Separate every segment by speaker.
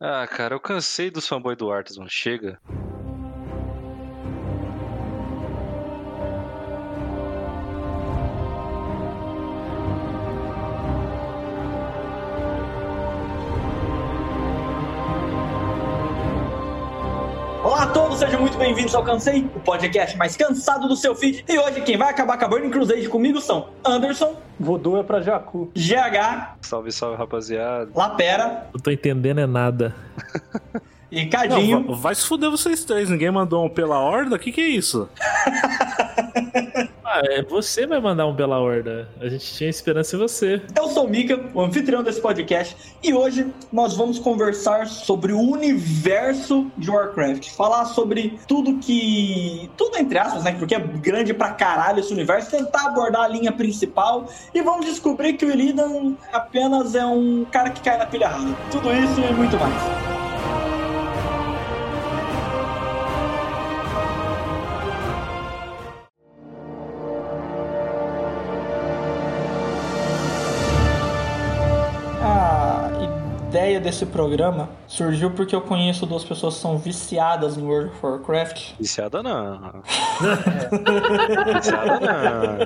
Speaker 1: Ah, cara, eu cansei dos fanboy do Arthas, mano. Chega.
Speaker 2: Sejam muito bem-vindos ao Cansei, o podcast mais cansado do seu feed. E hoje quem vai acabar com a Burning Crusade comigo são Anderson,
Speaker 3: Voodoo é pra Jacu.
Speaker 2: GH,
Speaker 1: Salve, salve, rapaziada.
Speaker 2: Lapera
Speaker 4: Não tô entendendo é nada.
Speaker 2: e
Speaker 5: Não,
Speaker 2: Cadinho.
Speaker 5: va- vai se fuder vocês três. Ninguém mandou um pela horda? O que, que é isso?
Speaker 4: Ah, é você vai mandar um pela horda. A gente tinha esperança em você.
Speaker 2: Eu sou o Mika, o anfitrião desse podcast, e hoje nós vamos conversar sobre o universo de Warcraft. Falar sobre tudo que. Tudo entre aspas, né? Porque é grande pra caralho esse universo. Tentar abordar a linha principal e vamos descobrir que o Illidan apenas é um cara que cai na pilha errada. Tudo isso e muito mais. Ideia desse programa surgiu porque eu conheço duas pessoas que são viciadas em World of Warcraft.
Speaker 1: Viciada não. Viciada não.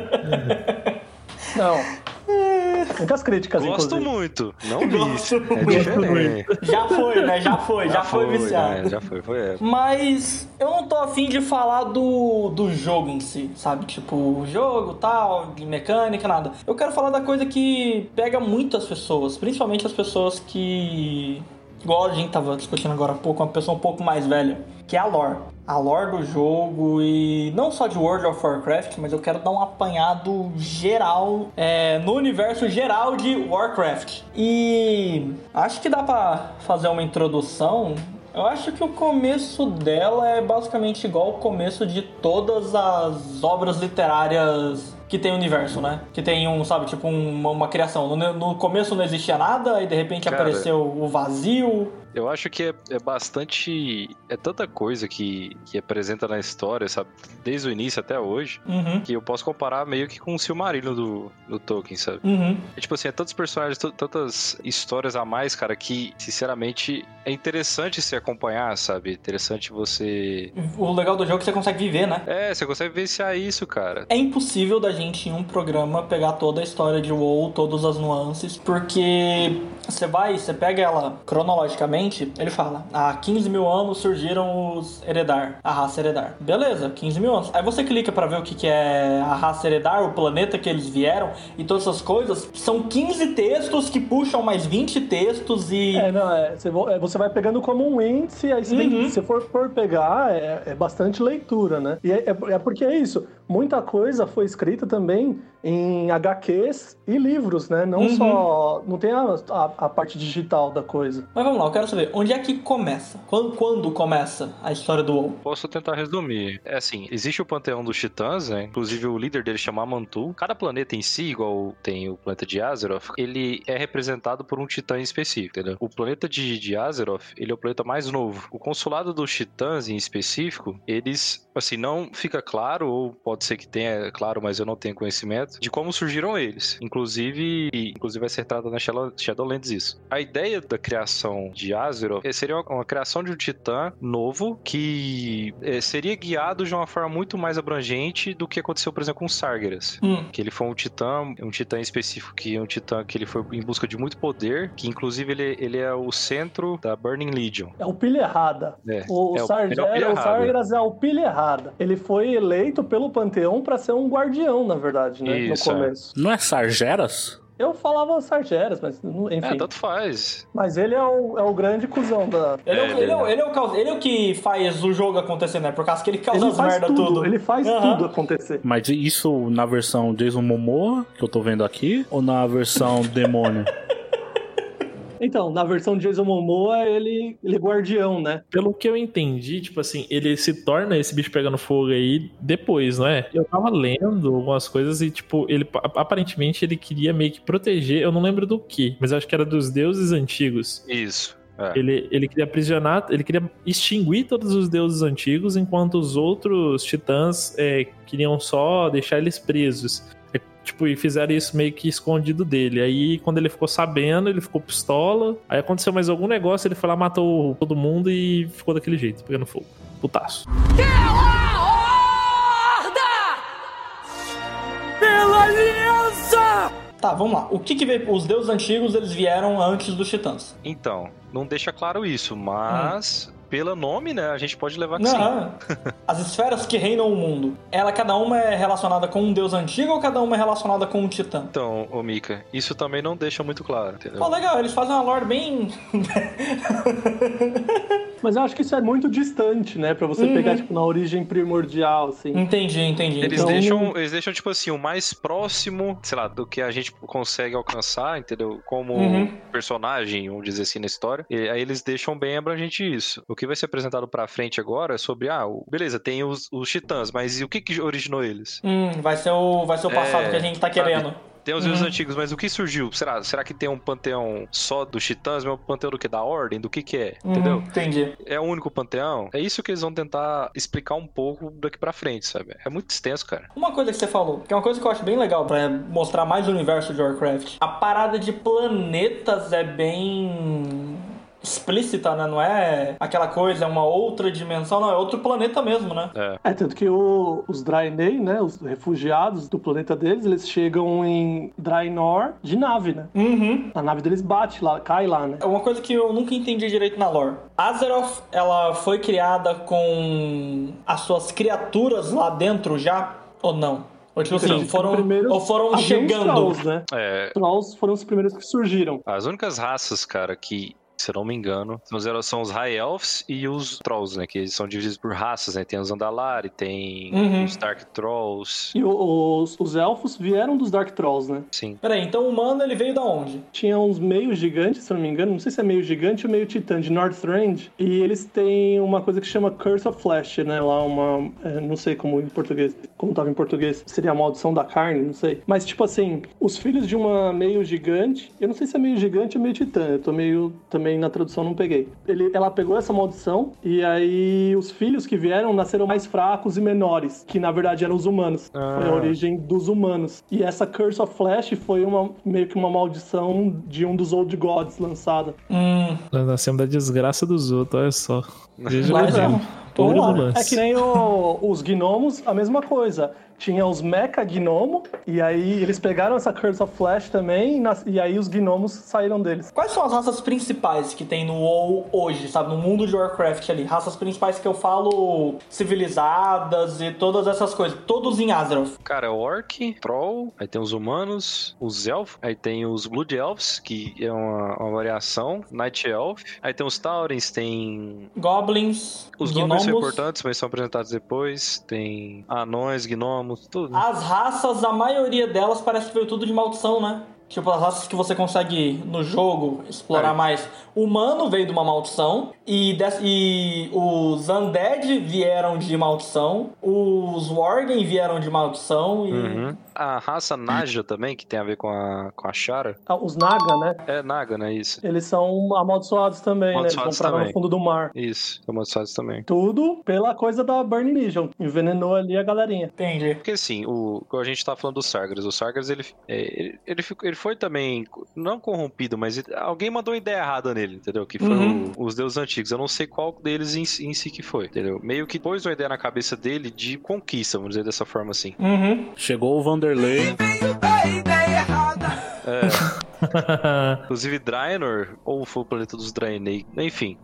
Speaker 3: Não. Muitas críticas,
Speaker 1: Gosto
Speaker 3: inclusive.
Speaker 1: muito. Não vício.
Speaker 2: Gosto
Speaker 1: É
Speaker 2: muito.
Speaker 1: diferente.
Speaker 2: Já foi, né? Já foi, já, foi, viciado.
Speaker 1: né? Já foi, foi. É.
Speaker 2: Mas eu não tô afim de falar do, do jogo em si, sabe? Tipo, o jogo tal, de mecânica, nada. Eu quero falar da coisa que pega muitas pessoas, principalmente as pessoas que. Igual a gente tava discutindo agora há pouco, uma pessoa um pouco mais velha, que é a lore. A lore do jogo e não só de World of Warcraft, mas eu quero dar um apanhado geral é, no universo geral de Warcraft. E acho que dá pra fazer uma introdução eu acho que o começo dela é basicamente igual ao começo de todas as obras literárias que tem universo, né? Que tem um, sabe, tipo um- uma, uma criação. No, no começo não existia nada, e de repente
Speaker 1: Cara,
Speaker 2: apareceu o vazio.
Speaker 1: Eu acho que é, é bastante. É tanta coisa que, que apresenta na história, sabe? Desde o início até hoje.
Speaker 2: Uhum.
Speaker 1: Que eu posso comparar meio que com o Silmarillion do, do Tolkien, sabe?
Speaker 2: Uhum.
Speaker 1: É, tipo assim, é tantos personagens, tantas histórias a mais, cara, que, sinceramente, é interessante se acompanhar, sabe? É interessante você.
Speaker 2: O legal do jogo é que você consegue viver, né?
Speaker 1: É, você consegue vivenciar isso, cara.
Speaker 2: É impossível da gente em um programa pegar toda a história de WoW, todas as nuances, porque você vai, você pega ela cronologicamente, ele fala, há 15 mil anos surgiram os Eredar, a raça Eredar. Beleza, 15 mil anos. Aí você clica pra ver o que que é a raça Eredar, o planeta que eles vieram e todas essas coisas. São 15 textos que puxam mais 20 textos e...
Speaker 3: É, não, é, você, é, você vai pegando como um índice, aí você tem
Speaker 2: Uhum.
Speaker 3: se for por pegar, é, é bastante leitura, né? E é, é- é porque é isso, muita coisa foi escrita também em HQs e livros, né? Não
Speaker 2: Uhum.
Speaker 3: só. Não tem a, a- a parte digital da coisa.
Speaker 2: Mas vamos lá, eu quero saber, onde é que começa? Quando, quando começa a história do WoW?
Speaker 1: Posso tentar resumir. É assim, existe o panteão dos titãs, né? Inclusive o líder dele chama Amantu. Cada planeta em si, igual tem o planeta de Azeroth, ele é representado por um titã em específico, entendeu? O planeta de, de Azeroth, ele é o planeta mais novo. O consulado dos titãs em específico, eles, assim, não fica claro, ou pode ser que tenha, claro, mas eu não tenho conhecimento, de como surgiram eles. Inclusive, inclusive vai ser tratado na Shadow- Shadowlands isso. A ideia da criação de Azeroth eh, seria uma, uma criação de um titã novo que eh, seria guiado de uma forma muito mais abrangente do que aconteceu, por exemplo, com Sargeras.
Speaker 2: Hum.
Speaker 1: Que ele foi um titã, um titã específico, que é um titã que ele foi em busca de muito poder, que inclusive ele, ele é o centro da Burning Legion.
Speaker 3: É o pilha errada.
Speaker 1: É,
Speaker 3: O,
Speaker 1: é o-
Speaker 3: Sarge-
Speaker 1: ele é o pilha
Speaker 3: é,
Speaker 1: errada.
Speaker 3: É errada. Ele foi eleito pelo Panteão pra ser um guardião, na verdade, né?
Speaker 1: Isso,
Speaker 3: no
Speaker 1: é.
Speaker 3: começo.
Speaker 5: Não é Sargeras?
Speaker 3: Eu falava Sargeras, mas enfim.
Speaker 1: É, tanto faz.
Speaker 3: Mas ele é o, é o grande cuzão da.
Speaker 2: Ele é, o-
Speaker 1: É,
Speaker 2: ele, é, o-
Speaker 1: ele-
Speaker 2: é o ele é o que faz o jogo acontecer, né? Por causa que ele causa
Speaker 3: Ele
Speaker 2: as
Speaker 3: faz
Speaker 2: merda
Speaker 3: tudo,
Speaker 2: tudo.
Speaker 3: ele faz
Speaker 2: Aham.
Speaker 3: tudo acontecer.
Speaker 5: Mas isso na versão Jason Momoa, que eu tô vendo aqui, ou na versão demônio?
Speaker 3: Então, na versão de Jason Momoa, ele, ele é guardião, né?
Speaker 4: Pelo que eu entendi, tipo assim, ele se torna esse bicho pegando fogo aí depois, não é? Eu tava lendo algumas coisas e, tipo, ele aparentemente ele queria meio que proteger, eu não lembro do que, mas acho que era dos deuses antigos.
Speaker 1: Isso. É.
Speaker 4: Ele, ele queria aprisionar, ele queria extinguir todos os deuses antigos, enquanto os outros titãs é, queriam só deixar eles presos. Tipo, e fizeram isso meio que escondido dele. Aí, quando ele ficou sabendo, ele ficou pistola. Aí aconteceu mais algum negócio, ele foi lá, matou todo mundo e ficou daquele jeito, pegando fogo. Putaço.
Speaker 2: Tá, vamos lá. O que que veio... Os deuses antigos, eles vieram antes dos titãs.
Speaker 1: Então, não deixa claro isso, mas pelo nome, né, a gente pode levar que sim.
Speaker 2: Não, as esferas que reinam o mundo, ela cada uma é relacionada com um deus antigo ou cada uma é relacionada com um titã?
Speaker 1: Então, ô Mika, isso também não deixa muito claro, entendeu?
Speaker 2: Pô, legal, eles fazem uma lore bem...
Speaker 3: Mas eu acho que isso é muito distante, né? Pra você
Speaker 2: Uhum.
Speaker 3: pegar, tipo, na origem primordial, assim.
Speaker 2: entendi, entendi.
Speaker 1: Eles
Speaker 3: Então-
Speaker 1: deixam, eles deixam, tipo assim, o mais próximo, sei lá, do que a gente consegue alcançar, entendeu? Como
Speaker 2: Uhum.
Speaker 1: personagem, vamos dizer assim, na história. E aí eles deixam bem abrangente isso. O que vai ser apresentado pra frente agora é sobre, ah, o- beleza, tem os, os titãs, mas e o que que originou eles?
Speaker 2: Hum, vai ser o, vai ser o passado
Speaker 1: É,
Speaker 2: que a gente tá
Speaker 1: sabe?
Speaker 2: querendo.
Speaker 1: Tem os deuses
Speaker 2: Uhum.
Speaker 1: antigos, mas o que surgiu? Será, será que tem um panteão só dos titãs, mas um panteão do que? Da ordem? Do que que é?
Speaker 2: Uhum,
Speaker 1: Entendeu?
Speaker 2: entendi.
Speaker 1: É o único panteão? É isso que eles vão tentar explicar um pouco daqui pra frente, sabe? É muito extenso, cara.
Speaker 2: Uma coisa que você falou, que é uma coisa que eu acho bem legal pra mostrar mais o universo de Warcraft. A parada de planetas é bem explícita, né? Não é aquela coisa, é uma outra dimensão, não, é outro planeta mesmo, né?
Speaker 1: É.
Speaker 3: É, tanto que o- os Draenei, né, os refugiados do planeta deles, eles chegam em Draenor de nave, né?
Speaker 2: Uhum.
Speaker 3: A nave deles bate lá, cai lá, né?
Speaker 2: É uma coisa que eu nunca entendi direito na lore. Azeroth, ela foi criada com as suas criaturas lá dentro já? Ou não? Ou tipo assim, foram,
Speaker 3: primeiros
Speaker 2: ou foram chegando?
Speaker 3: Trolls, né?
Speaker 1: É,
Speaker 3: Trolls foram os primeiros que surgiram.
Speaker 1: As únicas raças, cara, que, se eu não me engano, são os, são os High Elves e os Trolls, né? Que eles são divididos por raças, né? Tem os Andalari, tem
Speaker 2: Uhum.
Speaker 1: os Dark Trolls.
Speaker 3: E o- os, os elfos vieram dos Dark Trolls, né?
Speaker 1: Sim.
Speaker 2: Peraí, então o humano ele veio da onde?
Speaker 3: Tinha uns meio gigantes, se eu não me engano, não sei se é meio gigante ou meio titã, de Northrend. E eles têm uma coisa que chama Curse of Flesh, né? Lá uma. é, não sei como em português. Como tava em português. Seria a maldição da carne, não sei. Mas, tipo assim, os filhos de uma meio gigante. Eu não sei se é meio gigante ou meio titã. Eu tô meio. Também na tradução não peguei. Ele, ela pegou essa maldição. E aí os filhos que vieram nasceram mais fracos e menores. Que na verdade eram os humanos. Foi a
Speaker 1: Ah.
Speaker 3: origem dos humanos. E essa Curse of Flesh foi uma, meio que uma maldição de um dos Old Gods lançada.
Speaker 2: Hum,
Speaker 4: Nós nascemos da desgraça dos outros, olha só. Veja o
Speaker 2: Mas é.
Speaker 3: É que nem o- os gnomos, a mesma coisa. Tinha os mecha gnomo, e aí eles pegaram essa Curse of Flesh também, e, nas- e aí os gnomos saíram deles.
Speaker 2: Quais são as raças principais que tem no WoW hoje, sabe? No mundo de Warcraft ali. Raças principais que eu falo civilizadas e todas essas coisas. Todos em Azeroth.
Speaker 1: Cara, é o Orc, Troll, aí tem os humanos, os Elfos, aí tem os Blood Elves, que é uma, uma variação, Night Elf, aí tem os Taurens, tem
Speaker 2: Goblins,
Speaker 1: os
Speaker 2: gnomos.
Speaker 1: Goblins são importantes, mas são apresentados depois, tem anões, gnomos, tudo. né?
Speaker 2: As raças, a maioria delas parece que veio tudo de maldição, né? Tipo, as raças que você consegue no jogo explorar
Speaker 1: É.
Speaker 2: mais. Humano veio de uma maldição. E, des- e os Undead vieram de maldição. Os Worgen vieram de maldição. E...
Speaker 1: Uhum. A raça Naja também, que tem a ver com a, com a Shara,
Speaker 3: Ah, Os Naga, né?
Speaker 1: é Naga, né? Isso.
Speaker 3: Eles são amaldiçoados também, né? Eles vão
Speaker 1: Amaldiçoados
Speaker 3: parar no fundo do mar.
Speaker 1: Isso, amaldiçoados também.
Speaker 3: Tudo pela coisa da Burning Legion. Envenenou ali a galerinha.
Speaker 2: Entendi.
Speaker 1: Porque assim, o, a gente tá falando do Sargeras, o Sargeras ele, é, ele, ele, ficou- ele foi também, não corrompido, mas ele- alguém mandou uma ideia errada nele, entendeu? Que foi
Speaker 2: Uhum.
Speaker 1: os deuses antigos. Eu não sei qual deles em, si- em si que foi, entendeu? Meio que pôs uma ideia na cabeça dele de conquista, vamos dizer dessa forma assim.
Speaker 2: Uhum.
Speaker 5: Chegou o Vanderlei.
Speaker 1: Inclusive Draenor, ou foi o planeta dos Draenei, enfim,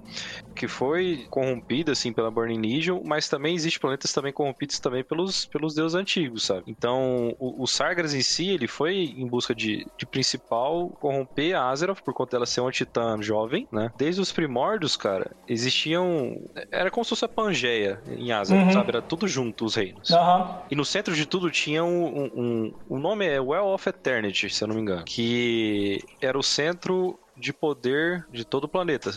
Speaker 1: que foi corrompido assim pela Burning Legion, mas também existe planetas também corrompidos também pelos, pelos deuses antigos, sabe? Então, o, o em si, ele foi em busca de, de principal corromper a Azeroth por conta dela ser uma titã jovem, né? Desde os primórdios, cara, existiam era como se fosse a Pangeia em Azeroth,
Speaker 2: Uhum.
Speaker 1: sabe? Era tudo junto os reinos.
Speaker 2: Aham.
Speaker 1: E no centro de tudo tinha um, um, um- O nome é Well of Eternity, se eu não me engano. Que era o centro de poder de todo o planeta.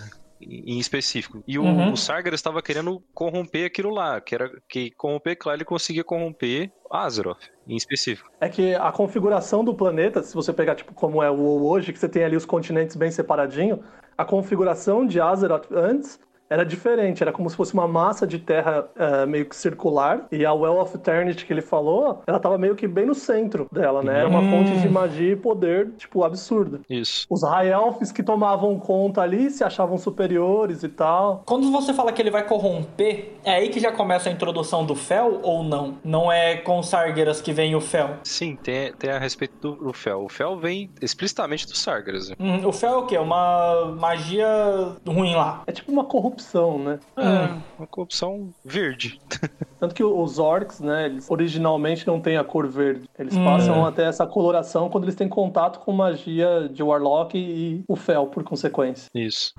Speaker 1: Em específico. E o,
Speaker 2: Uhum.
Speaker 1: o Sargeras estava querendo corromper aquilo lá. Que era que corromper lá, ele conseguia corromper Azeroth, em específico.
Speaker 3: É que a configuração do planeta, se você pegar tipo como é o WoW hoje, que você tem ali os continentes bem separadinho, a configuração de Azeroth antes era diferente, era como se fosse uma massa de terra eh, meio que circular, e a Well of Eternity que ele falou, ela tava meio que bem no centro dela, né? Era uma
Speaker 2: Hum.
Speaker 3: fonte de magia e poder, tipo, absurda.
Speaker 1: Isso.
Speaker 3: Os High Elves que tomavam conta ali se achavam superiores e tal.
Speaker 2: Quando você fala que ele vai corromper, é aí que já começa a introdução do Fel ou não? Não é com os Sargeras que vem o Fel?
Speaker 1: Sim, tem, tem a respeito do, do Fel. O Fel vem explicitamente do Sargeras.
Speaker 2: Hum, o Fel é o quê? Uma magia ruim lá.
Speaker 3: É tipo uma corrupção, né?
Speaker 1: É, uma corrupção verde.
Speaker 3: Tanto que os orcs, né, eles originalmente não têm a cor verde. Eles
Speaker 2: Hum.
Speaker 3: passam até essa coloração quando eles têm contato com magia de Warlock e o Fel, por consequência.
Speaker 1: Isso.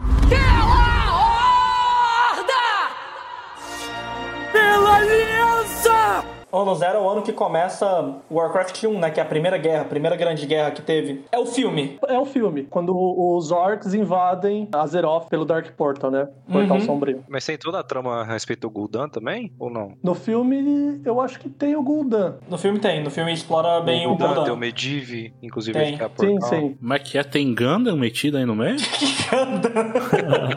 Speaker 2: O ano zero é o ano que começa Warcraft 1, né? Que é a primeira guerra, a primeira grande guerra que teve. É o filme.
Speaker 3: É o filme, quando os orcs invadem Azeroth pelo Dark Portal, né? Portal
Speaker 2: Uhum.
Speaker 3: Sombrio.
Speaker 1: Mas tem toda a trama a respeito do Gul'dan também? Ou não?
Speaker 3: No filme, eu acho que tem o Gul'dan.
Speaker 2: No filme tem, no filme explora bem o
Speaker 1: Gul'dan, tem o
Speaker 2: Gul'dan.
Speaker 1: Medivh, inclusive
Speaker 2: Tem.
Speaker 1: que é a
Speaker 3: Sim,
Speaker 1: portal.
Speaker 3: sim.
Speaker 5: Como é que é? Tem Gundam metido aí no meio?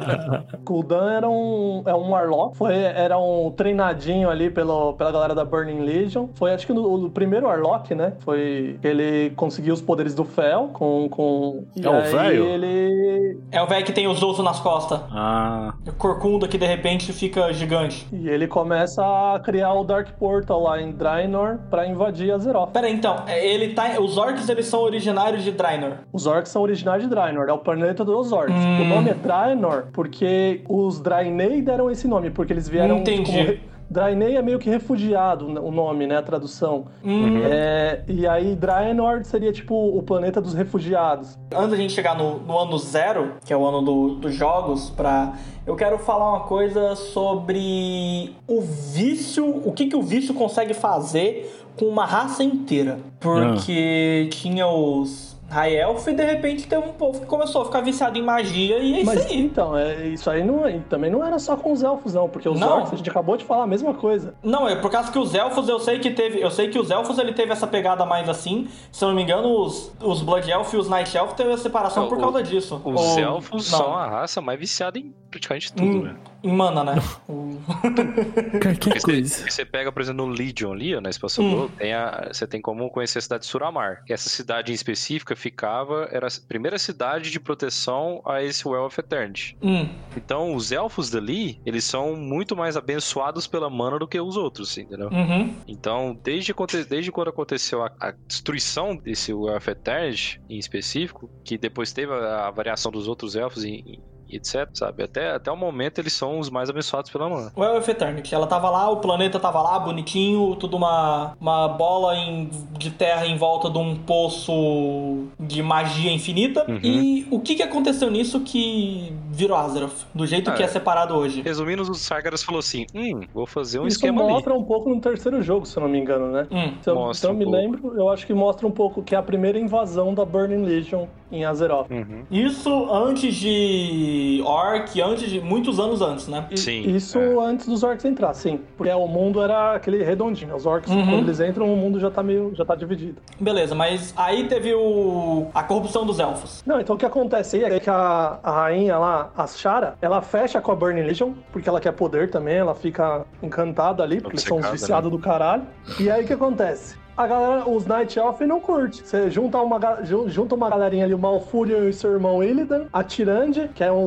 Speaker 3: Gul'dan era um, é um Warlock, foi, era um treinadinho ali pelo, pela galera da Burning Legion. Foi, acho que, no, no primeiro Warlock, né? Foi que ele conseguiu os poderes do Fel com... com e
Speaker 5: É o
Speaker 3: aí
Speaker 5: velho?
Speaker 3: ele
Speaker 2: É o velho que tem os ossos nas costas.
Speaker 5: Ah,
Speaker 2: O corcunda que de repente fica gigante.
Speaker 3: E ele começa a criar o Dark Portal lá em Draenor pra invadir Azeroth.
Speaker 2: Pera aí, então, é, ele tá. Os orcs eles são originários de Draenor.
Speaker 3: Os orcs são originais de Draenor, é o planeta dos orcs.
Speaker 2: Hum.
Speaker 3: O nome é Draenor porque os Draenei deram esse nome, porque eles vieram
Speaker 2: Entendi.
Speaker 3: como... Draenei é meio que refugiado, o nome, né, a tradução.
Speaker 2: Hum,
Speaker 3: É, e aí Draenor seria tipo o planeta dos refugiados.
Speaker 2: Antes da gente chegar no, no ano zero, que é o ano do- dos jogos, pra. Eu quero falar uma coisa sobre o vício, o que, que o vício consegue fazer com uma raça inteira. Porque tinha os High Elf e de repente tem um povo que começou a ficar viciado em magia e é
Speaker 3: Mas
Speaker 2: isso aí.
Speaker 3: então, é, isso aí não, e também não era só com os elfos, não, porque os
Speaker 2: Não.
Speaker 3: orcs, a gente acabou de falar a mesma coisa.
Speaker 2: Não, é por causa que os elfos eu sei que teve. Eu sei que os elfos ele teve essa pegada mais assim. Se eu não me engano, os, os Blood Elf e os Night Elf teve a separação
Speaker 1: Não,
Speaker 2: por
Speaker 1: o-
Speaker 2: causa disso.
Speaker 1: Os
Speaker 2: Ou-
Speaker 1: elfos
Speaker 2: não,
Speaker 1: são a raça mais viciada em praticamente tudo,
Speaker 2: Hum.
Speaker 1: né?
Speaker 2: Em mana, né?
Speaker 4: Qualquer
Speaker 1: Porque você,
Speaker 4: coisa.
Speaker 1: você pega, por exemplo, no Legion ali, ó, na expansão
Speaker 2: Hum.
Speaker 1: do tem a, você tem como conhecer a cidade de Suramar. Que essa cidade em específica ficava, era a primeira cidade de proteção a esse Well of Eternity.
Speaker 2: Hum,
Speaker 1: Então, os elfos dali, eles são muito mais abençoados pela mana do que os outros, entendeu?
Speaker 2: uhum.
Speaker 1: Então, desde, desde quando aconteceu a, a destruição desse Well of Eternity, em específico, que depois teve a, a variação dos outros elfos e, e etc, sabe? Até, até o momento, eles são os mais abençoados pela mana.
Speaker 2: Well of Eternity. Ela tava lá, o planeta tava lá, bonitinho, tudo uma, uma bola em- de terra em volta de um poço de magia infinita.
Speaker 1: Uhum.
Speaker 2: E o que que aconteceu nisso que virou Azeroth? Do jeito
Speaker 1: Ah,
Speaker 2: que é separado hoje.
Speaker 1: Resumindo, os Sargeras falou assim: hum, vou fazer um
Speaker 3: Isso
Speaker 1: esquema ali.
Speaker 3: mostra um pouco no terceiro jogo, se eu não me engano, né?
Speaker 2: Hum.
Speaker 3: Se eu,
Speaker 1: Mostra
Speaker 3: eu
Speaker 1: um
Speaker 3: me
Speaker 1: pouco.
Speaker 3: lembro, eu acho que mostra um pouco que é a primeira invasão da Burning Legion em Azeroth.
Speaker 1: Uhum.
Speaker 2: Isso antes de Orc, antes de. muitos anos antes, né?
Speaker 1: Sim,
Speaker 3: Isso
Speaker 1: é.
Speaker 3: antes dos orcs entrar, sim. Porque o mundo era aquele redondinho. Os orcs,
Speaker 2: Uhum.
Speaker 3: quando eles entram, o mundo já tá meio. já tá dividido.
Speaker 2: Beleza, mas aí teve o. a corrupção dos elfos.
Speaker 3: Não, então o que acontece aí é que a, a rainha lá, a Shara, ela fecha com a Burning Legion, porque ela quer poder também, ela fica encantada ali, porque eles são uns
Speaker 1: Obcecada,
Speaker 3: viciados do caralho. E aí o que acontece? A galera, os Night Elf não curte. Você junta uma, junta uma galerinha ali, o Malfurion e seu irmão Illidan, a Tirande, que é um,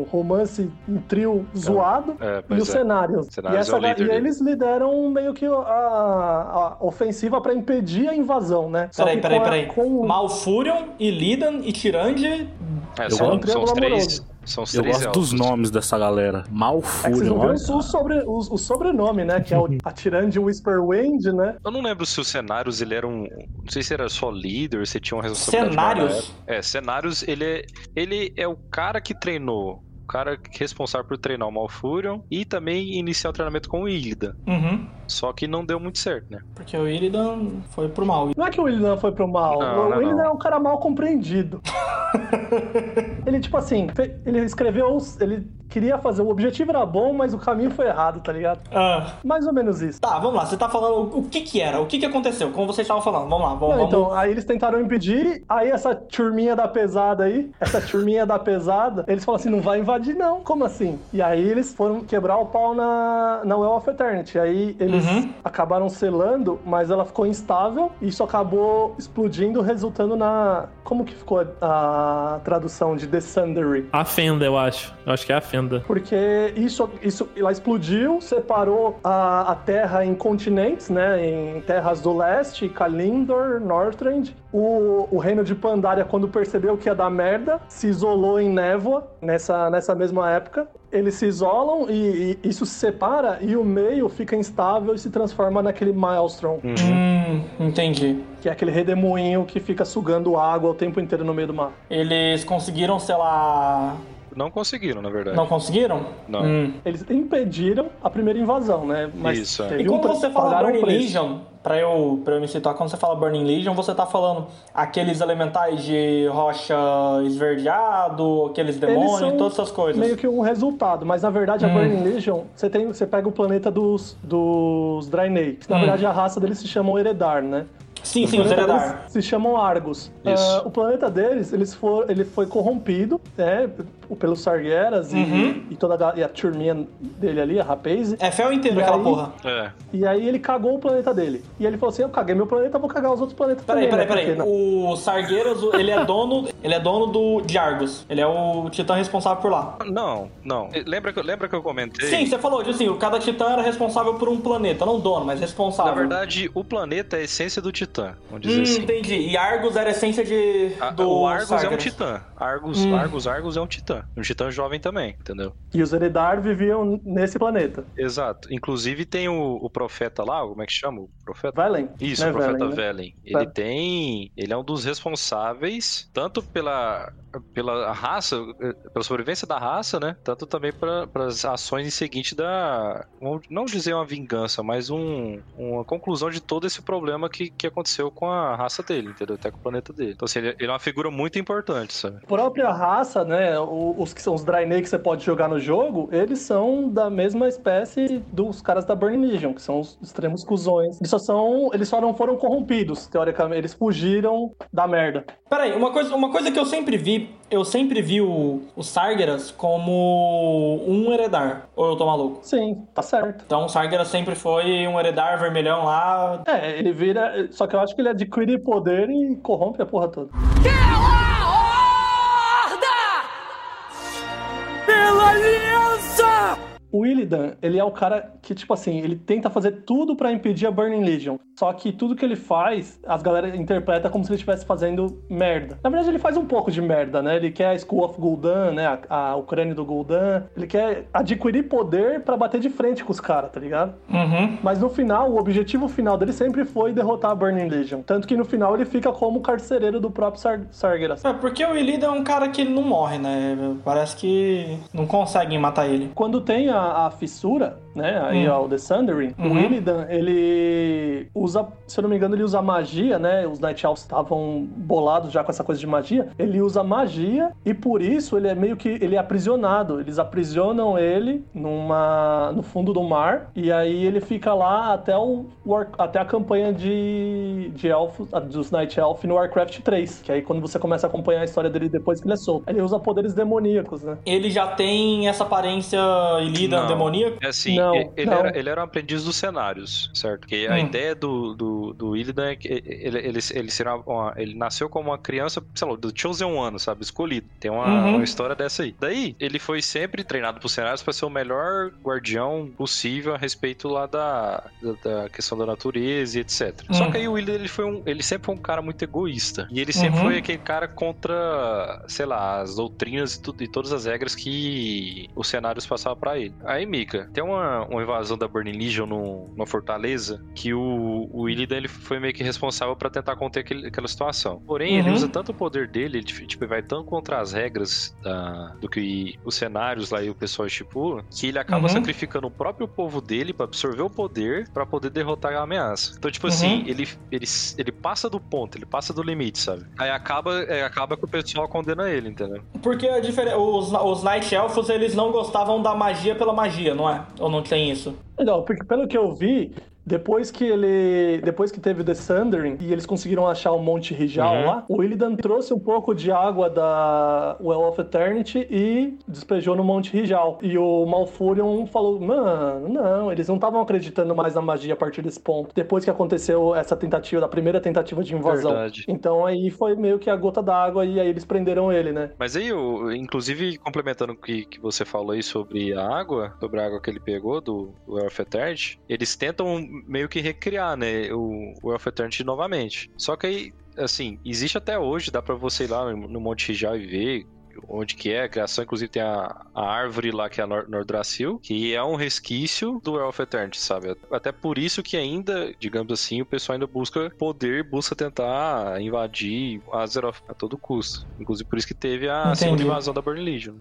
Speaker 3: um romance, um trio zoado,
Speaker 1: É,
Speaker 3: e os
Speaker 1: é.
Speaker 3: cenários.
Speaker 1: Cenários
Speaker 3: e, essa
Speaker 1: é o
Speaker 3: ga-
Speaker 1: líder
Speaker 3: e eles lideram meio que a, a ofensiva pra impedir a invasão, né?
Speaker 2: Peraí, peraí, peraí.
Speaker 3: com-
Speaker 2: Malfurion, Illidan e Tirande.
Speaker 1: É, são, são os três.
Speaker 3: amoroso.
Speaker 1: São os
Speaker 5: eu gosto dos
Speaker 1: elfos.
Speaker 5: nomes dessa galera.
Speaker 3: É
Speaker 5: Malfurion, olha.
Speaker 3: o, sobre, o, o sobrenome, né? Que é o Atirande Whisperwind, né?
Speaker 1: Eu não lembro se os cenários ele era um. Não sei se era só líder, se tinha uma responsabilidade.
Speaker 2: Cenários?
Speaker 1: É, cenários, ele é, ele é o cara que treinou. O cara responsável por treinar o Malfurion e também iniciar o treinamento com o Illidan.
Speaker 2: Uhum.
Speaker 1: Só que não deu muito certo, né?
Speaker 2: Porque o Illidan foi pro mal.
Speaker 3: Não é que o Illidan foi pro mal.
Speaker 1: Não,
Speaker 3: o
Speaker 1: não,
Speaker 3: Illidan
Speaker 1: não.
Speaker 3: é um cara mal compreendido. ele, tipo assim, ele escreveu. Ele queria fazer. O objetivo era bom, mas o caminho foi errado, tá ligado?
Speaker 2: Ah.
Speaker 3: Mais ou menos isso.
Speaker 2: Tá, vamos lá. Você tá falando o que que era? O que que aconteceu? Como vocês estavam falando. Vamos lá, vamos,
Speaker 3: Não,
Speaker 2: vamos.
Speaker 3: então, aí eles tentaram impedir, aí essa turminha da pesada aí, essa turminha da pesada, eles falaram assim, não vai invadir não, como assim? E aí eles foram quebrar o pau na, na Well of Eternity, aí eles
Speaker 2: Uhum.
Speaker 3: acabaram selando, mas ela ficou instável, e isso acabou explodindo, resultando na... Como que ficou a, a tradução de The Sundering?
Speaker 4: A fenda, eu acho. Eu acho que é a fenda.
Speaker 3: Porque isso, isso ela explodiu, separou a, a Terra em continentes, né? Em terras do leste, Kalindor, Northrend. O, o reino de Pandaria, quando percebeu que ia dar merda, se isolou em névoa nessa, nessa mesma época. Eles se isolam e, e isso se separa e o meio fica instável e se transforma naquele Maelstrom,
Speaker 2: Hum, entendi.
Speaker 3: que é aquele redemoinho que fica sugando água o tempo inteiro no meio do mar.
Speaker 2: Eles conseguiram, sei lá.
Speaker 1: Não conseguiram, na verdade.
Speaker 2: Não conseguiram?
Speaker 1: Não.
Speaker 2: Hum.
Speaker 3: Eles impediram a primeira invasão, né? Mas
Speaker 1: Isso, é.
Speaker 2: E
Speaker 3: um
Speaker 2: quando
Speaker 3: pre-
Speaker 2: você fala
Speaker 3: um
Speaker 2: Burning. Legion, pra eu, pra eu me situar, quando você fala Burning Legion, você tá falando aqueles elementais de rocha esverdeado, aqueles
Speaker 3: Eles
Speaker 2: demônios,
Speaker 3: são
Speaker 2: todas essas coisas.
Speaker 3: meio que um resultado, mas na verdade a
Speaker 2: Hum.
Speaker 3: Burning Legion, você, tem, você pega o planeta dos, dos Draenei, que na
Speaker 2: Hum.
Speaker 3: verdade a raça deles se chamam Eredar, né?
Speaker 2: Sim, sim, os
Speaker 3: planeta
Speaker 2: Eredar.
Speaker 3: deles Se chamam Argos.
Speaker 1: Isso.
Speaker 3: Ah, o planeta deles, eles for, ele foi corrompido, né, pelos Sargeras
Speaker 2: Uhum.
Speaker 3: e, e toda a, e a turminha dele ali, a Rapaze.
Speaker 2: É fel inteiro
Speaker 3: E
Speaker 2: aquela
Speaker 3: aí-
Speaker 2: porra.
Speaker 1: É.
Speaker 3: E aí ele cagou o planeta dele. E ele falou assim: Eu caguei meu planeta, vou cagar os outros planetas
Speaker 2: Peraí,
Speaker 3: também.
Speaker 2: peraí,
Speaker 3: né?
Speaker 2: peraí.
Speaker 3: Não-
Speaker 2: O Sargueiras, o- ele é dono, ele é dono do de Argos. Ele é o titã responsável por lá.
Speaker 1: Não, não. Lembra que, lembra que eu comentei?
Speaker 2: Sim, você falou, assim, cada titã era responsável por um planeta, não dono, mas responsável.
Speaker 1: Na verdade, o planeta é a essência do Titã, vamos dizer
Speaker 2: Hum,
Speaker 1: assim.
Speaker 2: entendi. E Argos era a essência de,
Speaker 1: A-
Speaker 2: do
Speaker 1: o Argus é um
Speaker 2: Sargeras.
Speaker 1: titã. Argus,
Speaker 2: Hum.
Speaker 1: Argus, Argus é um titã. Um titã jovem também, entendeu?
Speaker 3: E os Eredar viviam nesse planeta.
Speaker 1: Exato. Inclusive tem o, o profeta lá, como é que chama? O profeta?
Speaker 3: Velen.
Speaker 1: Isso,
Speaker 3: né,
Speaker 1: o profeta
Speaker 3: Velen, né?
Speaker 1: Ele
Speaker 3: Tá.
Speaker 1: tem. Ele é um dos responsáveis, tanto pela, pela raça, eh, pela sobrevivência da raça, né? Tanto também para as ações em seguinte da. Não dizer uma vingança, mas um, uma conclusão de todo esse problema que, que aconteceu com a raça dele, entendeu? Até com o planeta dele. Então, assim, ele, ele é uma figura muito importante, sabe?
Speaker 3: A própria raça, né? Os que são os Draenei que você pode jogar no jogo, eles são da mesma espécie dos caras da Burning Legion, que são os extremos cuzões. Eles só são. Eles só não foram corrompidos, teoricamente. Eles fugiram da merda.
Speaker 2: Peraí, uma coisa, uma coisa que eu sempre vi, eu sempre vi o, o Sargeras como um Eredar. Ou eu tô maluco?
Speaker 3: Sim, tá certo.
Speaker 2: Então o Sargeras sempre foi um Eredar vermelhão lá.
Speaker 3: É, ele vira. Só que eu acho que ele adquire poder e corrompe a porra toda. O Illidan, ele é o cara que, tipo assim, ele tenta fazer tudo pra impedir a Burning Legion. Só que tudo que ele faz, as galera interpreta como se ele estivesse fazendo merda. Na verdade, ele faz um pouco de merda, né? Ele quer a School of Gul'dan, né? A, a, o crânio do Gul'dan. Ele quer adquirir poder pra bater de frente com os caras, tá ligado?
Speaker 2: Uhum.
Speaker 3: Mas no final, o objetivo final dele sempre foi derrotar a Burning Legion. Tanto que no final ele fica como carcereiro do próprio Sar Sargeras.
Speaker 2: É, porque o Illidan é um cara que ele não morre, né? Parece que não conseguem matar ele.
Speaker 3: Quando tem a, a fissura, né, aí
Speaker 2: Hum.
Speaker 3: ó, o The Sundering,
Speaker 2: Uhum.
Speaker 3: o Illidan, ele usa, se eu não me engano, ele usa magia, né, os Night Elves estavam bolados já com essa coisa de magia, ele usa magia e por isso ele é meio que, ele é aprisionado, eles aprisionam ele numa, no fundo do mar e aí ele fica lá até, o, até a campanha de, de elfos, dos Night Elf no Warcraft 3, que aí quando você começa a acompanhar a história dele depois que ele é solto, ele usa poderes demoníacos, né.
Speaker 2: Ele já tem essa aparência Illidan
Speaker 1: Não.
Speaker 2: demoníaca?
Speaker 1: É assim,
Speaker 3: Não,
Speaker 1: e- ele,
Speaker 3: não.
Speaker 1: Era, ele era um aprendiz dos cenários, certo? Porque a
Speaker 2: Hum.
Speaker 1: ideia do, do, do Illidan é que ele, ele, ele, será uma- ele nasceu como uma criança, sei lá, do Chosen One, sabe? Escolhido. Tem uma,
Speaker 2: Uhum.
Speaker 1: uma história dessa aí. Daí, ele foi sempre treinado por cenários para ser o melhor guardião possível a respeito lá da, da, da questão da natureza e etc. Só
Speaker 2: Uhum.
Speaker 1: que aí o Illidan, ele, foi um, ele sempre foi um cara muito egoísta. E ele sempre
Speaker 2: Uhum.
Speaker 1: foi aquele cara contra, sei lá, as doutrinas e, tudo, e todas as regras que os cenários passavam pra ele. Aí, Mika, tem uma, uma invasão da Burning Legion no, numa fortaleza que o, o Illidan ele foi meio que responsável pra tentar conter aquele- aquela situação. Porém, ele
Speaker 2: Uhum.
Speaker 1: usa tanto o poder dele, ele tipo, vai tão contra as regras da- do que os cenários lá e o pessoal estipula, que ele acaba
Speaker 2: Uhum.
Speaker 1: sacrificando o próprio povo dele pra absorver o poder pra poder derrotar a ameaça. Então, tipo assim,
Speaker 2: Uhum.
Speaker 1: ele, ele, ele passa do ponto, ele passa do limite, sabe? Aí acaba, é, acaba que o pessoal condena ele, entendeu?
Speaker 2: Porque a diferen- os, os Night Elfos, eles não gostavam da magia pela magia, não é? Ou não tem isso?
Speaker 3: Não, porque pelo que eu vi, depois que ele. Depois que teve The Sundering e eles conseguiram achar o Monte Rijal
Speaker 1: Uhum.
Speaker 3: lá, o Illidan trouxe um pouco de água da Well of Eternity e despejou no Monte Rijal. E o Malfurion falou: Mano, não, eles não estavam acreditando mais na magia a partir desse ponto. Depois que aconteceu essa tentativa, da primeira tentativa de invasão.
Speaker 1: Verdade.
Speaker 3: Então aí foi meio que a gota d'água e aí eles prenderam ele, né?
Speaker 1: Mas aí, o- inclusive, complementando o que, que você falou aí sobre a água, sobre a água que ele pegou do Well of Eternity, eles tentam meio que recriar, né, o Well of Eternity novamente. Só que aí, assim, existe até hoje, dá pra você ir lá no, Monte Rijal e ver onde que é a criação, inclusive tem a, a árvore lá que é a Nor Nordrasil, que é um resquício do Well of Eternity, sabe? Até por isso que ainda, digamos assim, o pessoal ainda busca poder, busca tentar invadir Azeroth a todo custo. Inclusive por isso que teve a
Speaker 2: Entendi.
Speaker 1: segunda invasão da Burning Legion.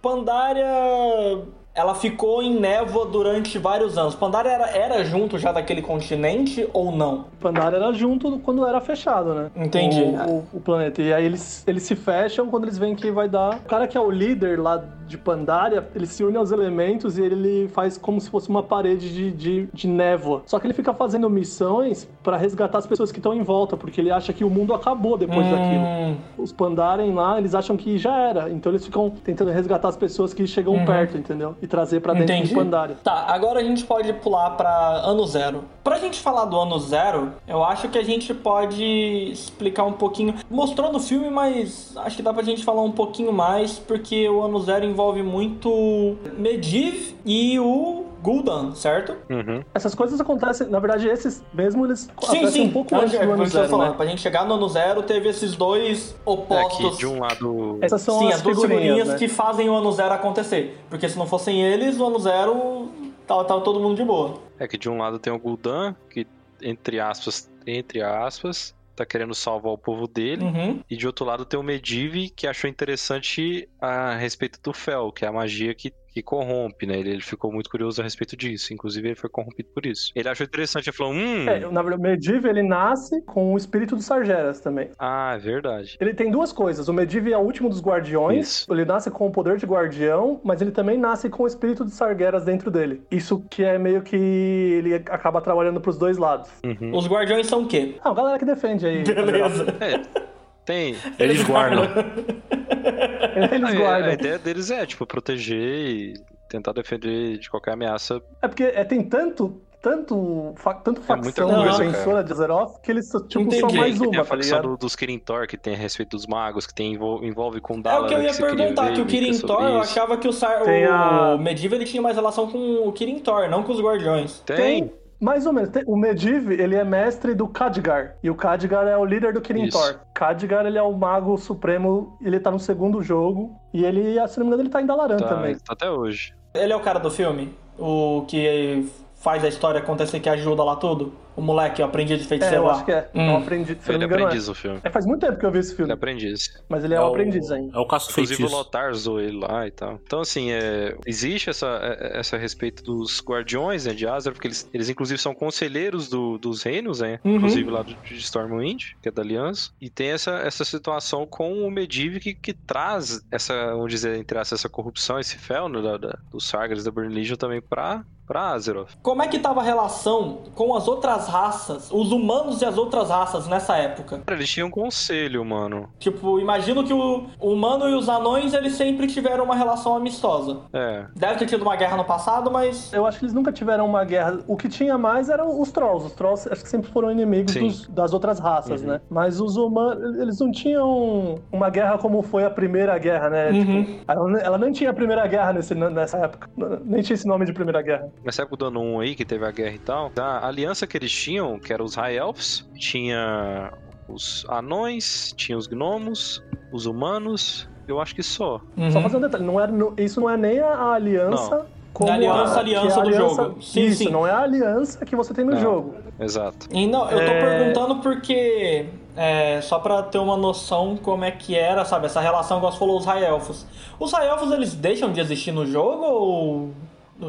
Speaker 2: Pandaria. Ela ficou em névoa durante vários anos. Pandaria era, era junto já daquele continente ou não?
Speaker 3: Pandaria era junto quando era fechado, né?
Speaker 2: Entendi.
Speaker 3: O, o- o planeta. E aí eles, eles se fecham quando eles veem que vai dar. O cara que é o líder lá de Pandaria, ele se une aos elementos e ele faz como se fosse uma parede de, de, de névoa. Só que ele fica fazendo missões pra resgatar as pessoas que estão em volta, porque ele acha que o mundo acabou depois daquilo.
Speaker 2: Hum,
Speaker 3: Os Pandaren lá, eles acham que já era. Então eles ficam tentando resgatar as pessoas que chegam
Speaker 2: Uhum.
Speaker 3: perto, entendeu? E trazer pra dentro
Speaker 2: Entendi.
Speaker 3: de Pandaria.
Speaker 2: Tá, agora a gente pode pular pra ano zero. Pra gente falar do ano zero, eu acho que a gente pode explicar um pouquinho. Mostrou no filme, mas acho que dá pra gente falar um pouquinho mais, porque o ano zero envolve muito Medivh e o Gul'dan, certo?
Speaker 1: Uhum.
Speaker 3: Essas coisas acontecem, na verdade, esses mesmo eles
Speaker 2: Sim,
Speaker 3: acontecem
Speaker 2: sim.
Speaker 3: um pouco
Speaker 2: É,
Speaker 3: antes
Speaker 2: é,
Speaker 3: do ano zero,
Speaker 2: falando.
Speaker 3: né?
Speaker 2: Pra gente chegar no ano zero, teve esses dois
Speaker 1: É
Speaker 2: opostos.
Speaker 1: que de um lado.
Speaker 3: Essas são
Speaker 2: Sim,
Speaker 3: as,
Speaker 2: as duas
Speaker 3: figurinhas,
Speaker 2: figurinhas
Speaker 3: né?
Speaker 2: que fazem o ano zero acontecer. Porque se não fossem eles, o ano zero tava, tava todo mundo de boa.
Speaker 1: É que de um lado tem o Gul'dan, que entre aspas, entre aspas, tá querendo salvar o povo dele.
Speaker 2: Uhum.
Speaker 1: E de outro lado tem o Medivh, que achou interessante a respeito do Fel, que é a magia que, que corrompe, né? Ele, ele ficou muito curioso a respeito disso. Inclusive, ele foi corrompido por isso. Ele achou interessante, ele falou: Hum.
Speaker 3: É, na verdade, o Medivh, ele nasce com o espírito dos Sargeras também.
Speaker 1: Ah, é verdade.
Speaker 3: Ele tem duas coisas. O Medivh é o último dos guardiões.
Speaker 1: Isso.
Speaker 3: Ele nasce com o poder de guardião, mas ele também nasce com o espírito dos Sargeras dentro dele. Isso que é meio que ele acaba trabalhando pros dois lados.
Speaker 1: Uhum.
Speaker 2: Os guardiões são o quê?
Speaker 3: Ah, a galera que defende aí.
Speaker 2: Beleza.
Speaker 1: É, tem.
Speaker 5: Eles guardam.
Speaker 3: Eles
Speaker 1: A,
Speaker 3: guardam.
Speaker 1: a ideia deles é, tipo, proteger e tentar defender de qualquer ameaça.
Speaker 3: É porque é, tem tanto, tanto, fa- tanto
Speaker 1: É
Speaker 3: facção
Speaker 2: coisa,
Speaker 3: defensora de Azeroth que eles tipo, são
Speaker 2: Entendi.
Speaker 3: mais
Speaker 1: Tem
Speaker 3: uma,
Speaker 1: a
Speaker 3: tá
Speaker 1: facção do- dos Kirin Tor, que tem a respeito dos magos, que tem, envol- envolve com
Speaker 2: É
Speaker 1: Dala.
Speaker 2: o que eu ia
Speaker 1: queria
Speaker 2: perguntar, que o
Speaker 1: Mika,
Speaker 2: Kirin
Speaker 1: sobre
Speaker 2: Tor, eu achava que o, Sar...
Speaker 3: Tem
Speaker 2: o
Speaker 3: a-
Speaker 2: Medivh ele tinha mais relação com o Kirin Tor, não com os guardiões.
Speaker 1: Tem.
Speaker 3: Mais ou menos. O Medivh, ele é mestre do Khadgar. E o Khadgar é o líder do Kirin
Speaker 1: Isso.
Speaker 3: Tor. Khadgar, ele é o mago supremo. Ele tá no segundo jogo. E ele, se não me engano, ele tá em Dalaran
Speaker 1: Tá,
Speaker 3: também.
Speaker 1: tá até hoje.
Speaker 2: Ele é o cara do filme? O que faz a história acontecer, que ajuda lá tudo? O moleque, o aprendiz de
Speaker 3: É,
Speaker 2: feiticeiro
Speaker 3: eu
Speaker 2: lá?
Speaker 3: acho que é.
Speaker 2: Hum.
Speaker 3: É um aprendiz. Se eu
Speaker 1: Ele
Speaker 3: não
Speaker 1: é
Speaker 3: me engano,
Speaker 1: aprendiz no filme.
Speaker 3: é. É, Faz muito tempo que eu vi esse
Speaker 1: Ele
Speaker 3: filme.
Speaker 1: é aprendiz.
Speaker 3: Mas ele é, um aprendiz ainda.
Speaker 5: É o caço
Speaker 1: Inclusive o. Lotar zoou ele lá e tal. Então, assim, é, existe essa, é- essa respeito dos guardiões né, de Azeroth, porque eles, eles inclusive são conselheiros do- dos reinos, né?
Speaker 2: Uhum.
Speaker 1: Inclusive lá do, de Stormwind, que é da Aliança. E tem essa, essa situação com o Medivh que, que traz essa, vamos dizer, entre essa corrupção, esse fel né, da, da, dos Sargers da Burning Legion também pra, pra Azeroth.
Speaker 2: Como é que tava a relação com as outras raças, os humanos e as outras raças nessa época?
Speaker 1: Cara, eles tinham um conselho, mano.
Speaker 2: Tipo, imagino que o humano e os anões, eles sempre tiveram uma relação amistosa.
Speaker 1: É.
Speaker 2: Deve ter tido uma guerra no passado, mas...
Speaker 3: Eu acho que eles nunca tiveram uma guerra. O que tinha mais eram os Trolls. Os Trolls acho que sempre foram inimigos dos- das outras raças,
Speaker 1: Uhum.
Speaker 3: né? Mas os humanos, eles não tinham uma guerra como foi a Primeira Guerra, né?
Speaker 2: Uhum.
Speaker 3: Tipo, ela, ela nem tinha a Primeira Guerra nesse, nessa época. Nem tinha esse nome de Primeira Guerra.
Speaker 1: Nessa época do ano 1 aí, que teve a guerra e tal, a aliança que eles tinham, que eram os High Elves, tinha os anões, tinha os gnomos, os humanos, eu acho que só.
Speaker 2: Uhum.
Speaker 3: Só fazer um detalhe, não é, não- isso não é nem a, a aliança como
Speaker 2: Da aliança,
Speaker 3: a,
Speaker 2: aliança
Speaker 3: é a
Speaker 2: do jogo. Sim,
Speaker 3: isso,
Speaker 2: sim.
Speaker 3: não é a aliança que você tem no
Speaker 1: Não.
Speaker 3: jogo.
Speaker 1: Exato.
Speaker 2: E não, eu tô
Speaker 3: É.
Speaker 2: perguntando porque. é, só pra ter uma noção como é que era, sabe? Essa relação que você falou, os High Elfos. Os High Elfos, eles deixam de existir no jogo ou.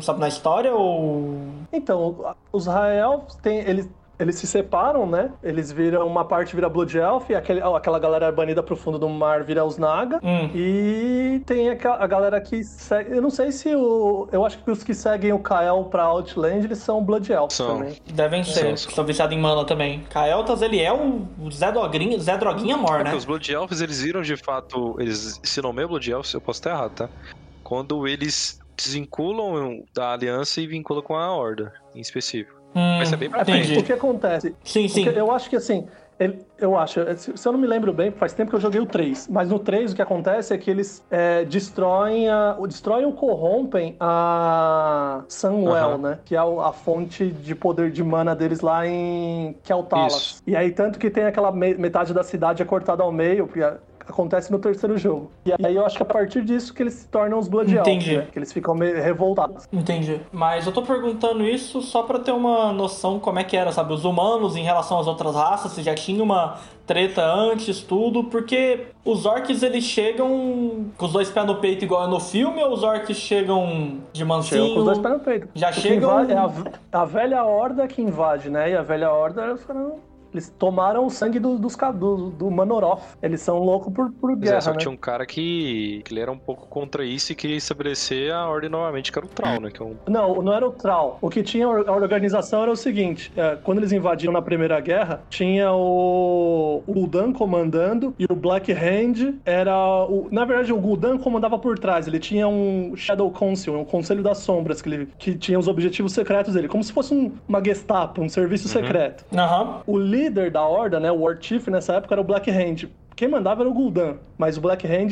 Speaker 2: Sabe, na história ou.
Speaker 3: Então, os High Elves têm, eles, eles se separam, né? Eles viram, uma parte vira Blood Elf, e aquele, aquela galera banida pro fundo do mar vira os Naga.
Speaker 2: Hum.
Speaker 3: E tem a, a galera que segue. Eu não sei se o. Eu acho que os que seguem o Kael pra Outland, eles são Blood Elves
Speaker 1: São.
Speaker 3: também.
Speaker 2: Devem ser, que são viciados em mana também. Kael'thas, ele é o Zé Droguinha, Zé Droguinha Mor,
Speaker 1: É
Speaker 2: né?
Speaker 1: os Blood Elves, eles viram de fato. Eles se nomeiam Blood Elves, eu posso estar errado, tá? Quando eles desvinculam da aliança e vinculam com a Horda, em específico.
Speaker 2: Hum,
Speaker 1: Vai ser bem pra
Speaker 2: entendi.
Speaker 3: O que acontece?
Speaker 2: Sim, sim.
Speaker 3: Eu acho que assim, ele- eu acho, se se eu não me lembro bem, faz tempo que eu joguei o 3, mas no 3 o que acontece é que eles é, destroem, a, destroem ou corrompem a Sunwell,
Speaker 1: Aham.
Speaker 3: né? Que é a fonte de poder de mana deles lá em Keltalas.
Speaker 1: Isso.
Speaker 3: E aí, tanto que tem aquela me- metade da cidade é cortada ao meio, porque acontece no terceiro jogo. E aí eu acho que a partir disso que eles se tornam os Blood Elves,
Speaker 2: Entendi.
Speaker 3: né? Que eles ficam meio revoltados.
Speaker 2: Entendi. Mas eu tô perguntando isso só pra ter uma noção como é que era, sabe? Os humanos em relação às outras raças, se já tinha uma treta antes, tudo, porque os orcs eles chegam com os dois pés no peito igual é no filme, ou os orcs chegam de mansinho?
Speaker 3: Chegam com os dois pés no peito.
Speaker 2: Já
Speaker 3: O
Speaker 2: chegam-
Speaker 3: invade- É a, a velha horda que invade, né? E a velha horda, eles foram- Eles tomaram o sangue do, dos, do, do Manoroth. Eles são loucos por, por
Speaker 1: Mas é,
Speaker 3: guerra,
Speaker 1: só que
Speaker 3: né?
Speaker 1: tinha um cara que, que ele era um pouco contra isso e queria estabelecer a ordem novamente, que era o Troll, né? Que é um...
Speaker 3: Não, não era o Trau. O que tinha a organização era o seguinte: é, quando eles invadiram na Primeira Guerra, tinha o, o Gul'dan comandando e o Black Hand era. O, na verdade, o Gul'dan comandava por trás. Ele tinha um Shadow Council, um Conselho das Sombras, que, ele, que tinha os objetivos secretos dele, como se fosse um- uma Gestapo, um serviço secreto.
Speaker 2: Aham.
Speaker 3: O líder da horda, né, o War Chief nessa época era o Black Hand. Quem mandava era o Gul'dan, mas o Black Hand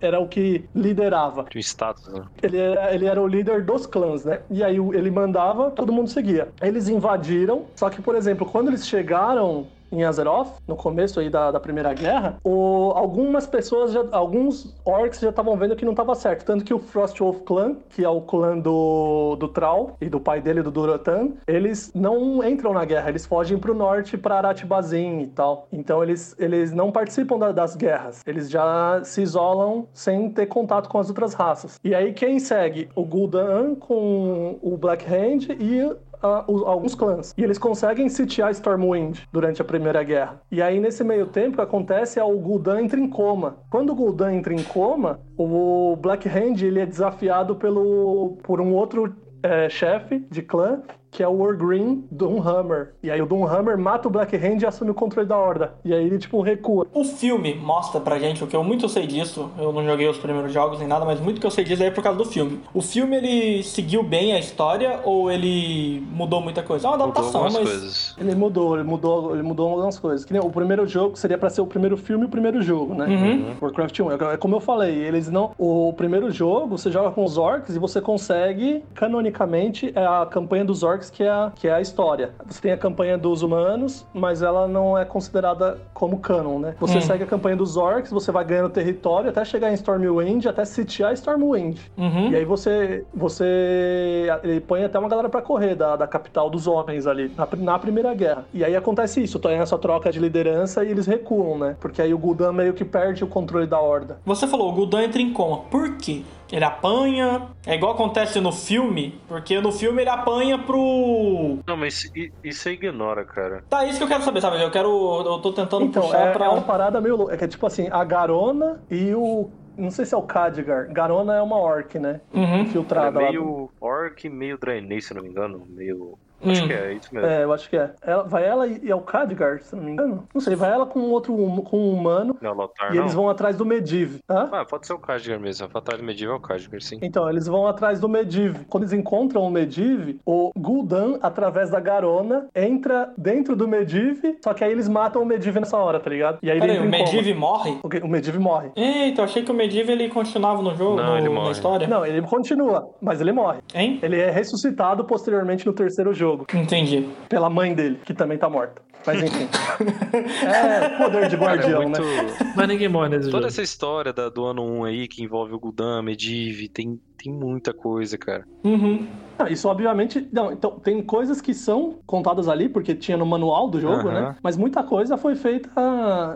Speaker 3: era o que liderava.
Speaker 1: Tinha status, né?
Speaker 3: Ele era, ele era o líder dos clãs, né? E aí ele mandava, todo mundo seguia. Eles invadiram, só que, por exemplo, quando eles chegaram em Azeroth, no começo aí da, da Primeira Guerra, o- algumas pessoas, já, alguns orcs já estavam vendo que não estava certo. Tanto que o Frostwolf Clan, que é o clã do, do Thrall e do pai dele, do Durotan, eles não entram na guerra, eles fogem pro norte, pra Aratibazin e tal. Então eles, eles não participam da- das guerras, eles já se isolam sem ter contato com as outras raças. E aí quem segue? O Gul'dan com o Black Hand e ah, os- alguns clãs. E eles conseguem sitiar Stormwind durante a Primeira Guerra. E aí, nesse meio tempo, o que acontece é o Gul'dan entra em coma. Quando o Gul'dan entra em coma, o Black Hand ele é desafiado pelo, por um outro é, chefe de clã, que é o Wargreen Doomhammer. E aí o Doomhammer mata o Black Hand e assume o controle da Horda. E aí ele, tipo, recua.
Speaker 2: O filme mostra pra gente o que eu muito sei disso. Eu não joguei os primeiros jogos nem nada, mas muito que eu sei disso aí é por causa do filme. O filme ele seguiu bem a história ou ele mudou muita coisa? É uma
Speaker 1: Mudou
Speaker 2: adaptação,
Speaker 1: algumas
Speaker 2: mas.
Speaker 1: coisas.
Speaker 3: Ele mudou, ele mudou, ele mudou algumas coisas. Que nem o primeiro jogo seria pra ser o primeiro filme e o primeiro jogo, né?
Speaker 2: Uhum.
Speaker 3: Warcraft 1. É como eu falei, eles não. O primeiro jogo você joga com os orcs e você consegue, canonicamente, é a campanha dos orcs que é a, que é a história. Você tem a campanha dos humanos, mas ela não é considerada como canon, né? Você
Speaker 2: Hum.
Speaker 3: segue a campanha dos orcs, você vai ganhando território até chegar em Stormwind, até sitiar Stormwind.
Speaker 2: Uhum.
Speaker 3: E aí você, você ele põe até uma galera pra correr da, da capital dos homens ali, na, na Primeira Guerra. E aí acontece isso, tem essa troca de liderança e eles recuam, né? Porque aí o Gul'dan meio que perde o controle da horda.
Speaker 2: Você falou, o Gul'dan entra em coma. Por quê? Ele apanha. É igual acontece no filme, porque no filme ele apanha pro.
Speaker 1: Não, mas isso aí ignora, cara.
Speaker 2: Tá, isso que eu quero saber, sabe? Eu quero. Eu tô tentando
Speaker 3: Então,
Speaker 2: puxar
Speaker 3: é,
Speaker 2: pra.
Speaker 3: é uma parada meio louca. É que é tipo assim, a Garona e o... Não sei se é o Khadgar. Garona é uma orc, né?
Speaker 2: Uhum.
Speaker 1: É
Speaker 3: Infiltrada lá.
Speaker 1: meio orc, meio draenei, se não me engano. Meio... Acho
Speaker 2: Hum.
Speaker 1: que é isso mesmo.
Speaker 3: É, eu acho que é. Ela, vai ela e é o Khadgar, se não me engano. Não sei, vai ela com outro hum- com um humano
Speaker 1: Não, Lotar
Speaker 3: e
Speaker 1: não.
Speaker 3: eles vão atrás do Medivh. Hã?
Speaker 1: Ah, pode ser o Khadgar mesmo. A Fatalidade Medieval é o Khadgar, sim.
Speaker 3: Então, eles vão atrás do Medivh. Quando eles encontram o Medivh, o Gul'dan, através da Garona, entra dentro do Medivh, só que aí eles matam o Medivh nessa hora, tá ligado? E aí ele
Speaker 2: Peraí,
Speaker 3: entra
Speaker 2: o
Speaker 3: em coma.
Speaker 2: Medivh morre?
Speaker 3: O O Medivh morre.
Speaker 2: Eita, eu achei que o Medivh ele continuava no jogo,
Speaker 1: Não,
Speaker 2: no-
Speaker 1: ele
Speaker 2: na
Speaker 1: morre.
Speaker 2: história.
Speaker 3: Não, ele continua, mas ele morre.
Speaker 2: Hein?
Speaker 3: Ele é ressuscitado posteriormente no terceiro jogo. Jogo.
Speaker 2: Entendi.
Speaker 3: Pela mãe dele, que também tá morta. Mas enfim. é poder de
Speaker 1: Cara, é
Speaker 3: guardião,
Speaker 1: muito...
Speaker 3: né?
Speaker 4: Mas ninguém morre nesse
Speaker 1: Toda
Speaker 4: jogo.
Speaker 1: essa história da- do ano 1 aí, que envolve o Gul'dan, Medivh, tem, tem muita coisa, cara.
Speaker 2: Uhum.
Speaker 3: Não, isso obviamente. Não, então, tem coisas que são contadas ali, porque tinha no manual do jogo,
Speaker 1: Aham.
Speaker 3: né? Mas muita coisa foi feita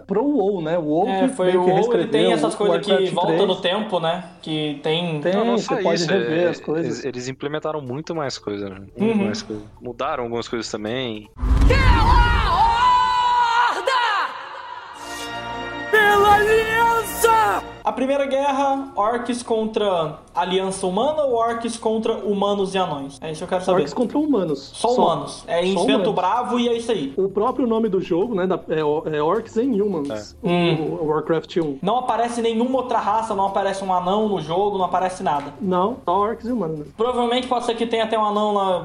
Speaker 3: pro WoW, né? O WoW
Speaker 2: É,
Speaker 3: que
Speaker 2: foi
Speaker 3: meio
Speaker 2: o
Speaker 3: que
Speaker 2: WoW, ele tem essas coisas que voltam
Speaker 3: 3.
Speaker 2: no tempo, né? Que tem.
Speaker 3: Tem,
Speaker 1: Não, não
Speaker 3: você
Speaker 1: só
Speaker 3: pode
Speaker 1: isso,
Speaker 3: rever
Speaker 1: é-
Speaker 3: as coisas.
Speaker 1: Eles, eles implementaram muito mais coisa, né? Muito
Speaker 2: Uhum.
Speaker 1: mais coisa. Mudaram algumas coisas também.
Speaker 2: A primeira guerra, orcs contra aliança humana ou orcs contra humanos e anões? É isso que eu quero saber.
Speaker 3: Orcs contra humanos.
Speaker 2: Só humanos. É em
Speaker 3: Só
Speaker 2: vento
Speaker 3: humanos.
Speaker 2: bravo e é isso aí.
Speaker 3: O próprio nome do jogo, né? é, é Orcs and Humans.
Speaker 2: Hum.
Speaker 3: O, o Warcraft 1.
Speaker 2: Não aparece nenhuma outra raça, não aparece um anão no jogo, não aparece nada.
Speaker 3: Não, só Orcs e Humanos.
Speaker 2: Provavelmente pode ser que tenha até um anão lá.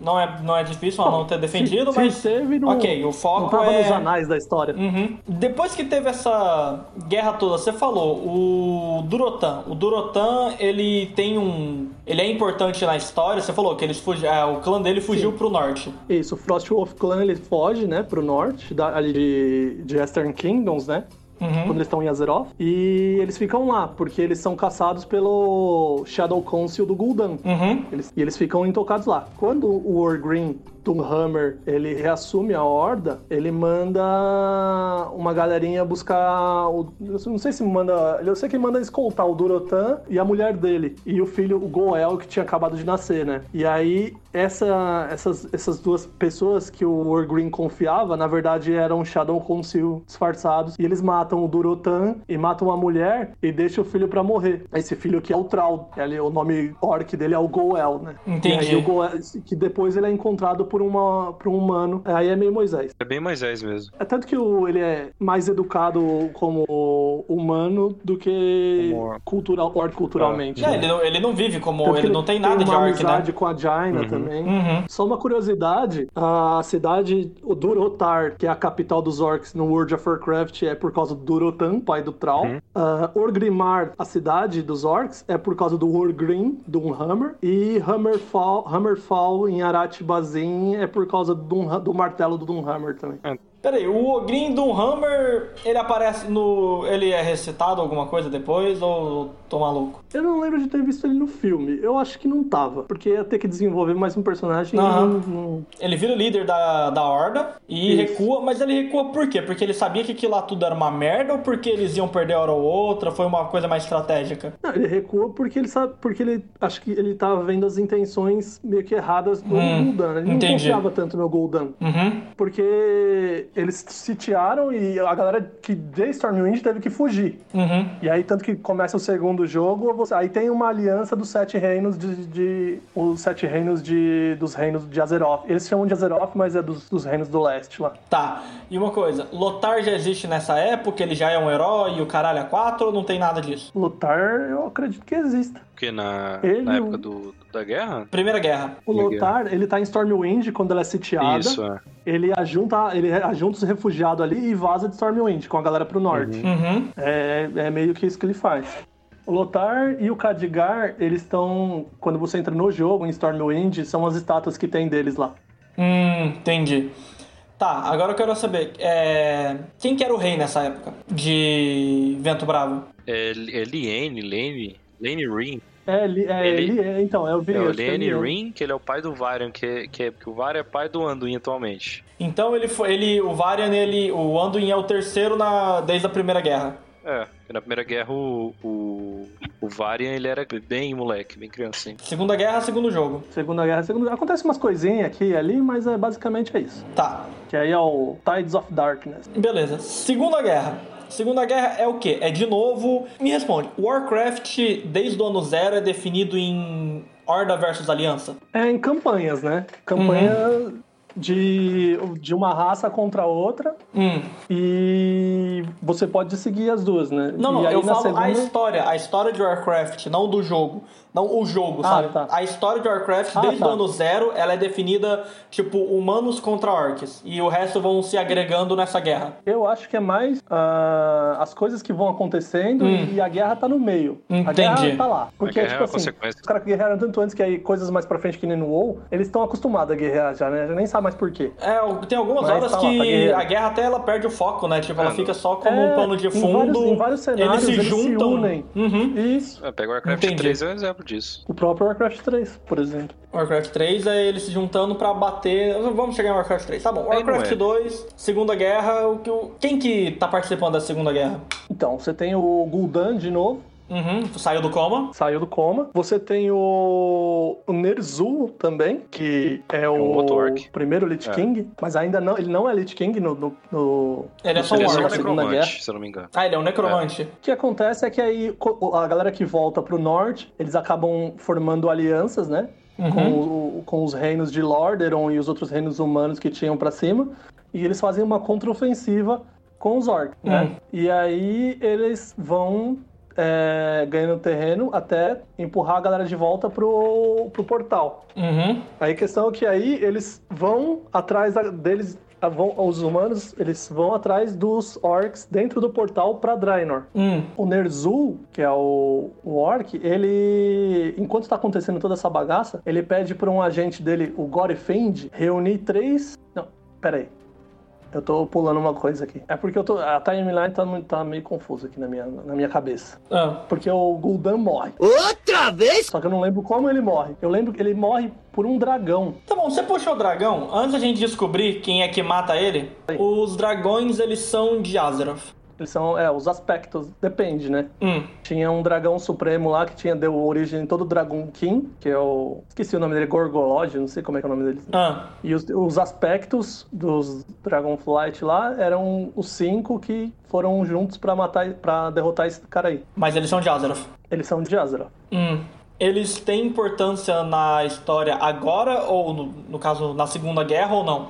Speaker 2: Não é, não é difícil um anão ter defendido,
Speaker 3: se,
Speaker 2: mas.
Speaker 3: Se teve, não,
Speaker 2: Ok, o foco
Speaker 3: não tava
Speaker 2: é-
Speaker 3: nos anais da história.
Speaker 2: Uhum. Depois que teve essa guerra toda, você falou, o Durotan. O Durotan, ele tem um. Ele é importante na história. Você falou que eles fugi... ah, o clã dele fugiu pro norte.
Speaker 3: Isso, o Frostwolf Clan ele foge, né, pro norte, da, ali de, de Eastern Kingdoms, né?
Speaker 2: Uhum.
Speaker 3: Quando eles estão em Azeroth. E eles ficam lá, porque eles são caçados pelo Shadow Council do Gul'dan.
Speaker 2: Uhum.
Speaker 3: Eles, e eles ficam intocados lá. Quando o Wargreen Doomhammer ele reassume a horda, ele manda uma galerinha buscar. O, eu não sei se manda. Eu sei que manda escoltar o Durotan e a mulher dele. E o filho, o Goel, que tinha acabado de nascer, né? E aí, essa, essas, essas duas pessoas que o Wargreen confiava, na verdade eram Shadow Council disfarçados. E eles matam o Durotan e matam a mulher e deixam o filho pra morrer. Esse filho que é o. Ele, o nome orc dele é o Goel, né?
Speaker 2: Entendi.
Speaker 3: E aí o Goel, que depois ele é encontrado por, uma, por um humano. Aí é meio Moisés.
Speaker 1: É bem Moisés mesmo.
Speaker 3: É tanto que o, ele é mais educado como humano do que
Speaker 1: Como-
Speaker 3: cultural, orc culturalmente.
Speaker 2: É,
Speaker 3: né?
Speaker 2: ele, não, ele não vive como.
Speaker 3: Tanto que
Speaker 2: Ele não tem nada de orc, né?
Speaker 3: amizade com a Jaina também.
Speaker 2: Uhum.
Speaker 3: Só uma curiosidade, a cidade o Durotar, que é a capital dos orcs no World of Warcraft, é por causa do Durotan, pai do Thrall. Ah, Orgrimmar, a cidade dos orcs, é por causa do Wargrim, do Unhammer. E Hammerfall, Hammerfall em Arat Bazin é por causa do, do martelo do Dunhammer também.
Speaker 2: Peraí, o Ogrin do Hammer, ele aparece no. Ele é recitado alguma coisa depois ou tô maluco?
Speaker 3: Eu não lembro de ter visto ele no filme. Eu acho que não tava, porque ia ter que desenvolver mais um personagem. e
Speaker 2: Aham.
Speaker 3: não-
Speaker 2: Ele vira o líder da, da Horda e
Speaker 3: Isso.
Speaker 2: recua, mas ele recua por quê? Porque ele sabia que aquilo lá tudo era uma merda ou porque eles iam perder a hora ou outra? Foi uma coisa mais estratégica?
Speaker 3: Não, ele recua porque ele sabe, porque ele acho que ele tava vendo as intenções meio que erradas do
Speaker 2: Hum,
Speaker 3: Gul'dan. Ele não
Speaker 2: entendi.
Speaker 3: confiava tanto no Gul'dan.
Speaker 2: Uhum.
Speaker 3: Porque eles sitiaram e a galera que de Stormwind teve que fugir.
Speaker 2: Uhum.
Speaker 3: E aí, tanto que começa o segundo jogo, você- aí tem uma aliança dos sete reinos de. de- os sete reinos de, dos reinos de Azeroth. Eles chamam de Azeroth, mas é dos, dos reinos do leste lá.
Speaker 2: Tá. E uma coisa, Lotar já existe nessa época? Ele já é um herói e o caralho é quatro ou não tem nada disso?
Speaker 3: Lutar, eu acredito que exista.
Speaker 1: Porque na,
Speaker 3: Ele-
Speaker 1: na época do, da guerra.
Speaker 2: Primeira guerra.
Speaker 3: O. Lotar, ele tá em Stormwind quando ela é sitiada.
Speaker 1: Isso, é.
Speaker 3: Ele ajunta, ele ajunta os refugiados ali e vaza de Stormwind com a galera pro norte.
Speaker 2: Uhum.
Speaker 3: É, é meio que isso que ele faz. O Lotar e o Khadgar, eles estão. Quando você entra no jogo, em Stormwind, são as estátuas que tem deles lá.
Speaker 2: Hum, entendi. Tá, agora eu quero saber, é... quem que era o rei nessa época de Vento Bravo?
Speaker 1: É, é Liane, Lane, Lane Rin.
Speaker 3: É, ele, é,
Speaker 1: Ele-
Speaker 3: ele é, então, é o
Speaker 1: É
Speaker 3: Virion.
Speaker 1: o Lane Rin, que ele é o pai do Varian, que, é- que, é, que o Varian é pai do Anduin atualmente.
Speaker 2: Então ele foi, ele, o Varian, ele, o Anduin é o terceiro na, desde a Primeira Guerra.
Speaker 1: É, porque na primeira guerra o, o, o Varian ele era bem moleque, bem criancinha.
Speaker 2: Segunda Guerra, segundo jogo.
Speaker 3: Segunda Guerra, segunda Acontece umas coisinhas aqui e ali, mas é, basicamente é isso.
Speaker 2: Tá,
Speaker 3: Que aí é o Tides of Darkness.
Speaker 2: beleza. Segunda Guerra. Segunda Guerra é o quê? É de novo. Me responde. Warcraft, desde o ano zero, é definido em Horda versus Aliança?
Speaker 3: É em campanhas, né? Campanha de, de uma raça contra outra
Speaker 2: Hum.
Speaker 3: e você pode seguir as duas, né?
Speaker 2: Não, não, eu falo a
Speaker 3: segunda-
Speaker 2: história, a história de Warcraft, não do jogo. Não o jogo,
Speaker 3: Ah,
Speaker 2: sabe?
Speaker 3: tá.
Speaker 2: A história de Warcraft,
Speaker 3: Ah,
Speaker 2: desde
Speaker 3: tá.
Speaker 2: o ano zero, ela é definida, tipo, humanos contra orcs. E o resto vão se agregando nessa guerra.
Speaker 3: Eu acho que é mais ah, as coisas que vão acontecendo
Speaker 2: Hum.
Speaker 3: e a guerra tá no meio. A
Speaker 2: Entendi.
Speaker 3: guerra tá lá. Porque,
Speaker 1: A guerra
Speaker 3: tipo
Speaker 1: é a
Speaker 3: assim, os caras que guerrearam tanto antes que aí coisas mais pra frente que nem no WoW, eles estão acostumados a guerrear já, né? Já nem sabe mais por quê.
Speaker 2: É, tem algumas
Speaker 3: Mas
Speaker 2: horas
Speaker 3: tá lá, tá
Speaker 2: que a guerra até ela perde o foco, né? Tipo, ela
Speaker 1: É,
Speaker 2: fica só como
Speaker 3: É,
Speaker 2: um pano de
Speaker 3: em
Speaker 2: fundo.
Speaker 3: vários- em vários cenários,
Speaker 2: eles se
Speaker 3: eles se
Speaker 2: juntam.
Speaker 3: unem.
Speaker 2: Uhum.
Speaker 3: Isso.
Speaker 1: É, pega o Warcraft
Speaker 2: Entendi.
Speaker 1: 3 é um exemplo disso.
Speaker 3: O próprio Warcraft 3, por exemplo.
Speaker 2: Warcraft 3 é eles se juntando pra bater. Vamos chegar em Warcraft 3. Tá bom, Warcraft
Speaker 1: é.
Speaker 2: 2, Segunda Guerra. O que o... Quem que tá participando da Segunda Guerra?
Speaker 3: Então, você tem o Gul'dan de novo,
Speaker 2: Uhum, saiu do coma.
Speaker 3: saiu do coma. Você tem o, o Ner'zhul também, que é o
Speaker 1: um outro orc.
Speaker 3: primeiro Lich
Speaker 1: É.
Speaker 3: King, mas ainda não, ele não é Lich King no, no, no-
Speaker 2: Ele é só um
Speaker 1: é necromante, se eu não me engano.
Speaker 2: Ah, ele é um necromante.
Speaker 3: O que acontece é que aí a galera que volta pro norte, eles acabam formando alianças, né?
Speaker 2: Uhum.
Speaker 3: Com, o- com os reinos de Lordaeron e os outros reinos humanos que tinham pra cima. E eles fazem uma contraofensiva com os orcs, né?
Speaker 2: Hum.
Speaker 3: E aí eles vão é, ganhando terreno até empurrar a galera de volta pro, pro portal.
Speaker 2: Uhum.
Speaker 3: Aí a questão é que aí eles vão atrás deles, vão, os humanos, eles vão atrás dos orcs dentro do portal pra Draenor.
Speaker 2: Hum.
Speaker 3: O Ner'zhul, que é o, o orc, ele, enquanto tá acontecendo toda essa bagaça, ele pede para um agente dele, o Gorefend, reunir três... Não, pera aí. Eu tô pulando uma coisa aqui. É porque eu tô, a timeline tá, tá meio confusa aqui na minha, na minha cabeça.
Speaker 2: Ah.
Speaker 3: Porque o Gul'dan morre.
Speaker 6: Outra vez?
Speaker 3: Só que eu não lembro como ele morre. Eu lembro que ele morre por um dragão.
Speaker 2: Tá bom, você puxou o dragão. Antes da gente descobrir quem é que mata ele, os dragões eles são de Azeroth.
Speaker 3: Eles são, é, os aspectos, depende, né?
Speaker 2: Hum.
Speaker 3: Tinha um dragão supremo lá que tinha deu origem em todo o Dragon King, que é o. Esqueci o nome dele, Gorgolod, não sei como é que é o nome dele.
Speaker 2: Ah.
Speaker 3: E os, os aspectos dos Dragonflight lá eram os cinco que foram juntos pra matar, para derrotar esse cara aí.
Speaker 2: Mas eles são de Azeroth.
Speaker 3: Eles são de Azeroth.
Speaker 2: Hum. Eles têm importância na história agora, ou no, no caso, na Segunda Guerra, ou não?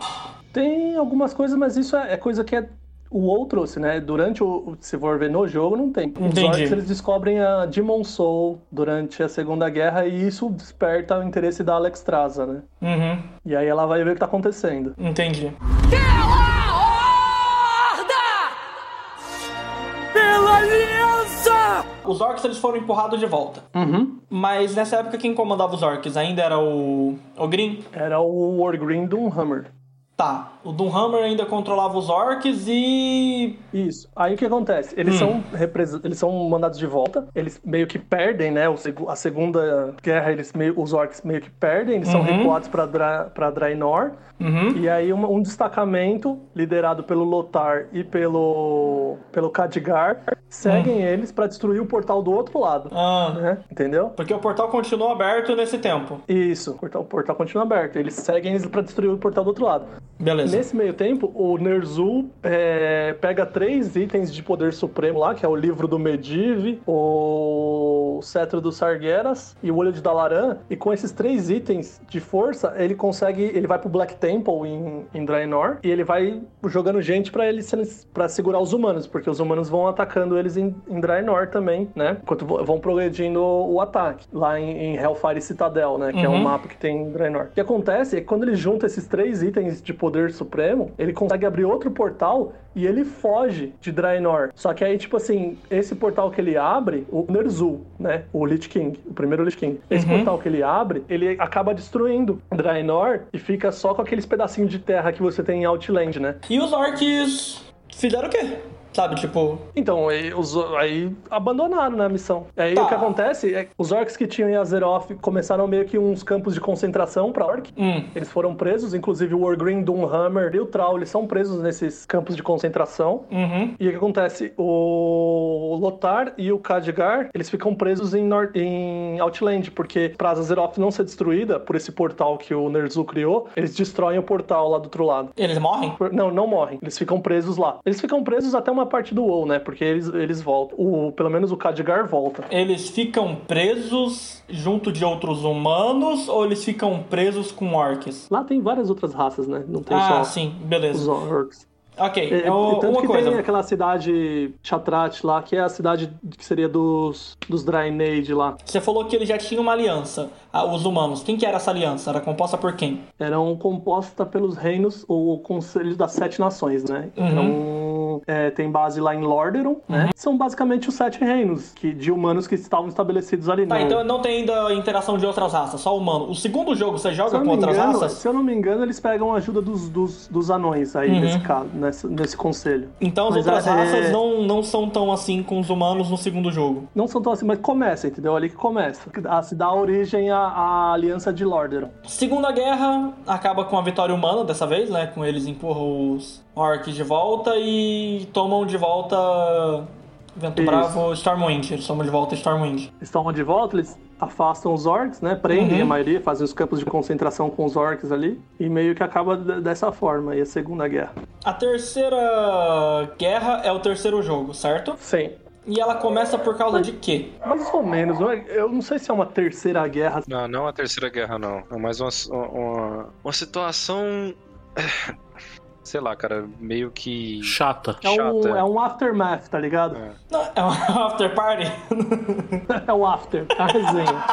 Speaker 3: Tem algumas coisas, mas isso é, é coisa que é o WoW trouxe, né? Durante o. Se for ver no jogo, não tem. Os
Speaker 2: Entendi.
Speaker 3: orcs eles descobrem a Demon Soul durante a Segunda Guerra e isso desperta o interesse da Alexstrasza, né?
Speaker 2: Uhum.
Speaker 3: E aí ela vai ver o que tá acontecendo.
Speaker 2: Entendi.
Speaker 6: Pela aliança!
Speaker 2: Os orcs eles foram empurrados de volta.
Speaker 3: Uhum.
Speaker 2: Mas nessa época quem comandava os orcs ainda era o Ogrin?
Speaker 3: Era o Wargreen Doomhammer.
Speaker 2: Tá. O Doomhammer ainda controlava os orcs e.
Speaker 3: Isso. Aí o que acontece? Eles,
Speaker 2: Hum.
Speaker 3: são, represa- eles são mandados de volta, eles meio que perdem, né? A segunda guerra, eles meio, os orcs meio que perdem, eles são
Speaker 2: Uhum.
Speaker 3: recuados pra, Dra, pra Draenor.
Speaker 2: Uhum.
Speaker 3: E aí uma- um destacamento liderado pelo Lothar e pelo, pelo Khadgar seguem eles pra destruir o portal do outro lado.
Speaker 2: Ah.
Speaker 3: Né? Entendeu?
Speaker 2: Porque o portal continuou aberto nesse tempo.
Speaker 3: Isso, o portal, o portal continua aberto. Eles seguem eles pra destruir o portal do outro lado.
Speaker 2: Beleza.
Speaker 3: Nesse meio tempo, o Ner'zhul é, pega três itens de poder supremo lá, que é o livro do Medivh, o cetro dos Sargeras e o olho de Dalaran. E com esses três itens de força, ele consegue, ele vai pro Black Temple em, em Draenor e ele vai jogando gente pra ele para segurar os humanos, porque os humanos vão atacando eles em, em Draenor também, né? Enquanto vão progredindo o ataque lá em, em Hellfire Citadel, né? Que é um
Speaker 2: Uhum.
Speaker 3: mapa que tem em Draenor. O que acontece é que quando ele junta esses três itens de poder supremo, ele consegue abrir outro portal e ele foge de Draenor. Só que aí, tipo assim, esse portal que ele abre, o Ner'zhul, né? O Lich King, o primeiro Lich King. Esse
Speaker 2: Uhum.
Speaker 3: portal que ele abre, ele acaba destruindo Draenor e fica só com aqueles pedacinhos de terra que você tem em Outland, né?
Speaker 2: E os orcs fizeram o quê? Sabe, tipo.
Speaker 3: Então, aí, os, aí abandonaram né, a missão. Aí
Speaker 2: Tá.
Speaker 3: o que acontece é que os orcs que tinham em Azeroth começaram meio que uns campos de concentração pra orc.
Speaker 2: Hum.
Speaker 3: Eles foram presos, inclusive o Wargreen, Doomhammer e o Troll, eles são presos nesses campos de concentração.
Speaker 2: Uhum.
Speaker 3: E o que acontece? O Lotar e o Khadgar, eles ficam presos em, Nor- em Outland, porque pra Azeroth não ser destruída por esse portal que o Ner'zhul criou, eles destroem o portal lá do outro lado.
Speaker 2: Eles morrem?
Speaker 3: Não, não morrem. Eles ficam presos lá. Eles ficam presos até uma parte do WoW, né? Porque eles, eles voltam. O, pelo menos o Khadgar volta.
Speaker 2: Eles ficam presos junto de outros humanos ou eles ficam presos com orcs?
Speaker 3: Lá tem várias outras raças, né? Não tem
Speaker 2: Ah,
Speaker 3: só
Speaker 2: sim,
Speaker 3: os
Speaker 2: beleza.
Speaker 3: orcs.
Speaker 2: Ok,
Speaker 3: É, tanto
Speaker 2: uma
Speaker 3: que
Speaker 2: coisa.
Speaker 3: tem aquela cidade Chatrat lá, que é a cidade que seria dos, dos Draenei lá.
Speaker 2: Você falou que ele já tinha uma aliança, os humanos. Quem que era essa aliança? Era composta por quem?
Speaker 3: Eram composta pelos reinos ou conselhos das sete nações, né?
Speaker 2: Uhum.
Speaker 3: Então, é, tem base lá em Lordaeron, né? São basicamente os sete reinos que, de humanos que estavam estabelecidos ali.
Speaker 2: Tá,
Speaker 3: no-
Speaker 2: então não tem ainda interação de outras raças, só humano. O segundo jogo você joga com
Speaker 3: não
Speaker 2: outras
Speaker 3: engano,
Speaker 2: raças?
Speaker 3: se eu não me engano, eles pegam a ajuda dos, dos, dos anões aí,
Speaker 2: Uhum.
Speaker 3: nesse caso, nesse, nesse conselho.
Speaker 2: Então as
Speaker 3: Mas
Speaker 2: outras
Speaker 3: é-
Speaker 2: raças não, não são tão assim com os humanos no segundo jogo.
Speaker 3: Não são tão assim, mas começa, entendeu? Ali que começa. A, se dá origem à, à aliança de Lordaeron.
Speaker 2: Segunda guerra acaba com a vitória humana dessa vez, né? Com eles empurram os orcs de volta e tomam de volta Vento
Speaker 3: Isso.
Speaker 2: Bravo Stormwind. Eles tomam de volta Stormwind.
Speaker 3: Eles tomam de volta, eles afastam os orcs, né? Prendem
Speaker 2: Uhum.
Speaker 3: a maioria, fazem os campos de concentração com os orcs ali. E meio que acaba dessa forma aí a Segunda Guerra.
Speaker 2: A terceira guerra é o terceiro jogo, certo?
Speaker 3: Sim.
Speaker 2: E ela começa por causa de quê?
Speaker 3: Mais ou menos, não é? eu não sei se é uma terceira guerra.
Speaker 1: Não, não a terceira guerra, não. É mais uma, uma, uma situação. Sei lá, cara, meio que.
Speaker 5: Chata.
Speaker 3: É um,
Speaker 1: Chata.
Speaker 3: é um aftermath, tá ligado?
Speaker 1: É.
Speaker 2: Não, é uma after party?
Speaker 3: É o after, a resenha.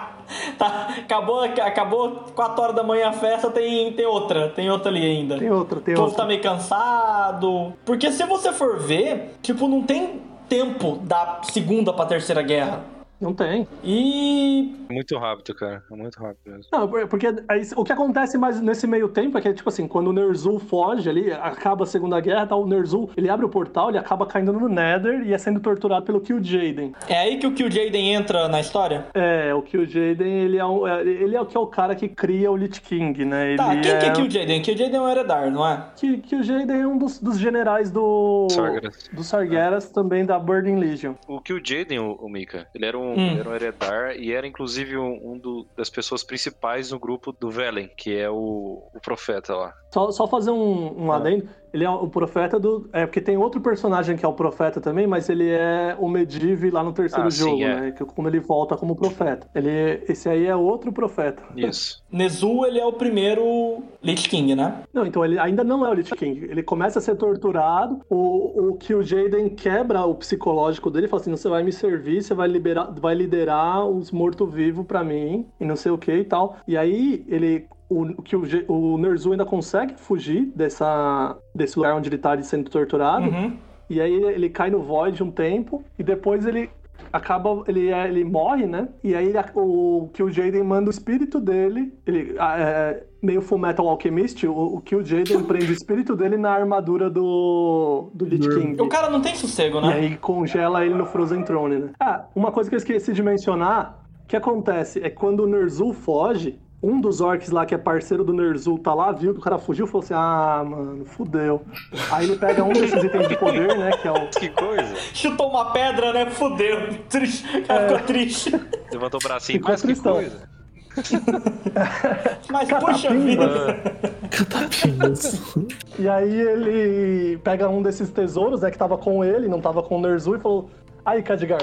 Speaker 2: tá, acabou, acabou 4 horas da manhã a festa, tem, tem outra, tem outra ali ainda.
Speaker 3: Tem outra, tem
Speaker 2: O povo
Speaker 3: outra.
Speaker 2: tá meio cansado. Porque se você for ver, tipo, não tem tempo da segunda pra terceira guerra.
Speaker 3: Não tem.
Speaker 2: E.
Speaker 1: Muito rápido, cara. É muito rápido mesmo.
Speaker 3: Não, por- porque aí, o que acontece mais nesse meio tempo é que, tipo assim, quando o Ner'zhul foge ali, acaba a Segunda Guerra, tá, o Ner'zhul, ele abre o portal, ele acaba caindo no Nether e é sendo torturado pelo Kil'jaeden.
Speaker 2: É aí que o Killjaden entra na história?
Speaker 3: É, o Kil'jaeden, ele é, um, é- ele é o que é o cara que cria o Lich King, né? Ele
Speaker 2: Tá, quem que é
Speaker 3: é
Speaker 2: Killjaden? Killjaden é um Eredar, não é?
Speaker 3: Que, Kil'jaeden é um dos, dos generais do...
Speaker 1: Sargeras.
Speaker 3: Do Sargeras, também da Burning Legion.
Speaker 1: O o Jaden, o, o Mika, ele era um,
Speaker 2: Hum.
Speaker 1: um heredar e era inclusive um, um do- das pessoas principais no grupo do Velen, que é o, o profeta lá.
Speaker 3: Só, só fazer um, um
Speaker 1: Ah.
Speaker 3: adendo. Ele é o profeta do. É, porque tem outro personagem que é o profeta também, mas ele é o Medivh lá no terceiro
Speaker 1: Ah, sim,
Speaker 3: jogo,
Speaker 1: é.
Speaker 3: né? Que quando ele volta como profeta. Ele, esse aí é outro profeta.
Speaker 1: Isso.
Speaker 2: Nezu, ele é o primeiro Lich King, né?
Speaker 3: Não, então ele ainda não é o Lich King. Ele começa a ser torturado. O, o Kil'jaeden quebra o psicológico dele e fala assim: você vai me servir, você vai, liberar, vai liderar os mortos-vivos pra mim, e não sei o que e tal. E aí ele. O, o, Kil'ja- o Ner'zhul ainda consegue fugir dessa, desse lugar onde ele tá sendo torturado.
Speaker 2: Uhum.
Speaker 3: E aí ele, ele cai no Void um tempo e depois ele acaba ele, é- ele morre, né? E aí ele- o Kil'jaeden manda o espírito dele, ele ah, é, meio Full Metal Alchemist, o, o Kil'jaeden prende o espírito dele na armadura do do Lich King.
Speaker 2: O cara não tem sossego,
Speaker 3: E
Speaker 2: né?
Speaker 3: aí congela ele no Frozen Throne, né? Ah, uma coisa que eu esqueci de mencionar, o que acontece é que quando o Ner'zhul foge, um dos orcs lá que é parceiro do Ner'zhul tá lá, viu que o cara fugiu e falou assim: "Ah, mano, fudeu". Aí ele pega um desses itens de poder, né, que é o
Speaker 1: Que coisa.
Speaker 2: Chutou uma pedra, né? Fudeu. Triste. Cara ficou triste.
Speaker 1: Levantou o bracinho.
Speaker 3: Ficou
Speaker 1: Mas que coisa.
Speaker 2: Mas puxa vida.
Speaker 4: Catapinhas.
Speaker 3: E aí ele pega um desses tesouros, né, que tava com ele, não tava com o Ner'zhul, e falou: Aí, Khadgar,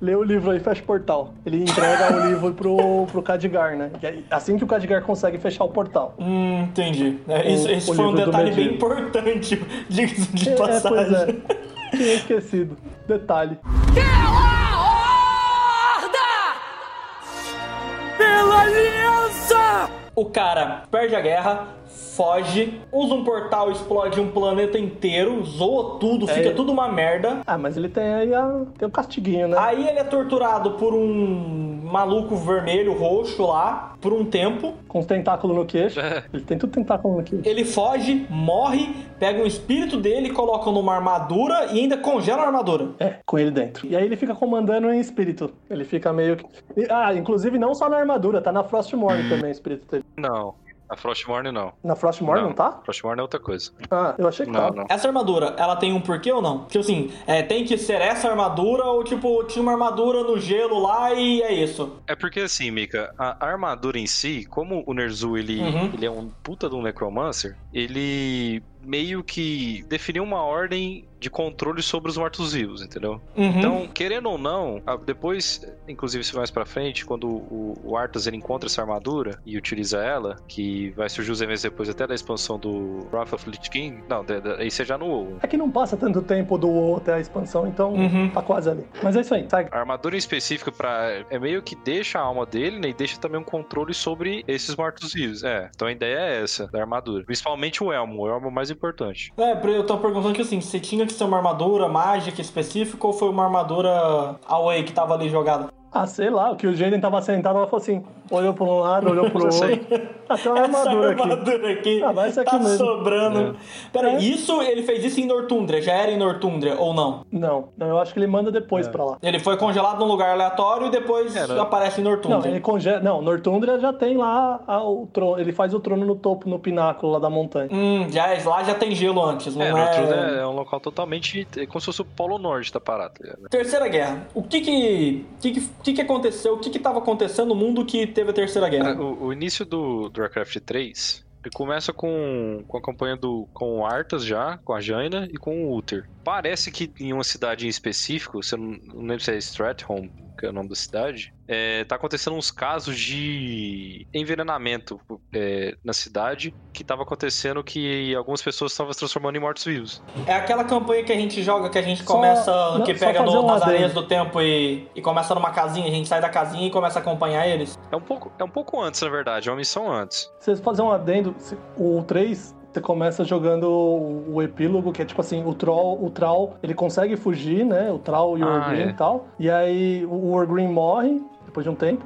Speaker 3: lê o livro aí, fecha o portal. Ele entrega o livro pro, pro Khadgar, né? E aí, assim que o Khadgar consegue fechar o portal.
Speaker 2: Hum, entendi. É, isso,
Speaker 3: O-
Speaker 2: esse
Speaker 3: o
Speaker 2: foi um detalhe bem importante, diga-se de
Speaker 3: É, pois
Speaker 2: passagem.
Speaker 3: é. Tinha esquecido. Detalhe.
Speaker 6: Pela aliança!
Speaker 2: O cara perde a guerra, foge, usa um portal, explode um planeta inteiro, zoa tudo,
Speaker 3: É.
Speaker 2: fica tudo uma merda.
Speaker 3: Ah, mas ele tem aí a... tem o castiguinho, né?
Speaker 2: Aí ele é torturado por um maluco vermelho, roxo lá, por um tempo.
Speaker 3: Com os tentáculos no queixo.
Speaker 1: É.
Speaker 3: Ele tem tudo tentáculo no queixo.
Speaker 2: Ele foge, morre, pega um espírito dele, coloca numa armadura e ainda congela a armadura.
Speaker 3: É, com ele dentro. E aí ele fica comandando em espírito. Ele fica meio que... Ah, inclusive não só na armadura, tá na Frostmourne também o espírito dele.
Speaker 1: Não. A Frostmourne não.
Speaker 3: Na Frostmourne não, tá?
Speaker 1: Frostmourne é outra coisa.
Speaker 3: Ah, eu achei que
Speaker 1: Não,
Speaker 3: tava.
Speaker 1: não.
Speaker 2: Essa armadura, ela tem um porquê ou não? Tipo assim, é, tem que ser essa armadura ou tipo, tinha uma armadura no gelo lá e é isso?
Speaker 1: É porque assim, Mika, a a armadura em si, como o Nerzu ele,
Speaker 2: Uhum.
Speaker 1: ele é um puta de um necromancer, ele meio que definiu uma ordem de controle sobre os mortos-vivos, entendeu?
Speaker 2: Uhum.
Speaker 1: Então, querendo ou não, depois, inclusive se mais pra frente, quando o, o Arthas ele encontra essa armadura e utiliza ela, que vai surgir os eventos depois até da expansão do Wrath of Lich King, não, da- isso é já no WoW.
Speaker 3: É que não passa tanto tempo do WoW até a expansão, então
Speaker 2: Uhum.
Speaker 3: tá quase ali. Mas é isso aí, segue.
Speaker 1: A armadura em específico para é meio que deixa a alma dele, né, e deixa também um controle sobre esses mortos-vivos. É, então a ideia é essa da armadura, principalmente o elmo, o elmo é o mais importante.
Speaker 2: É, eu tô perguntando que assim, se tinha que ser uma armadura mágica específica ou foi uma armadura away que tava ali jogada?
Speaker 3: Ah, sei lá, o que o Jaden tava sentado, ela falou assim, olhou pra um lado, olhou pro outro. Ah, tem uma armadura
Speaker 2: Essa
Speaker 3: aqui.
Speaker 2: armadura aqui,
Speaker 3: Ah, vai essa aqui
Speaker 2: tá
Speaker 3: mesmo.
Speaker 2: sobrando. Pera,
Speaker 3: É.
Speaker 2: isso ele fez isso em Nortundra, já era em Nortundra ou não?
Speaker 3: Não, não, eu acho que ele manda depois
Speaker 1: É.
Speaker 3: pra lá.
Speaker 2: Ele foi congelado num lugar aleatório e depois
Speaker 1: É, não-
Speaker 2: aparece em
Speaker 3: Não,
Speaker 2: Nortundra.
Speaker 3: ele congela. Não, Nortundra já tem lá a- o trono. Ele faz o trono no topo, no pináculo lá da montanha.
Speaker 2: Hum, já, lá já tem gelo antes, não
Speaker 1: É,
Speaker 2: é?
Speaker 1: Northrend é, é um local totalmente é como se fosse o Polo Norte da parada. tá ligado?
Speaker 2: Terceira Guerra. O que que, que, que, que aconteceu? O que que tava acontecendo no mundo que teve a Terceira Guerra?
Speaker 1: Cara, o, o início do, do Warcraft 3 ele começa com, com a campanha do com o Arthas já, com a Jaina e com o Uther. Parece que em uma cidade em específico, você não, não lembro se é Stratholme, que é o nome da cidade, é, tá acontecendo uns casos de envenenamento é, na cidade que tava acontecendo que algumas pessoas estavam se transformando em mortos-vivos.
Speaker 2: É aquela campanha que a gente joga, que a gente
Speaker 3: Só-
Speaker 2: começa,
Speaker 3: não,
Speaker 2: que
Speaker 3: só
Speaker 2: pega no,
Speaker 3: um
Speaker 2: nas areias do tempo e, e começa numa casinha, a gente sai da casinha e começa a acompanhar eles.
Speaker 1: É um pouco, é um pouco antes, na verdade, é uma missão antes.
Speaker 3: Se vocês fazerem um adendo, o 3, você começa jogando o, epílogo, que é tipo assim, o Troll, o Troll, ele consegue fugir, né? O Troll e o
Speaker 1: Ah,
Speaker 3: Orgrim
Speaker 1: é.
Speaker 3: e tal. E aí o Orgrim morre, depois de um tempo.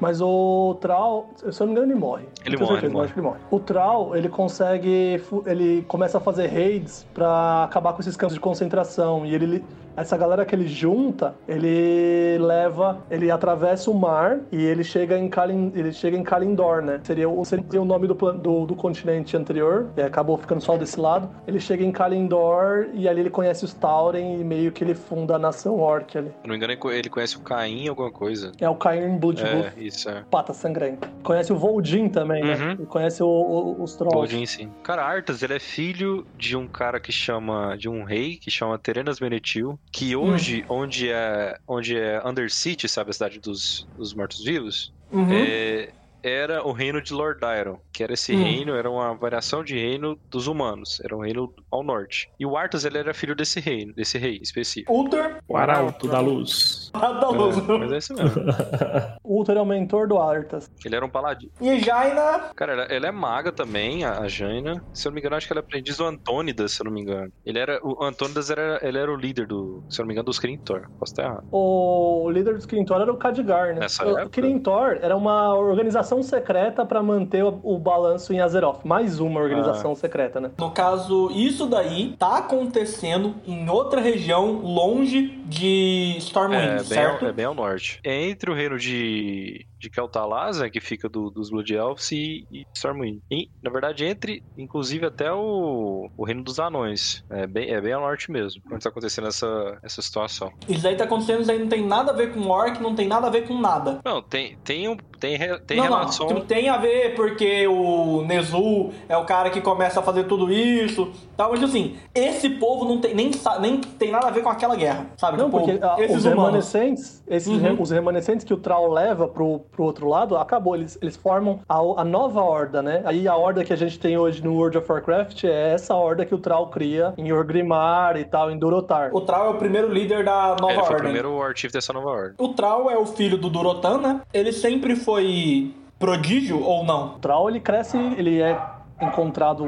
Speaker 3: Mas o Troll, se eu não me engano, ele morre.
Speaker 1: Ele morre,
Speaker 3: certeza,
Speaker 1: ele
Speaker 3: mas acho que ele morre. O Troll, ele consegue. Ele começa a fazer raids pra acabar com esses campos de concentração. E ele. Essa galera que ele junta, ele leva. Ele atravessa o mar e ele chega em, Kalin, ele chega em Kalindor, né? Seria, o- seria o nome do, do, do continente anterior, e acabou ficando só desse lado. Ele chega em Kalindor e ali ele conhece os Tauren e meio que ele funda a nação Orc ali.
Speaker 1: Se não me engano, ele co- ele conhece o Caim, alguma coisa.
Speaker 3: É o Cairn Bloodwolf.
Speaker 1: É, isso é.
Speaker 3: Pata sangrenta. Conhece o Voldin também, né?
Speaker 1: Uhum.
Speaker 3: Ele conhece o- o- os Trolls.
Speaker 1: Odin, sim. Cara, Arthas, ele é filho de um cara que chama. de um rei que chama Terenas Menetil. Que hoje, onde é. onde é Undercity, sabe, a cidade dos, dos mortos-vivos,
Speaker 2: Uhum.
Speaker 1: é, era o reino de Lord Iron. Que era esse
Speaker 2: Hum.
Speaker 1: reino, era uma variação de reino dos humanos. Era um reino ao norte. E o Arthas, ele era filho desse reino, desse rei específico.
Speaker 2: Ulter,
Speaker 4: O Arauto da Luz.
Speaker 2: da luz.
Speaker 1: É, mas é isso mesmo.
Speaker 3: O Uther é o mentor do Arthas.
Speaker 1: Ele era um paladino.
Speaker 2: E Jaina,
Speaker 1: Cara, ela, ela é maga também, a, a Jaina. Se eu não me engano, acho que ela é aprendiz do Antônidas, se eu não me engano. Ele era, o Antônidas era, ele era o líder do, se eu não me engano, dos Crintor. Posso estar errado.
Speaker 3: O líder dos Kirintor era o Khadgar, né?
Speaker 1: Nessa
Speaker 3: o
Speaker 1: época?
Speaker 3: Kirintor era uma organização secreta pra manter o, o balanço em Azeroth. Mais uma
Speaker 1: Ah.
Speaker 3: organização secreta, né?
Speaker 2: no caso, isso daí tá acontecendo em outra região longe de Stormwind,
Speaker 1: É bem,
Speaker 2: certo?
Speaker 1: ao, é bem ao norte. Entre o reino de, de Kel'Thuzad, que fica do- dos Blood Elves, e, e Stormwind. E, na verdade, entre, inclusive, até o, o reino dos anões. É bem, é bem ao norte mesmo, onde tá acontecendo essa, essa situação.
Speaker 2: Isso daí tá acontecendo, isso aí não tem nada a ver com Orc, não tem nada a ver com nada.
Speaker 1: Não, tem, tem, um, tem, re- tem
Speaker 2: não,
Speaker 1: relação...
Speaker 2: não, tem a ver porque o Nezul é o cara que começa a fazer tudo isso, tal, mas assim, esse povo não tem nem, nem tem nada a ver com aquela guerra, sabe?
Speaker 3: Não,
Speaker 2: Tipo,
Speaker 3: porque ah,
Speaker 2: esses
Speaker 3: os
Speaker 2: humanos.
Speaker 3: remanescentes, esses
Speaker 2: Uhum.
Speaker 3: re- os remanescentes que o Troll leva pro, pro outro lado, acabou. Eles, eles formam a, a nova horda, né? Aí a horda que a gente tem hoje no World of Warcraft é essa horda que o Troll cria em Orgrimmar e tal, em Durotar.
Speaker 2: O Trau é o primeiro líder da nova
Speaker 1: É, ele foi o primeiro War Chief dessa nova ordem.
Speaker 2: O Trau é o filho do Durotan, né? Ele sempre foi prodígio ou não?
Speaker 3: O Troll, ele cresce, ele é encontrado,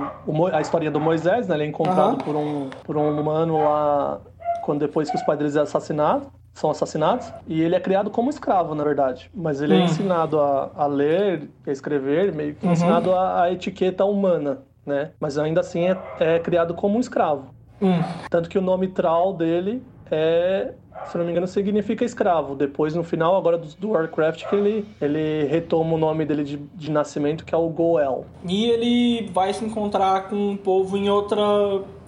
Speaker 3: a história do Moisés, né? Ele é encontrado
Speaker 2: Aham.
Speaker 3: por, um, por um humano lá, quando depois que os pais deles é assassinados, são assassinados, e ele é criado como escravo, na verdade. Mas ele é
Speaker 2: Hum.
Speaker 3: ensinado a, a ler, a escrever, meio que
Speaker 2: Uhum.
Speaker 3: ensinado a, a etiqueta humana, né? Mas ainda assim é, é criado como um escravo.
Speaker 2: Hum.
Speaker 3: Tanto que o nome Troll dele é se não me engano, significa escravo. Depois, no final, agora do, do Warcraft, que ele, ele retoma o nome dele de, de nascimento, que é o Goel.
Speaker 2: E ele vai se encontrar com um povo em outra.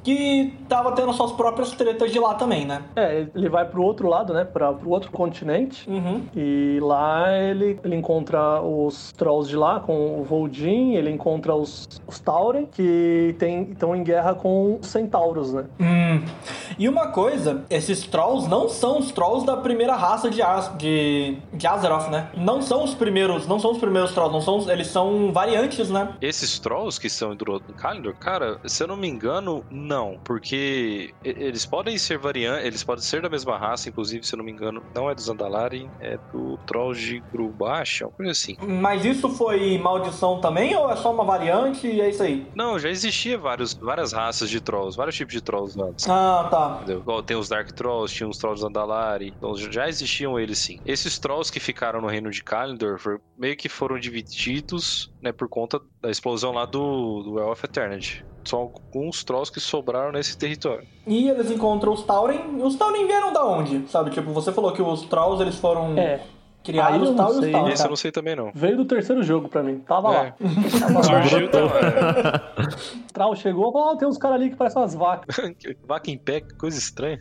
Speaker 2: Que tava tendo suas próprias tretas de lá também, né?
Speaker 3: É, ele vai pro outro lado, né? Pra, pro outro continente.
Speaker 2: Uhum.
Speaker 3: E lá ele, ele encontra os Trolls de lá, com o Voldin, ele encontra os, os Tauren, que estão em guerra com os Centauros, né?
Speaker 2: Hum. E uma coisa, esses trolls não são os trolls da primeira raça de, Az de, de Azeroth, né? Não são os primeiros, não são os primeiros trolls, não são, eles são variantes, né?
Speaker 1: Esses trolls que são do Kalendor, cara, se eu não me engano, não. Porque e- eles podem ser variantes, eles podem ser da mesma raça, inclusive, se eu não me engano, não é dos Andalari, é do Troll de Grubacha, uma coisa assim.
Speaker 2: Mas isso foi maldição também ou é só uma variante e é isso aí?
Speaker 1: Não, já existia vários, várias raças de trolls, vários tipos de trolls antes.
Speaker 2: Ah, tá.
Speaker 1: Entendeu? Igual tem os Dark Trolls, tinha os Trolls dos Andalari. Então já existiam eles sim. Esses Trolls que ficaram no reino de Kalendor for- meio que foram divididos, né, por conta da explosão lá do, do Well of Eternity. São alguns Trolls que sobraram nesse território.
Speaker 2: E eles encontram os Tauren. Os Tauren vieram da onde? Sabe, tipo, você falou que os Trolls eles foram
Speaker 3: É,
Speaker 2: criados
Speaker 3: Aí eu
Speaker 2: e tal,
Speaker 3: não
Speaker 2: e os
Speaker 3: sei.
Speaker 2: Tauren.
Speaker 1: Esse eu não sei também não.
Speaker 3: veio do terceiro jogo pra mim. Tava
Speaker 1: É.
Speaker 3: lá. Tava.
Speaker 1: Surgiu, tá?
Speaker 3: O Troll chegou e falou: "Ah, tem uns caras ali que parecem umas vacas.
Speaker 1: Vaca em pé, coisa estranha.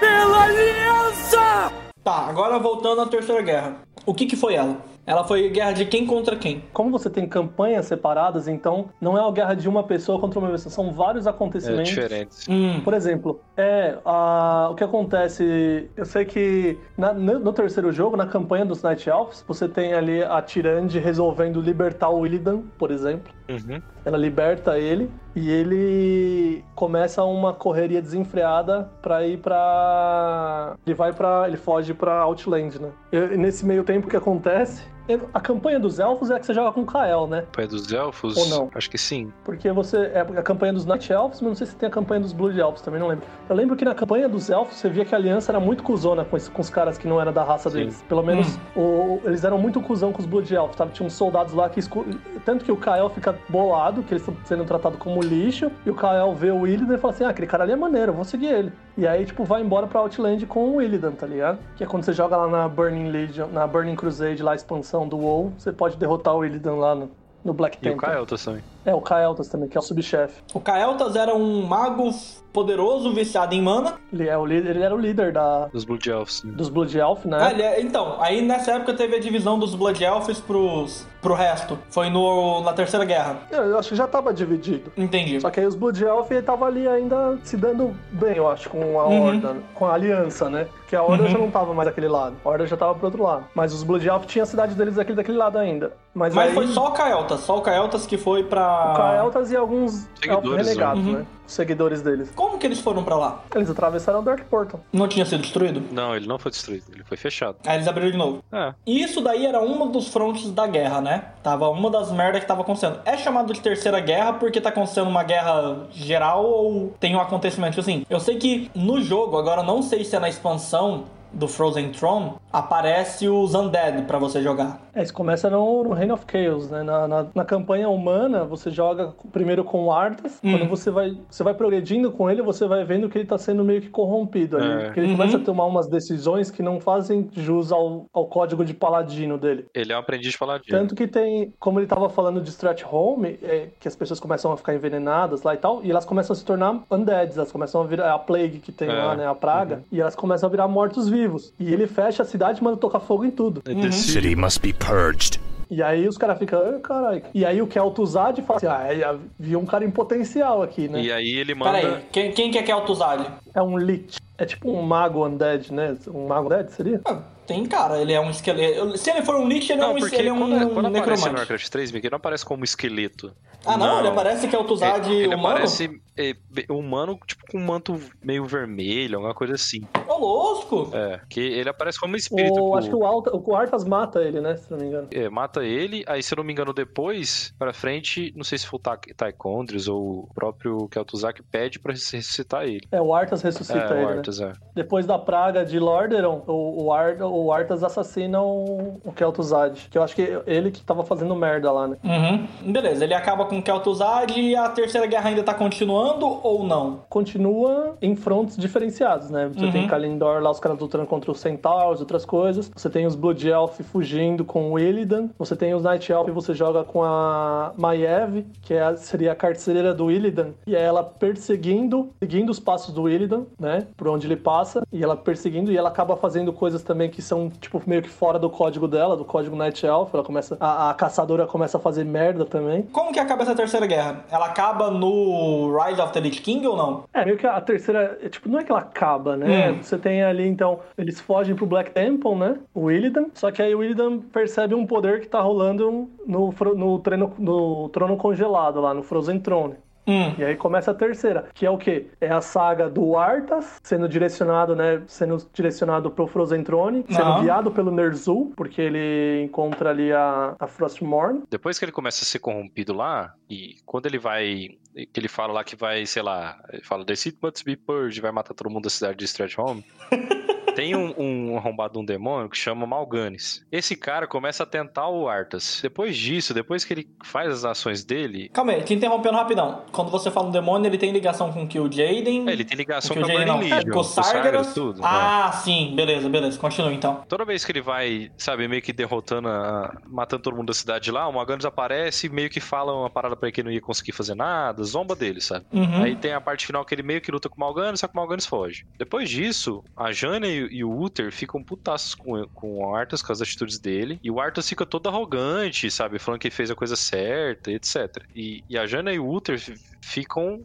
Speaker 6: Pela aliança!
Speaker 2: Tá, agora voltando à Terceira Guerra. O que que foi ela? Ela foi guerra de quem contra quem?
Speaker 3: Como você tem campanhas separadas, então não é uma guerra de uma pessoa contra uma pessoa, são vários
Speaker 1: É
Speaker 3: acontecimentos.
Speaker 1: diferente.
Speaker 2: Hum.
Speaker 3: Por exemplo, é a- o que acontece. Eu sei que na- no, no terceiro jogo, na campanha dos Night Elves, você tem ali a Tirande resolvendo libertar o Illidan, por exemplo.
Speaker 1: Uhum.
Speaker 3: Ela liberta ele e ele começa uma correria desenfreada pra ir pra. Ele vai pra. Ele foge pra Outland, né? E nesse meio tempo que acontece. A campanha dos elfos é a que você joga com o Kael, né?
Speaker 1: Pai dos Elfos?
Speaker 3: Ou não?
Speaker 1: Acho que sim.
Speaker 3: Porque você. É a campanha dos Night Elves, mas não sei se tem a campanha dos Blood Elves, também não lembro. Eu lembro que na campanha dos Elfos você via que a aliança era muito cuzona com, esse- com os caras que não eram da raça
Speaker 1: Sim.
Speaker 3: deles. Pelo menos o- eles eram muito cuzão com os Blood Elves, tá? Tinha uns soldados lá que. escu- Tanto que o Kael fica bolado, que eles estão sendo tratados como lixo, e o Kael vê o Illidan e fala assim: ah, aquele cara ali é maneiro, eu vou seguir ele. E aí, tipo, vai embora pra Outland com o Illidan, tá ligado? Que é quando você joga lá na Burning Legion, na Burning Crusade, lá a expansão do WoW, você pode derrotar o Illidan lá no, no Black
Speaker 1: E o
Speaker 3: Temple.
Speaker 1: Kael'thas também.
Speaker 3: É, o Kael'thas também, que é o subchefe.
Speaker 2: O Kael'thas era um mago poderoso, viciado em mana.
Speaker 3: Ele, é o líder, ele era o líder da,
Speaker 1: Dos Blood Elves. sim.
Speaker 3: dos Blood Elf, né?
Speaker 2: Ah, ele é- então, aí nessa época teve a divisão dos Blood Elves pros, pro resto. Foi no, na Terceira Guerra.
Speaker 3: Eu acho que já tava dividido.
Speaker 2: Entendi.
Speaker 3: Só que aí os Blood Elf ele tava ali ainda se dando bem, eu acho, com a
Speaker 2: Uhum.
Speaker 3: Horda, com a aliança, né? Porque a Horda já não tava mais daquele lado. A Horda já tava pro outro lado. Mas os Blood Elf tinham a cidade deles daquele, daquele lado ainda. Mas,
Speaker 2: Mas
Speaker 3: aí,
Speaker 2: foi só o Kael'thas, só o Kael'thas que foi pra...
Speaker 3: o Kael'thas e alguns elfos
Speaker 1: Seguidores,
Speaker 3: renegados,
Speaker 2: né?
Speaker 3: né? Os seguidores deles.
Speaker 2: Como que eles foram pra lá?
Speaker 3: Eles atravessaram o Dark Portal.
Speaker 2: Não tinha sido destruído?
Speaker 1: Não, ele não foi destruído, ele foi fechado.
Speaker 2: Aí eles abriram de novo.
Speaker 1: É,
Speaker 2: E isso daí era uma dos frontes da guerra, né? Tava uma das merdas que tava acontecendo. É chamado de terceira guerra porque tá acontecendo uma guerra geral ou tem um acontecimento assim? Eu sei que no jogo, agora não sei se é na expansão do Frozen Throne, aparece os Undead pra você jogar.
Speaker 3: É, isso começa no, no Reign of Chaos, né? Na, na, na campanha humana, você joga primeiro com o Arthas.
Speaker 2: Hum.
Speaker 3: Quando você vai, você vai progredindo com ele, você vai vendo que ele tá sendo meio que corrompido ali.
Speaker 1: É.
Speaker 3: Porque ele
Speaker 2: Uhum.
Speaker 3: começa a tomar umas decisões que não fazem jus ao, ao código de paladino dele.
Speaker 1: ele é um aprendiz de paladino.
Speaker 3: Tanto que tem, como ele tava falando de Strat Home, é, que as pessoas começam a ficar envenenadas lá e tal, e elas começam a se tornar undeads, elas começam a virar a plague que tem
Speaker 1: É.
Speaker 3: lá, né? A praga, e elas começam a virar mortos-vivos. E ele fecha a cidade e manda tocar fogo em tudo.
Speaker 2: Uhum.
Speaker 1: decide-
Speaker 6: City must be purged.
Speaker 3: E aí os caras ficam, caralho. E aí o Kel'Thuzad fala assim, ah, é, havia um cara em potencial aqui, né?
Speaker 1: E aí ele manda.
Speaker 2: Pera aí, quem, quem que é Kel'Thuzad?
Speaker 3: É um Lich. É tipo um mago undead, né? Um mago undead, seria?
Speaker 2: Ah, Tem cara, ele é um esqueleto. Se ele for um Lich, ele é
Speaker 1: Não,
Speaker 2: um,
Speaker 1: porque
Speaker 2: ele é um
Speaker 1: quando, quando aparece no
Speaker 2: necromante.
Speaker 1: Warcraft 3, Mickey, ele não aparece como esqueleto.
Speaker 2: Ah, não? Ele aparece Kel'Thuzad
Speaker 1: ele, ele
Speaker 2: humano?
Speaker 1: aparece é, humano, tipo, com um manto meio vermelho, alguma coisa assim.
Speaker 2: Ô, louco!
Speaker 1: É, que ele aparece como espírito.
Speaker 3: O,
Speaker 1: pro-
Speaker 3: acho que o, Alta, o Arthas mata ele, né? Se não me engano.
Speaker 1: É, mata ele, aí se eu não me engano depois, pra frente, não sei se foi o Ta- Taekondris ou o próprio Kel'Thuzad pede pra ressuscitar ele.
Speaker 3: É, o Arthas ressuscita
Speaker 1: É, o
Speaker 3: ele, né?
Speaker 1: Arthas, é.
Speaker 3: Depois da praga de Lordaeron, o, o, Ar, o Arthas assassina o, o Kel'Thuzad. Que eu acho que ele que tava fazendo merda lá, né?
Speaker 2: Uhum. Beleza, ele acaba com o Kel'Thuzad e a Terceira Guerra ainda tá continuando ou não?
Speaker 3: Continua em frontes diferenciados, né? Você
Speaker 2: Uhum.
Speaker 3: tem Kalindor lá, os caras lutando contra os Centaurs, outras coisas. Você tem os Blood Elf fugindo com o Illidan. Você tem os Night Elf, você joga com a Maiev, que é a- seria a carcereira do Illidan. E é ela perseguindo, seguindo os passos do Illidan, né? Por onde ele passa. E ela perseguindo, e ela acaba fazendo coisas também que são, tipo, meio que fora do código dela, do código Night Elf. Ela começa. A, a caçadora começa a fazer merda também.
Speaker 2: Como que acaba essa Terceira Guerra? Ela acaba no Rise of the Lich King ou não?
Speaker 3: É, meio que a terceira, é, tipo, não é que ela acaba, né?
Speaker 2: Hum.
Speaker 3: Você tem ali, então, eles fogem pro Black Temple, né? O Illidan, só que aí o Illidan percebe um poder que tá rolando no, no, treino, no trono congelado lá, no Frozen Throne.
Speaker 2: Hum.
Speaker 3: E aí começa a terceira, que é o quê? É a saga do Arthas sendo direcionado, né? Sendo direcionado pro Frozen Throne, sendo
Speaker 2: Aham.
Speaker 3: guiado pelo Ner'zhul, porque ele encontra ali a, a Frostmourne.
Speaker 1: Depois que ele começa a ser corrompido lá, e quando ele vai. Que ele fala lá que vai, sei lá, ele fala, The city must be purged, vai matar todo mundo da cidade de Stratholme. Tem um, um arrombado, um demônio que chama Malganis. Esse cara começa a tentar o Arthas. Depois disso, depois que ele faz as ações dele,
Speaker 2: Calma aí, te interrompendo rapidão. Quando você fala um demônio, ele tem ligação com o Kill Jaden?
Speaker 1: é, ele tem ligação
Speaker 2: com
Speaker 1: com
Speaker 2: o Jaden não,
Speaker 1: Legion,
Speaker 2: com o Sargeras?
Speaker 1: tudo. né?
Speaker 2: Ah, sim, beleza, beleza. Continua então.
Speaker 1: Toda vez que ele vai, sabe, meio que derrotando, a- matando todo mundo da cidade lá, o Malganis aparece e meio que fala uma parada pra ele que não ia conseguir fazer nada, zomba dele, sabe?
Speaker 2: Uhum.
Speaker 1: Aí tem a parte final que ele meio que luta com o Malganis, só que o Malganis foge. Depois disso, a Jana e, e o Uther ficam putaços com, com o Arthas com as atitudes dele. E o Arthas fica todo arrogante, sabe? Falando que fez a coisa certa, etc. E, e a Jana e o Uther fi- ficam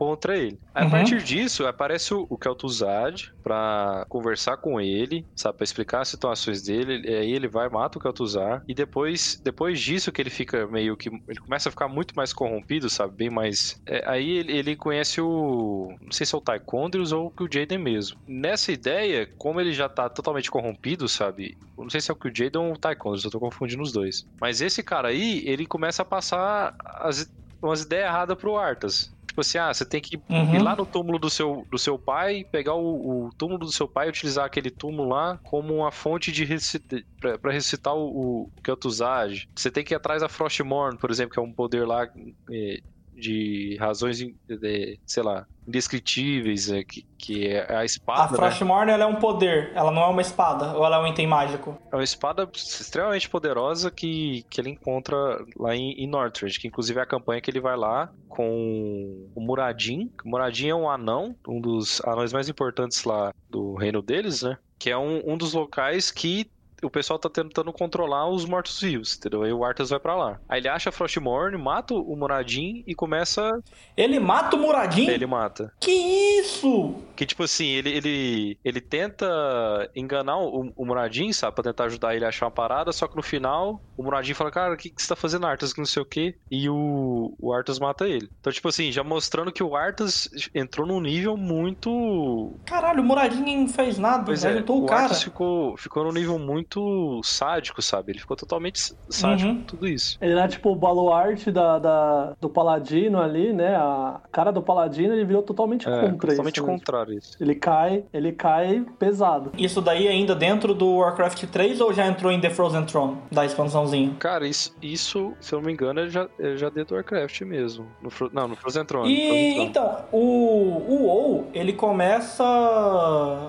Speaker 1: contra ele. Aí,
Speaker 2: Uhum.
Speaker 1: A partir disso, aparece o, o Kel'Thuzad pra conversar com ele, sabe? Pra explicar as situações dele. E aí ele vai, mata o Kel'Thuzad. E depois, depois disso que ele fica meio que... Ele começa a ficar muito mais corrompido, sabe? Bem mais... é, aí ele, ele conhece o... Não sei se é o Tychondrius ou o Jaden mesmo. Nessa ideia, como ele já tá totalmente corrompido, sabe? Eu não sei se é o Jaden ou o Tychondrius, eu tô confundindo os dois. Mas esse cara aí, ele começa a passar as, umas ideias erradas pro Arthas. Tipo assim, ah, você tem que
Speaker 2: Uhum.
Speaker 1: ir lá no túmulo do seu, do seu pai, pegar o, o túmulo do seu pai e utilizar aquele túmulo lá como uma fonte de ressuscita, pra, pra ressuscitar o, o Kel'Thuzad. Você tem que ir atrás da Frostmourne, por exemplo, que é um poder lá eh, de razões, in- de, sei lá, indescritíveis, eh, que, que é a
Speaker 2: A
Speaker 1: espada, né?
Speaker 2: Frostmourne, ela é um poder. Ela não é uma espada. Ou ela é um item mágico?
Speaker 1: É uma espada extremamente poderosa que, que ele encontra lá em, em Northrend, que inclusive é a campanha que ele vai lá com o Muradin. O Muradin é um anão, um dos anões mais importantes lá do reino deles, né? Que é um, um dos locais que o pessoal tá tentando controlar os mortos-vivos, entendeu? Aí o Arthas vai pra lá. Aí ele acha Frostmourne, mata o Muradin e começa...
Speaker 2: Ele mata o Muradin?
Speaker 1: Ele mata.
Speaker 2: Que isso?
Speaker 1: Que, tipo assim, ele, ele, ele tenta enganar o, o Muradin, sabe? Pra tentar ajudar ele a achar uma parada, só que no final, o Muradin fala, cara, o que, que você tá fazendo, Arthas? Que não sei o quê. E o, o Arthas mata ele. Então, tipo assim, já mostrando que o Arthas entrou num nível muito...
Speaker 2: Caralho, o Muradin não fez nada.
Speaker 1: Pois é,
Speaker 2: o
Speaker 1: o
Speaker 2: cara.
Speaker 1: Arthas ficou, ficou num nível muito sádico, sabe? Ele ficou totalmente sádico
Speaker 2: Uhum.
Speaker 1: com tudo isso.
Speaker 3: Ele era tipo o baluarte da, da- do Paladino ali, né? A cara do Paladino, ele virou totalmente
Speaker 1: É,
Speaker 3: contra
Speaker 1: totalmente
Speaker 3: isso. né?
Speaker 1: contrário isso.
Speaker 3: Ele cai, ele cai pesado.
Speaker 2: Isso daí ainda dentro do Warcraft 3 ou já entrou em The Frozen Throne, da expansãozinha?
Speaker 1: Cara, isso, isso se eu não me engano, é já, é já dentro do Warcraft mesmo. No, não, no Frozen Throne. Frozen
Speaker 2: E
Speaker 1: Throne.
Speaker 2: então, o, o WoW, ele começa.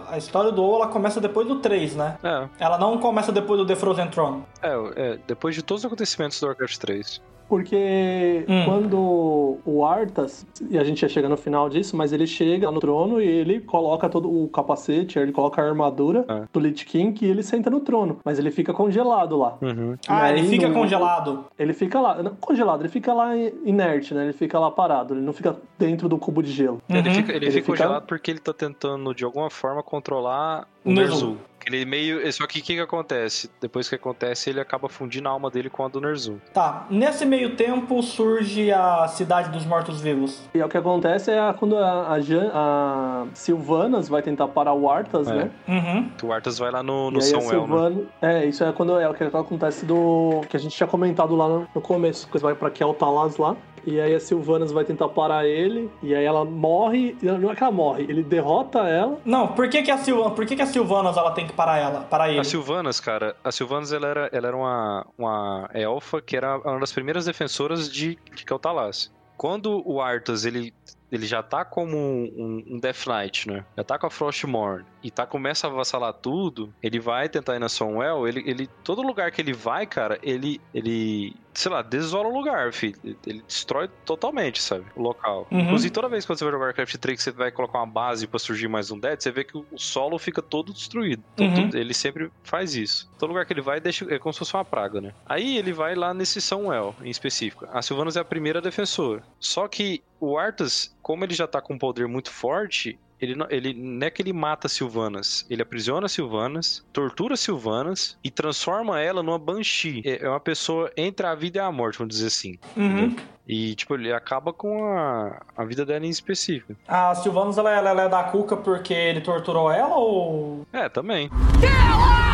Speaker 2: A história do WoW ela começa depois do 3, né?
Speaker 1: É,
Speaker 2: Ela não começa depois do The Frozen Throne.
Speaker 1: É, é, depois de todos os acontecimentos do Warcraft 3.
Speaker 3: Porque
Speaker 2: Hum.
Speaker 3: quando o Arthas, e a gente ia chegar no final disso, mas ele chega no trono e ele coloca todo o capacete, ele coloca a armadura
Speaker 1: É.
Speaker 3: do Lich King e ele senta no trono. Mas ele fica congelado lá.
Speaker 1: Uhum.
Speaker 2: Ah,
Speaker 3: E
Speaker 2: ele
Speaker 3: aí,
Speaker 2: fica
Speaker 3: no-
Speaker 2: congelado.
Speaker 3: Ele fica lá, não, congelado, ele fica lá inerte, né? Ele fica lá parado, ele não fica dentro do cubo de gelo.
Speaker 1: Ele
Speaker 2: Uhum.
Speaker 1: fica, ele
Speaker 3: Ele
Speaker 1: fica
Speaker 3: fica-
Speaker 1: congelado porque ele tá tentando, de alguma forma, controlar o.
Speaker 2: Ner'zhul.
Speaker 1: Ele meio... Só que o que, que acontece? Depois que acontece, ele acaba fundindo a alma dele com a do Ner'zhul.
Speaker 2: Tá, nesse meio tempo surge a Cidade dos Mortos-Vivos.
Speaker 3: E é o que acontece é quando a, a, Jan- a Sylvanas vai tentar parar o Arthas,
Speaker 1: É.
Speaker 3: né?
Speaker 2: Uhum.
Speaker 1: Que o Arthas vai lá no, no São El, né?
Speaker 3: É, isso é quando é o que acontece do. que a gente tinha comentado lá no, no começo. Que vai pra Kel'Thalas lá. E aí a Sylvanas vai tentar parar ele. E aí ela morre. e Não é que ela morre. Ele derrota ela.
Speaker 2: Não, por que, que a Silvana, por que, que a Silvanas ela tem que parar ela? Parar ele?
Speaker 1: A Sylvanas, cara, a Sylvanas ela era, ela era uma, uma elfa que era uma das primeiras defensoras de, de Keltalas. Quando o Arthas, ele, ele já tá como um, um Death Knight, né? Já tá com a Frostmourne e tá, começa a avassalar tudo, ele vai tentar ir na Sonwell, ele, ele, todo lugar que ele vai, cara, ele, ele, sei lá, desola o lugar, filho. Ele destrói totalmente, sabe? O local.
Speaker 2: Uhum.
Speaker 1: Inclusive, toda vez que você vai jogar Warcraft 3, que você vai colocar uma base pra surgir mais um Dead, você vê que o solo fica todo destruído. Então,
Speaker 2: Uhum.
Speaker 1: tudo- ele sempre faz isso. Todo lugar que ele vai, deixa, é como se fosse uma praga, né? Aí ele vai lá nesse Sonwell, em específico. A Sylvanas é a primeira defensora. Só que o Arthas, como ele já tá com um poder muito forte, ele não, ele não é que ele mata Sylvanas, ele aprisiona Sylvanas, tortura Sylvanas e transforma ela numa Banshee. É é uma pessoa entre a vida e a morte, vamos dizer assim.
Speaker 2: Uhum.
Speaker 1: E, tipo, ele acaba com a, a vida dela em específico.
Speaker 2: A Silvanas ela, ela, ela é da Cuca porque ele torturou ela ou.
Speaker 1: É, também.
Speaker 6: Pela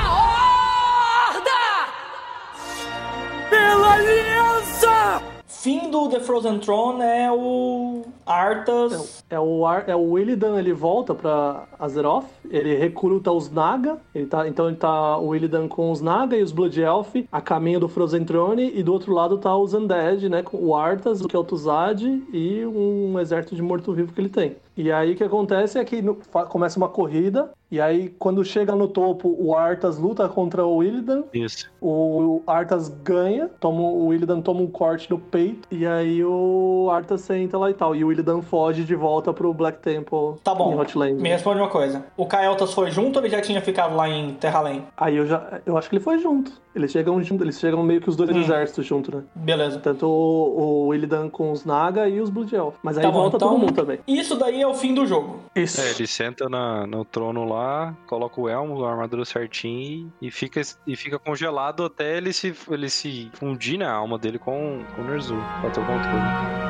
Speaker 2: Fim do The Frozen Throne é o Arthas.
Speaker 3: É o, Ar, é o Illidan, ele volta pra Azeroth, ele recruta os Naga, ele tá, então ele tá o Illidan com os Naga e os Blood Elf a caminho do Frozen Throne, e do outro lado tá os Undead, né, com o Arthas, o Kel'Thuzad e um exército de morto-vivo que ele tem. E aí o que acontece é que no- fa- começa uma corrida, e aí quando chega no topo, o Arthas luta contra o Illidan,
Speaker 1: Isso.
Speaker 3: o Arthas ganha, toma, o Illidan toma um corte no peito, e aí o Arthas senta lá e tal. E o Illidan foge de volta pro Black Temple
Speaker 2: Tá bom.
Speaker 3: em Hotland.
Speaker 2: Me responde uma coisa. O Kael'thas foi junto ou ele já tinha ficado lá em Terralém?
Speaker 3: Aí eu já. Eu acho que ele foi junto. Eles chegam junto, eles chegam meio que os dois
Speaker 2: Hum.
Speaker 3: exércitos juntos, né?
Speaker 2: Beleza.
Speaker 3: Tanto o, o Illidan com os Naga e os Blood Elf. Mas aí
Speaker 2: Tá bom,
Speaker 3: volta
Speaker 2: então-
Speaker 3: todo mundo também.
Speaker 2: Isso daí é o fim do jogo.
Speaker 3: Isso.
Speaker 1: É, ele senta na- no trono lá, coloca o elmo, a armadura certinho e fica, e fica congelado até ele se, ele se fundir, né, a alma dele com, com o Ner'zhul, pra ter o controle.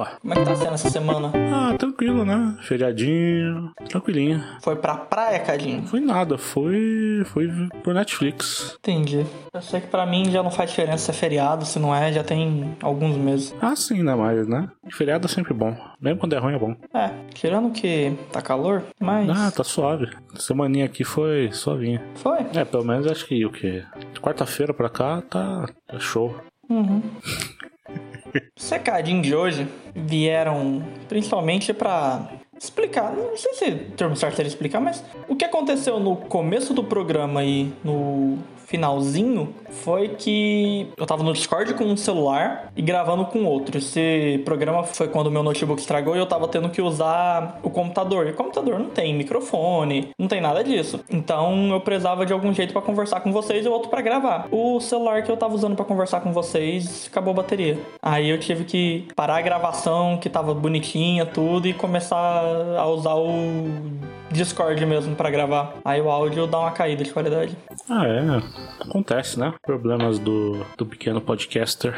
Speaker 5: Opa.
Speaker 2: Como é que tá sendo essa semana?
Speaker 5: Ah, tranquilo, né? Feriadinho, tranquilinho.
Speaker 2: Foi pra praia, Cadinho?
Speaker 5: Foi nada, foi. Foi por Netflix.
Speaker 2: Entendi. Eu sei que pra mim já não faz diferença se é feriado, se não é, já tem alguns meses.
Speaker 5: Ah, sim, ainda mais, né? Feriado é sempre bom. Mesmo quando é ruim, é bom.
Speaker 2: É, tirando que tá calor, mas.
Speaker 5: Ah, tá suave. Semaninha aqui foi suavinha.
Speaker 2: Foi.
Speaker 5: É, pelo menos acho que o quê? De quarta-feira pra cá tá tá show.
Speaker 2: Uhum. Secadinho de hoje vieram principalmente pra explicar, não sei se o termo certo seria explicar, mas o que aconteceu no começo do programa e no finalzinho foi que eu tava no Discord com um celular e gravando com outro. Esse programa foi quando o meu notebook estragou e eu tava tendo que usar o computador. E o computador não tem microfone, não tem nada disso. Então eu precisava de algum jeito pra conversar com vocês e o outro pra gravar. O celular que eu tava usando pra conversar com vocês acabou a bateria. Aí eu tive que parar a gravação que tava bonitinha tudo e começar a usar o Discord mesmo pra gravar. Aí o áudio dá uma caída de qualidade.
Speaker 5: Ah, é. Acontece, né? Problemas do, do pequeno podcaster.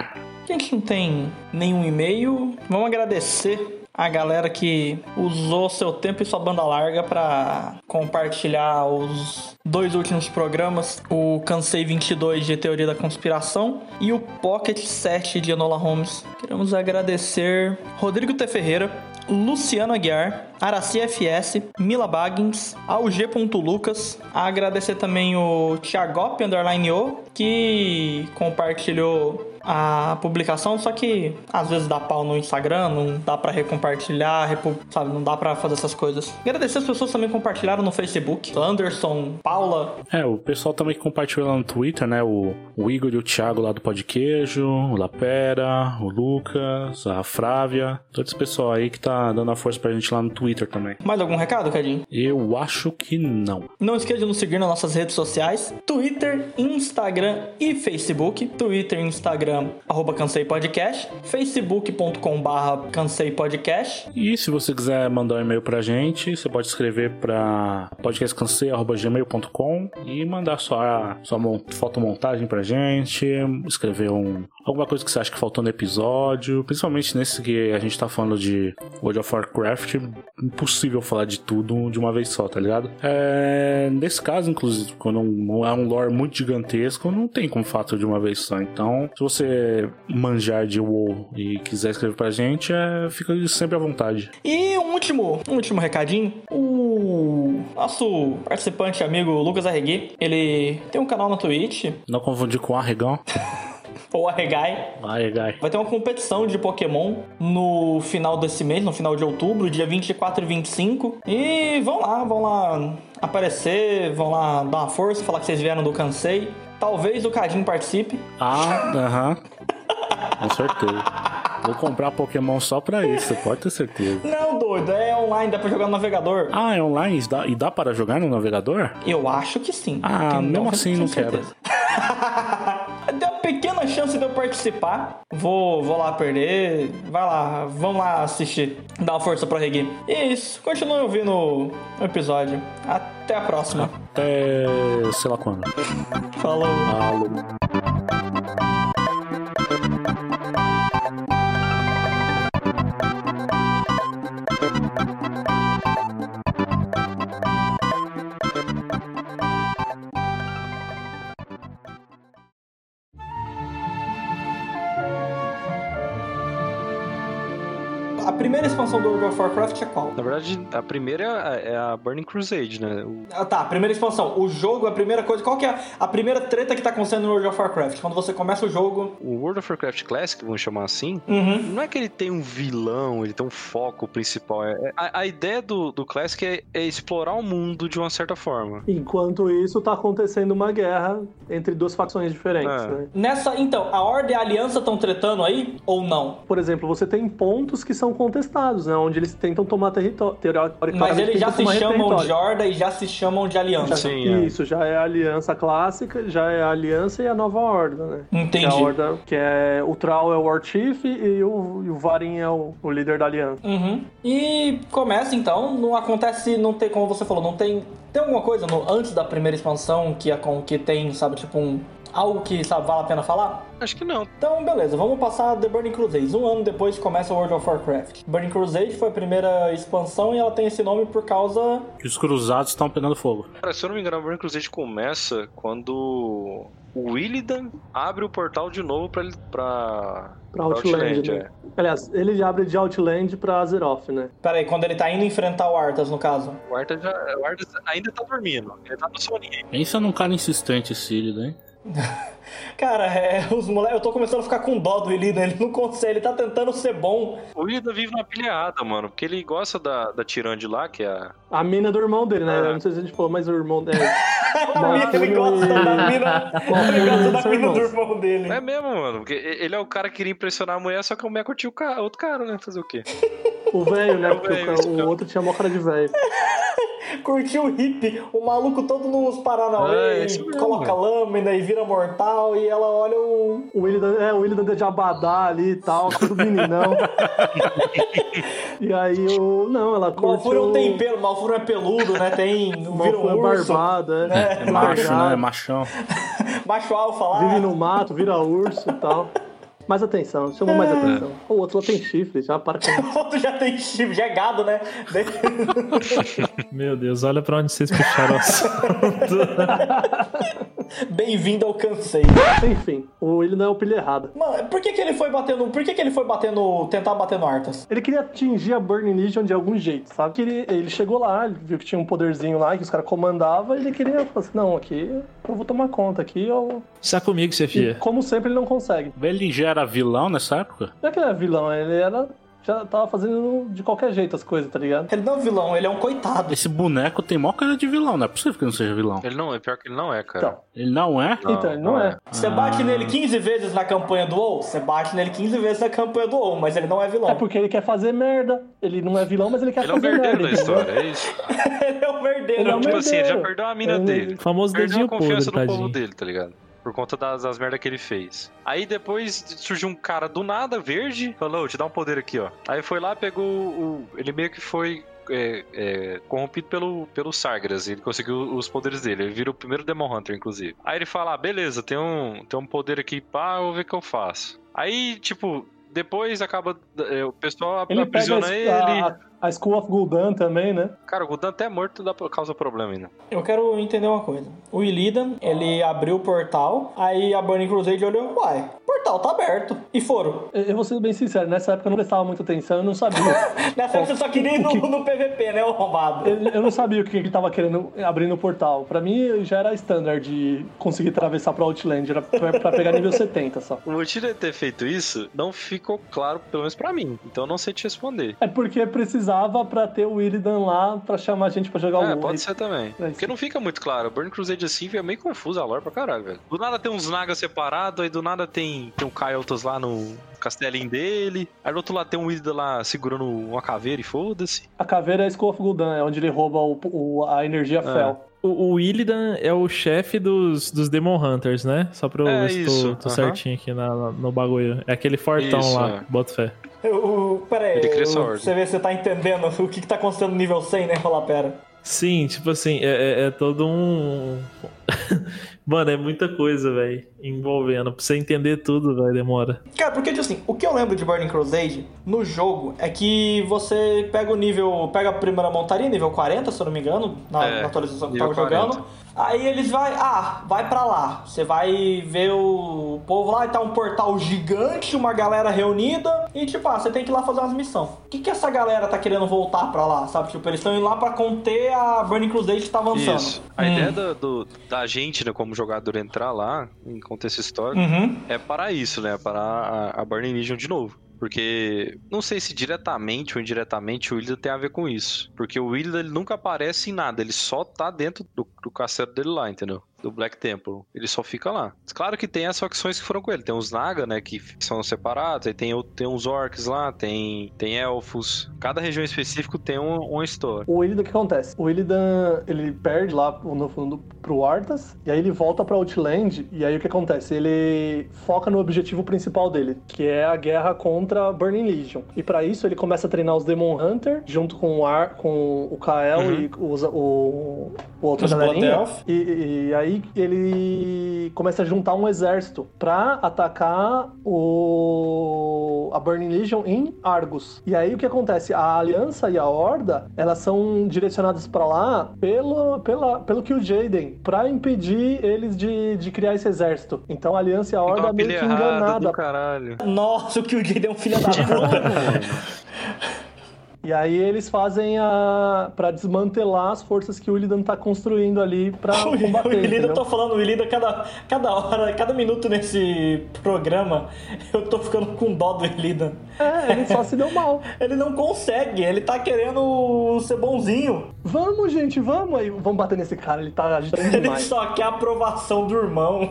Speaker 2: A gente não tem nenhum e-mail. Vamos agradecer a galera que usou seu tempo e sua banda larga para compartilhar os dois últimos programas, o Cansei 22 de Teoria da Conspiração e o Pocket 7 de Enola Holmes. Queremos agradecer Rodrigo T. Ferreira, Luciano Aguiar, Araci FS, Mila Baggins, AUG.Lucas. Agradecer também o Thiagop Underline O, que compartilhou a publicação, só que às vezes dá pau no Instagram, não dá pra recompartilhar, repu- sabe, não dá pra fazer essas coisas. Agradecer as pessoas que também compartilharam no Facebook, Anderson, Paula,
Speaker 5: É, o pessoal também que compartilhou lá no Twitter, né? O, o Igor e o Thiago lá do Podqueijo, o Lapera, o Lucas, a Frávia, todo esse pessoal aí que tá dando a força pra gente lá no Twitter também.
Speaker 2: mais algum recado, Cadinho?
Speaker 5: Eu acho que não.
Speaker 2: Não esqueça de nos seguir nas nossas redes sociais: Twitter, Instagram e Facebook. Twitter e Instagram Instagram, arroba Cansei Podcast, facebook.com barra Cansei Podcast.
Speaker 5: E se você quiser mandar um e-mail pra gente, você pode escrever pra podcastcansei.gmail.com e mandar sua, sua mon- fotomontagem pra gente, escrever um, alguma coisa que você acha que faltou no episódio, principalmente nesse que a gente tá falando de World of Warcraft, impossível falar de tudo de uma vez só, tá ligado? É, nesse caso, inclusive, quando é um lore muito gigantesco, não tem como falar de uma vez só. Então, se você manjar de WoW e quiser escrever pra gente, é, fica sempre à vontade.
Speaker 2: E um último, um último recadinho. O nosso participante amigo Lucas Arregui, ele tem um canal na Twitch,
Speaker 5: Não confundir com Arregão.
Speaker 2: ou Arregai.
Speaker 5: Arregai.
Speaker 2: Vai ter uma competição de Pokémon no final desse mês, no final de outubro, dia 24 e 25. E vão lá, vão lá aparecer, vão lá dar uma força, falar que vocês vieram do Cansei. Talvez o Cadinho participe.
Speaker 5: Ah, aham. Com certeza. Vou comprar Pokémon só pra isso, pode ter certeza.
Speaker 2: Não, doido, é online, dá pra jogar no navegador.
Speaker 5: Ah, é online? E dá, e dá para jogar no navegador?
Speaker 2: Eu acho que sim.
Speaker 5: Ah, mesmo
Speaker 2: 90%
Speaker 5: assim, não quero.
Speaker 2: chance de eu participar. Vou, vou lá perder. Vai lá, vamos lá assistir. Dá uma força pro Regui. E é isso. Continue ouvindo o episódio. Até a próxima.
Speaker 5: Até sei lá quando.
Speaker 2: Falou.
Speaker 5: Alô.
Speaker 2: Primeira expansão do World of Warcraft é qual?
Speaker 1: Na verdade, a primeira é a Burning Crusade, né? O-
Speaker 2: Ah, tá, primeira expansão. O jogo, a primeira coisa. Qual que é a primeira treta que tá acontecendo no World of Warcraft? Quando você começa o jogo.
Speaker 1: O World of Warcraft Classic, vamos chamar assim,
Speaker 2: Uhum.
Speaker 1: não é que ele tem um vilão, ele tem um foco principal. É- é- a, a ideia do, do Classic é, é explorar o mundo de uma certa forma.
Speaker 3: Enquanto isso, tá acontecendo uma guerra entre duas facções diferentes,
Speaker 1: É.
Speaker 3: né?
Speaker 2: Nessa. Então, a Horda e a Aliança estão tretando aí? Ou não?
Speaker 3: Por exemplo, você tem pontos que são contestados, né? Onde eles tentam tomar território.
Speaker 2: Mas eles já se chamam de. Horda e já se chamam de Aliança.
Speaker 1: Sim, é.
Speaker 3: Isso, já é a aliança clássica, já é a aliança e a nova horda, né?
Speaker 2: Entendi.
Speaker 3: Que é a horda, que é o Troll é o War Chief e o, e o Varin é o, o líder da aliança.
Speaker 2: Uhum. E começa então, não acontece, não tem, como você falou, não tem. Tem alguma coisa no, antes da primeira expansão que, com, que tem, sabe, tipo um. Algo que, sabe, vale a pena falar?
Speaker 1: Acho que não.
Speaker 2: Então, beleza, vamos passar The Burning Crusade. Um ano depois começa World of Warcraft. Burning Crusade foi a primeira expansão e ela tem esse nome por causa.
Speaker 5: Que os cruzados estão pegando fogo.
Speaker 1: Cara, se eu não me engano, Burning Crusade começa quando o Illidan abre o portal de novo pra, pra,
Speaker 3: Pra Outland, né?
Speaker 1: é.
Speaker 3: Aliás, ele abre de Outland pra Azeroth, né?
Speaker 2: Pera aí, quando ele tá indo enfrentar o Arthas, no caso.
Speaker 1: O Arthas, já, o Arthas ainda tá dormindo. Ele tá no soninho.
Speaker 5: Pensa num cara insistente esse Illidan, hein?
Speaker 2: Cara, é, os moleques, eu tô começando a ficar com dó do Illidan, ele não consegue, ele tá tentando ser bom.
Speaker 1: O Illidan vive numa pilhada, mano. Porque ele gosta da, da Tirande lá, que é a...
Speaker 3: A mina do irmão dele, né? Eu não sei se a gente falou, mas o irmão dele.
Speaker 2: ele gosta da mina, ele gosta da mina do irmão dele.
Speaker 1: É mesmo, mano. Porque ele é o cara que queria impressionar a mulher, só que a mulher curtiu o cara, outro cara, né? Fazer o quê?
Speaker 3: O velho, né?
Speaker 1: É o
Speaker 3: Porque o, o outro tinha mó cara de velho.
Speaker 2: Curtiu o hippie, o maluco todo nos
Speaker 1: É,
Speaker 2: Paranauê,
Speaker 1: isso mesmo.
Speaker 2: coloca lâmina e vira mortal, e ela olha o.
Speaker 3: O Willidan, é, o de Abadá ali e tal, todo meninão. e aí o. Não, ela curte.
Speaker 2: Malfura não
Speaker 3: o-
Speaker 2: tem pelo, Malfura é peludo, né? Tem. Vira
Speaker 3: Malfura
Speaker 2: um
Speaker 3: é
Speaker 2: urso.
Speaker 3: barbado, é.
Speaker 5: É macho, né? É machão.
Speaker 2: Macho alfa lá.
Speaker 3: Vive no mato, vira urso e tal. Mais atenção, chamou mais atenção. O outro lá tem chifre, já para com
Speaker 2: O outro já tem chifre, já é gado, né?
Speaker 4: Meu Deus, olha pra onde vocês puxaram o assunto.
Speaker 2: Bem-vindo ao cansei.
Speaker 3: Enfim, o Willidan é o pilha errada.
Speaker 2: Mano, por que, que ele foi batendo. Por que, que ele foi batendo. tentar bater no Arthas?
Speaker 3: Ele queria atingir a Burning Legion de algum jeito, sabe? Que ele, ele chegou lá, ele viu que tinha um poderzinho lá, que os caras comandavam, e ele queria falar assim, não, aqui eu vou tomar conta, aqui eu...
Speaker 4: Está comigo,
Speaker 3: E,
Speaker 4: Sefia.
Speaker 3: como sempre, ele não consegue.
Speaker 5: Ele já era vilão nessa época?
Speaker 3: Não é que ele é vilão, ele era... Já tava fazendo de qualquer jeito as coisas, tá ligado?
Speaker 2: Ele não é um vilão, ele é um coitado.
Speaker 5: Esse boneco tem mó cara de vilão, não é possível que não seja vilão.
Speaker 1: Ele não é, pior que ele não é, cara.
Speaker 3: Então,
Speaker 5: Ele não é?
Speaker 3: então, ele não é.
Speaker 2: Você
Speaker 5: Ah.
Speaker 2: bate nele 15 vezes na campanha do WoW? Você bate nele 15 vezes na campanha do WoW, mas ele não é vilão.
Speaker 3: É porque ele quer fazer merda. Ele não é vilão, mas ele quer
Speaker 1: Ele é o
Speaker 3: fazer
Speaker 1: merdeiro
Speaker 3: merda.
Speaker 1: da
Speaker 3: entendeu?
Speaker 1: história, é isso.
Speaker 2: ele é um merdeiro.
Speaker 3: Ele é um
Speaker 1: tipo assim, ele já
Speaker 3: merdeiro.
Speaker 1: perdeu a mina
Speaker 3: Ele-
Speaker 1: dele.
Speaker 4: Famoso
Speaker 1: Perdeu a
Speaker 4: dedinho podre,
Speaker 1: confiança do povo
Speaker 4: tadinho.
Speaker 1: dele, tá ligado? Por conta das, das merdas que ele fez. Aí depois surgiu um cara do nada, verde, falou, "Ô, te dá um poder aqui, ó. Aí foi lá, pegou o. Ele meio que foi. é, é, corrompido pelo, pelo Sargeras, ele conseguiu os poderes dele. Ele vira o primeiro Demon Hunter, inclusive. Aí ele fala: ah, beleza, tem um, tem um poder aqui, pá, eu vou ver o que eu faço. Aí, tipo, depois acaba. é, o pessoal
Speaker 3: Ele
Speaker 1: aprisiona ele.
Speaker 3: a, a School of Gul'dan também, né?
Speaker 1: Cara, o Gudan até morto dá, causa problema ainda.
Speaker 2: Eu quero entender uma coisa. O Illidan, ele abriu o portal, aí a Burning Crusade olhou, uai, o portal tá aberto. E foram.
Speaker 3: Eu eu vou ser bem sincero, nessa época eu não prestava muita atenção, eu não sabia.
Speaker 2: Nessa época você só queria ir no, no PVP, né, o arrombado?
Speaker 3: Eu, eu não sabia o que ele tava querendo abrir no portal. Pra mim já era standard de conseguir atravessar pra Outland, era pra, pra pegar nível 70 só.
Speaker 1: O motivo de ter feito isso não ficou claro, pelo menos pra mim. Então eu não sei te responder.
Speaker 3: É porque precisava pra ter o Illidan lá pra chamar a gente pra jogar o
Speaker 1: É, pode ser também.
Speaker 3: É,
Speaker 1: Porque não fica muito claro. Burn Crusade assim fica meio confuso a lore pra caralho, velho. Do nada tem uns Naga separados, aí do nada tem, tem um Kaiotos lá no castelinho dele. Aí do outro lado tem um Ilda lá segurando uma caveira e foda-se.
Speaker 3: A caveira é a School of Gul'dan, é onde ele rouba o, o- a energia
Speaker 1: Ah.
Speaker 3: Fel.
Speaker 4: O, o Illidan é o chefe dos, dos Demon Hunters, né? Só pra eu
Speaker 1: É
Speaker 4: ver se
Speaker 1: isso,
Speaker 4: tô, tô
Speaker 1: aham.
Speaker 4: certinho aqui na- na- no bagulho. É aquele fortão
Speaker 1: Isso,
Speaker 4: lá,
Speaker 1: é.
Speaker 4: bota fé.
Speaker 2: Eu, pera aí,
Speaker 1: Ele cria essa ordem.
Speaker 2: você vê se você tá entendendo o que, que tá acontecendo no nível 100, né, Rola Pera?
Speaker 4: Sim, tipo assim, é, é- é todo um. Mano, é muita coisa, velho, envolvendo. Pra você entender tudo, velho, demora.
Speaker 2: Cara, porque, tipo assim, o que eu lembro de Burning Crusade no jogo é que você pega o nível. Pega a primeira montaria, nível 40, se eu não me engano, na,
Speaker 1: É,
Speaker 2: na atualização que eu tava
Speaker 1: 40.
Speaker 2: jogando. Aí eles vai, ah, vai pra lá. Você vai ver o povo lá e tá um portal gigante, uma galera reunida. E tipo, ah, você tem que ir lá fazer umas missões. O que que essa galera tá querendo voltar pra lá, sabe? Tipo, eles estão indo lá pra conter a Burning Crusade que tá avançando.
Speaker 1: Isso. A
Speaker 2: Hum.
Speaker 1: ideia do, do- da gente, né, como jogador, entrar lá, em contexto histórico,
Speaker 2: Uhum.
Speaker 1: é para isso, né? Para a, a Burning Legion de novo. Porque não sei se diretamente ou indiretamente o Wilda tem a ver com isso. Porque o Wilda ele nunca aparece em nada, ele só tá dentro do, do castelo dele lá, entendeu? Do Black Temple. Ele só fica lá. Claro que tem as facções que foram com ele. Tem os Naga, né? Que são separados. Aí tem, tem uns orcs lá, tem, tem elfos. Cada região específica tem um, uma história.
Speaker 3: O Illidan, o que acontece? O Illidan, ele perde lá no fundo pro Arthas, e aí ele volta pra Outland, e aí o que acontece? Ele foca no objetivo principal dele, que é a guerra contra Burning Legion. E pra isso ele começa a treinar os Demon Hunter, junto com o, Ar, com o Kael
Speaker 1: Uhum.
Speaker 3: e os- o, o outro galerinha.
Speaker 2: Elf.
Speaker 3: E, e aí ele começa a juntar um exército pra atacar o a Burning Legion em Argus. E aí o que acontece? A Aliança e a Horda, elas são direcionadas pra lá pelo pela, pelo que o Jaden pra impedir eles de, de criar esse exército. Então a Aliança e a Horda meio que enganada
Speaker 1: do caralho.
Speaker 2: Nossa, o que o Jay é um filho da puta.
Speaker 3: E aí eles fazem a para desmantelar as forças que o Illidan tá construindo ali pra
Speaker 2: O
Speaker 3: combater.
Speaker 2: Ilida, eu
Speaker 3: entendeu?
Speaker 2: tô falando o Ilida cada, cada hora, cada minuto nesse programa, eu tô ficando com dó do Ilida.
Speaker 3: É, ele só se deu mal.
Speaker 2: Ele não consegue, ele tá querendo ser bonzinho.
Speaker 3: Vamos, gente, vamos aí. Vamos bater nesse cara, ele tá agitando
Speaker 2: Ele
Speaker 3: demais.
Speaker 2: só quer a aprovação do irmão.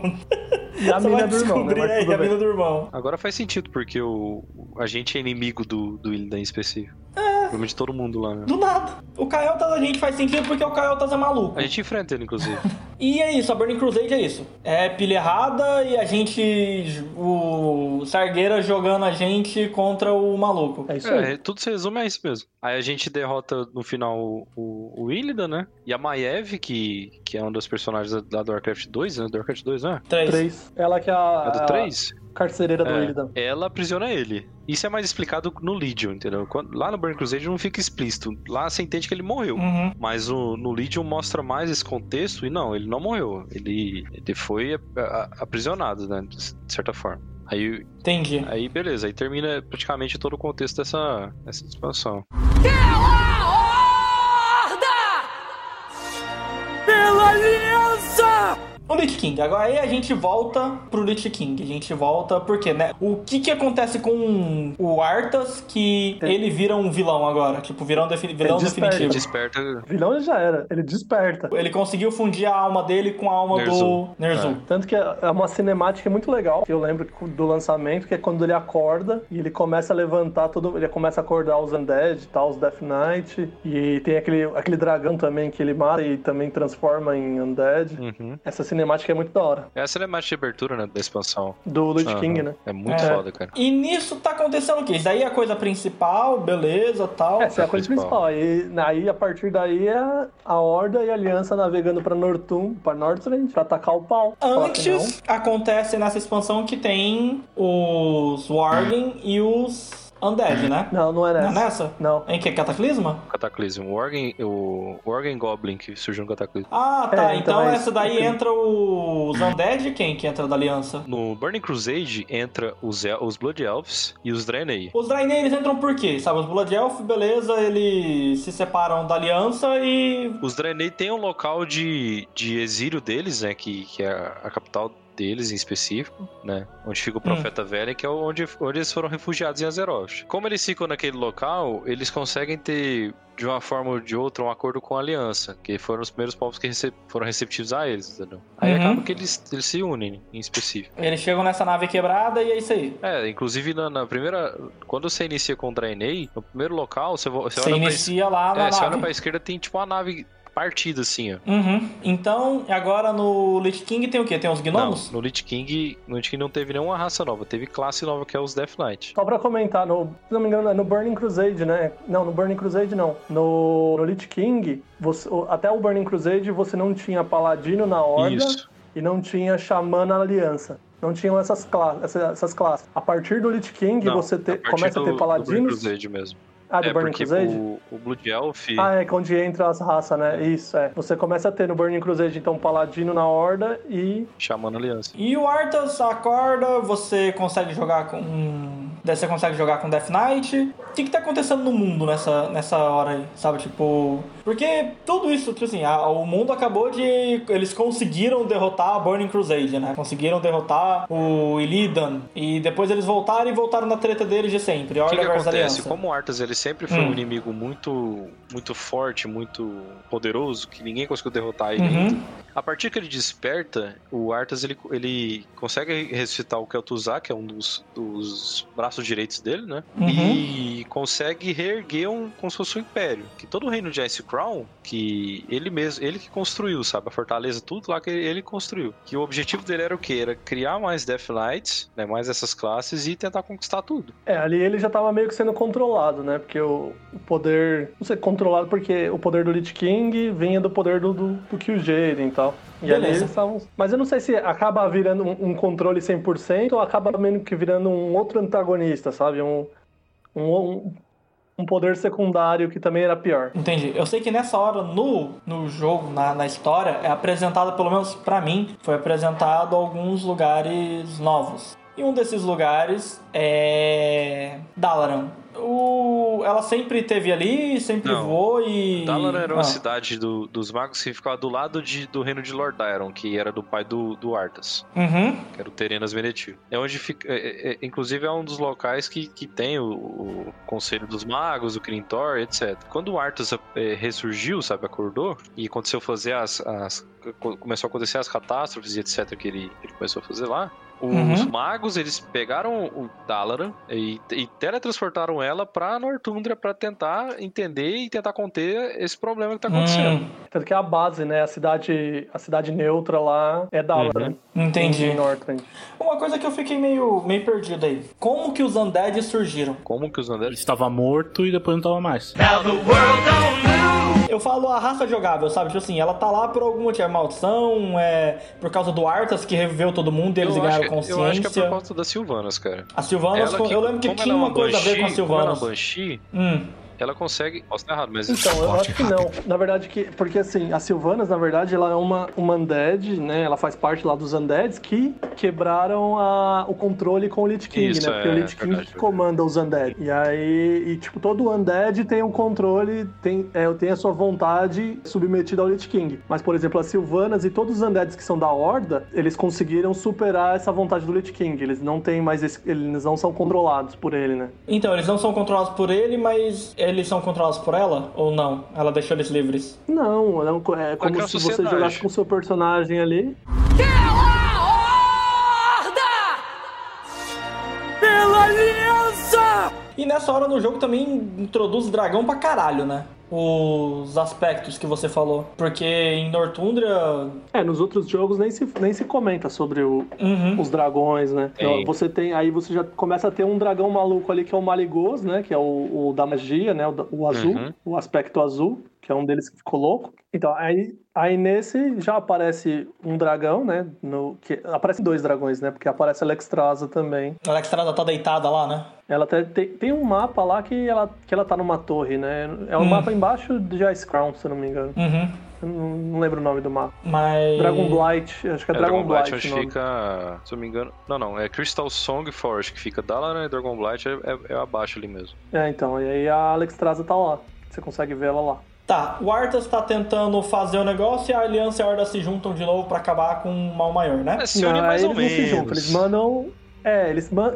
Speaker 3: E a mina do irmão, né?
Speaker 2: descobrir
Speaker 3: Mas
Speaker 2: aí, a mina do irmão.
Speaker 1: Agora faz sentido, porque o, a gente é inimigo do, do Illidan em específico. É. Provavelmente todo mundo lá, né?
Speaker 2: Do nada. O Caiotas a gente faz sentido porque o Caiotas é maluco.
Speaker 1: A gente enfrenta ele, inclusive.
Speaker 2: E é isso, a Burning Crusade é isso. É pilha errada e a gente. O Sargueira jogando a gente contra o maluco.
Speaker 3: É isso aí.
Speaker 1: É, tudo se resume a isso mesmo. Aí a gente derrota no final o, o, o Illidan, né? E a Maiev, que, que é um dos personagens da, do Warcraft 2, né? Do Warcraft 2, né?
Speaker 2: Três.
Speaker 3: Três. Ela que é a,
Speaker 1: É do
Speaker 3: a
Speaker 1: 3?
Speaker 3: Carcereira do
Speaker 1: É,
Speaker 3: Illidan.
Speaker 1: ela aprisiona ele. Isso é mais explicado no Legion, entendeu? Quando- lá no Burn Crusade não fica explícito. Lá você entende que ele morreu.
Speaker 2: Uhum.
Speaker 1: Mas o, no Legion mostra mais esse contexto e não, ele não morreu. Ele, ele foi a- a- aprisionado, né? De certa forma. Aí,
Speaker 2: Entendi.
Speaker 1: aí beleza, aí termina praticamente todo o contexto dessa, dessa expansão.
Speaker 6: Pela aliança!
Speaker 2: O Lich King. Agora aí a gente volta pro Lich King. A gente volta porque, né? O que que acontece com o Arthas que ele vira um vilão agora? Tipo, vilão, defini vilão
Speaker 3: Ele desperta.
Speaker 2: definitivo.
Speaker 1: Desperta.
Speaker 3: Vilão ele já era, ele desperta.
Speaker 2: Ele conseguiu fundir a alma dele com a alma do
Speaker 1: Ner'zhul.
Speaker 2: Ner'zhul.
Speaker 3: Tanto que é uma cinemática muito legal, que eu lembro do lançamento, que é quando ele acorda e ele começa a levantar todo. Ele começa a acordar os Undead e tal, os Death Knight. E tem aquele, aquele dragão também que ele mata e também transforma em Undead.
Speaker 1: Uhum.
Speaker 3: Essa cinemática cinemática é muito da hora.
Speaker 1: Essa é a mais de abertura, né, da expansão.
Speaker 3: Do Lich
Speaker 1: Aham.
Speaker 3: King, né?
Speaker 1: É muito
Speaker 2: É.
Speaker 1: foda, cara.
Speaker 2: E nisso tá acontecendo o quê? Isso daí é a coisa principal, beleza, tal.
Speaker 3: Essa é a coisa
Speaker 1: principal.
Speaker 3: principal. Aí, aí, a partir daí, é a Horda e a Aliança navegando pra Nortum, pra Northrend, pra atacar o pau.
Speaker 2: Antes acontece nessa expansão que tem os Worgen e os Undead, né?
Speaker 3: Não, não, é
Speaker 2: Não é
Speaker 3: nessa.
Speaker 2: nessa?
Speaker 3: Não.
Speaker 2: Em que? Cataclisma?
Speaker 1: Cataclismo. O Organ, o Organ Goblin que surgiu no Cataclismo.
Speaker 2: Ah, tá.
Speaker 3: É,
Speaker 2: então
Speaker 3: então é
Speaker 2: essa daí entra os Undead e quem que entra da aliança?
Speaker 1: No Burning Crusade entra os, El- os Blood Elves e os Draenei.
Speaker 2: Os Draenei eles entram por quê? Sabe, os Blood Elf, beleza, eles se separam da aliança e
Speaker 1: Os Draenei tem um local de, de exílio deles, né? Que, que é a capital deles em específico, né? Onde fica o Profeta Velho, que é onde, onde eles foram refugiados em Azeroth. Como eles ficam naquele local, eles conseguem ter, de uma forma ou de outra, um acordo com a Aliança, que foram os primeiros povos que rece- foram receptivos a eles, entendeu? Aí
Speaker 2: Uhum.
Speaker 1: acaba que eles, eles se unem, em específico.
Speaker 2: eles chegam nessa nave quebrada e é isso aí.
Speaker 1: É, inclusive na, na primeira... Quando você inicia com o Draenei, no primeiro local, você, vo- você
Speaker 2: Você
Speaker 1: olha pra
Speaker 2: inicia lá na
Speaker 1: É, você olha
Speaker 2: nave.
Speaker 1: pra esquerda, tem tipo uma nave partida assim, ó.
Speaker 2: Uhum. Então, agora no Lich King tem o quê? Tem os gnomos?
Speaker 1: Não, no Lich King, no Lich King não teve nenhuma raça nova, teve classe nova que é os Death Knight.
Speaker 3: Só pra comentar, no, se não me engano, é no Burning Crusade, né? Não, no Burning Crusade não. No, no Lich King, você- até o Burning Crusade você não tinha Paladino na Horda
Speaker 1: Isso.
Speaker 3: e não tinha Xamã na Aliança. Não tinham essas, cla essa- essas classes. A partir do Lich King,
Speaker 1: Não,
Speaker 3: você te-
Speaker 1: a
Speaker 3: começa a
Speaker 1: do-
Speaker 3: ter
Speaker 1: do Burning
Speaker 3: Paladinos.
Speaker 1: Crusade mesmo.
Speaker 3: Ah, do
Speaker 1: é,
Speaker 3: Burning
Speaker 1: porque
Speaker 3: Crusade?
Speaker 1: o, o Blood Elf...
Speaker 3: Ah, é que onde entra as raças, né? Isso, é. Você começa a ter no Burning Crusade, então, Paladino na Horda e.
Speaker 1: Chamando Aliança.
Speaker 2: E o Arthas acorda, você consegue jogar com. Daí você consegue jogar com Death Knight. O que, que tá acontecendo no mundo nessa, nessa hora aí? Sabe, tipo. Porque tudo isso, tipo assim, a- o mundo acabou de. Eles conseguiram derrotar a Burning Crusade, né? Conseguiram derrotar o Illidan. E depois eles voltaram e voltaram na treta deles de sempre.
Speaker 1: O que, que acontece?
Speaker 2: Aliança.
Speaker 1: Como o Arthas ele sempre foi
Speaker 2: Hum.
Speaker 1: um inimigo muito, muito forte, muito poderoso, que ninguém conseguiu derrotar ele
Speaker 2: Uhum.
Speaker 1: A partir que ele desperta, o Arthas ele, ele consegue ressuscitar o Kel'Thuzad, que é um dos, dos braços direitos dele, né?
Speaker 2: Uhum.
Speaker 1: E consegue reerguer um, como se fosse um império. Que todo o reino de Ice Crown, que ele mesmo, ele que construiu, sabe? A fortaleza, tudo lá que ele, construiu. Que o objetivo dele era o quê? Era criar mais Death Knights, né? Mais essas classes e tentar conquistar tudo.
Speaker 3: É, ali ele já tava meio que sendo controlado, né? Porque o, o poder. Não sei, controlado porque o poder do Lich King vinha do poder do, do, do e tal. E ali
Speaker 2: Beleza.
Speaker 3: eles estavam. Mas eu não sei se acaba virando um, um controle 100% ou acaba meio que virando um outro antagonista, sabe? Um, um, um, um poder secundário que também era pior.
Speaker 2: Entendi. Eu sei que nessa hora, no, no jogo, na, na história, é apresentado, pelo menos pra mim, foi apresentado alguns lugares novos. E um desses lugares é. Dalaran. O... Ela sempre teve ali, sempre
Speaker 1: Não.
Speaker 2: voou e.
Speaker 1: Dalaran era uma
Speaker 2: Ah.
Speaker 1: cidade do- dos magos que ficava do lado de- do reino de Lord Iron, que era do pai do, do Arthas,
Speaker 2: Uhum.
Speaker 1: que era o Terenas Menetil. É onde fica. é- é- inclusive é um dos locais que, que tem o, o Conselho dos Magos, o Crintor, etc. Quando o Arthas é, ressurgiu, sabe, acordou, e aconteceu fazer as, as- co- Começou a acontecer as catástrofes e etc. que ele, ele começou a fazer lá. Os
Speaker 2: Uhum.
Speaker 1: magos, eles pegaram o Dalaran e, e teletransportaram ela pra Nortundra pra tentar entender e tentar conter esse problema que tá acontecendo.
Speaker 2: Hum,
Speaker 3: Tanto que a base, né? A cidade, a cidade neutra lá é Dalaran.
Speaker 2: entendi.
Speaker 3: Em Northrend.
Speaker 2: Uma coisa que eu fiquei meio, meio perdido aí. Como que os Undead surgiram?
Speaker 1: Como que os
Speaker 5: Ele
Speaker 1: Undead...
Speaker 5: estava morto e depois não estava mais.
Speaker 2: Eu falo a raça jogável, sabe? Tipo assim, ela tá lá por algum motivo. É maldição, é por causa do Arthas que reviveu todo mundo e eles
Speaker 1: eu,
Speaker 2: ganharam
Speaker 1: que- eu acho que é
Speaker 2: consciência.
Speaker 1: por causa das Silvanas, cara.
Speaker 2: A Silvanas,
Speaker 1: que-
Speaker 2: eu lembro que tinha
Speaker 1: é
Speaker 2: uma coisa a ver com a
Speaker 1: Banshee, como ela é uma
Speaker 2: Silvanas.
Speaker 1: Banshee,
Speaker 2: Hum.
Speaker 1: Ela consegue... Posso estar errado, mas...
Speaker 3: Então, eu acho que não. Na verdade, que, porque assim, a Sylvanas, na verdade, ela é uma, uma undead, né? Ela faz parte lá dos undeads que quebraram a, o controle com o Lich King,
Speaker 1: Isso,
Speaker 3: né? Porque
Speaker 1: é,
Speaker 3: o Lich King
Speaker 1: verdade,
Speaker 3: que comanda os undead. E aí, e, tipo, todo undead tem um controle, tem, é, tem a sua vontade submetida ao Lich King. Mas, por exemplo, as Sylvanas e todos os undeads que são da Horda, eles conseguiram superar essa vontade do Lich King. Eles não têm mais esse, eles não são controlados por ele, né?
Speaker 2: Então, eles não são controlados por ele, mas eles são controlados por ela? Ou não? Ela deixou eles livres?
Speaker 3: Não, é, um- é como
Speaker 1: Aquela
Speaker 3: se você jogasse com o seu personagem ali.
Speaker 6: Pela aliança!
Speaker 2: E nessa hora no jogo também introduz dragão pra caralho, né? Os aspectos que você falou. Porque em Nortundra.
Speaker 3: É, nos outros jogos nem se, nem se comenta sobre o,
Speaker 2: Uhum.
Speaker 3: os dragões, né?
Speaker 1: Tem.
Speaker 3: Você tem, aí você já começa a ter um dragão maluco ali que é o Maligos, né? Que é o, o da magia, né? O, o azul,
Speaker 1: Uhum.
Speaker 3: o aspecto azul, que é um deles que ficou louco. Então, aí, aí nesse já aparece um dragão, né? No, que, aparecem dois dragões, né? Porque aparece a Alexstrasza também.
Speaker 2: A Alexstrasza tá deitada lá, né?
Speaker 3: Ela até tem, tem um mapa lá que ela, que ela tá numa torre, né? É um
Speaker 2: Hum.
Speaker 3: mapa embaixo de Ice Crown, se eu não me engano.
Speaker 2: Uhum.
Speaker 3: Não, não lembro o nome do mapa.
Speaker 2: Mas.
Speaker 3: Dragon Blight, acho que é,
Speaker 1: É,
Speaker 3: Dragon,
Speaker 1: Dragon Blight
Speaker 3: Blight.
Speaker 1: onde
Speaker 3: o nome.
Speaker 1: fica. Se eu não me engano. Não, não. É Crystal Song Forest que fica Dalaran e Dragon Blight é, é- é abaixo ali mesmo.
Speaker 3: É, então, e aí a Alexstrasza tá lá. Você consegue ver ela lá.
Speaker 2: Tá, o Arthas tá tentando fazer o negócio e a Aliança e a Horda se juntam de novo pra acabar com o mal maior, né?
Speaker 1: É, se une mais
Speaker 3: eles
Speaker 1: ou
Speaker 3: não se
Speaker 1: menos.
Speaker 3: juntam, eles mandam. É, eles mandam.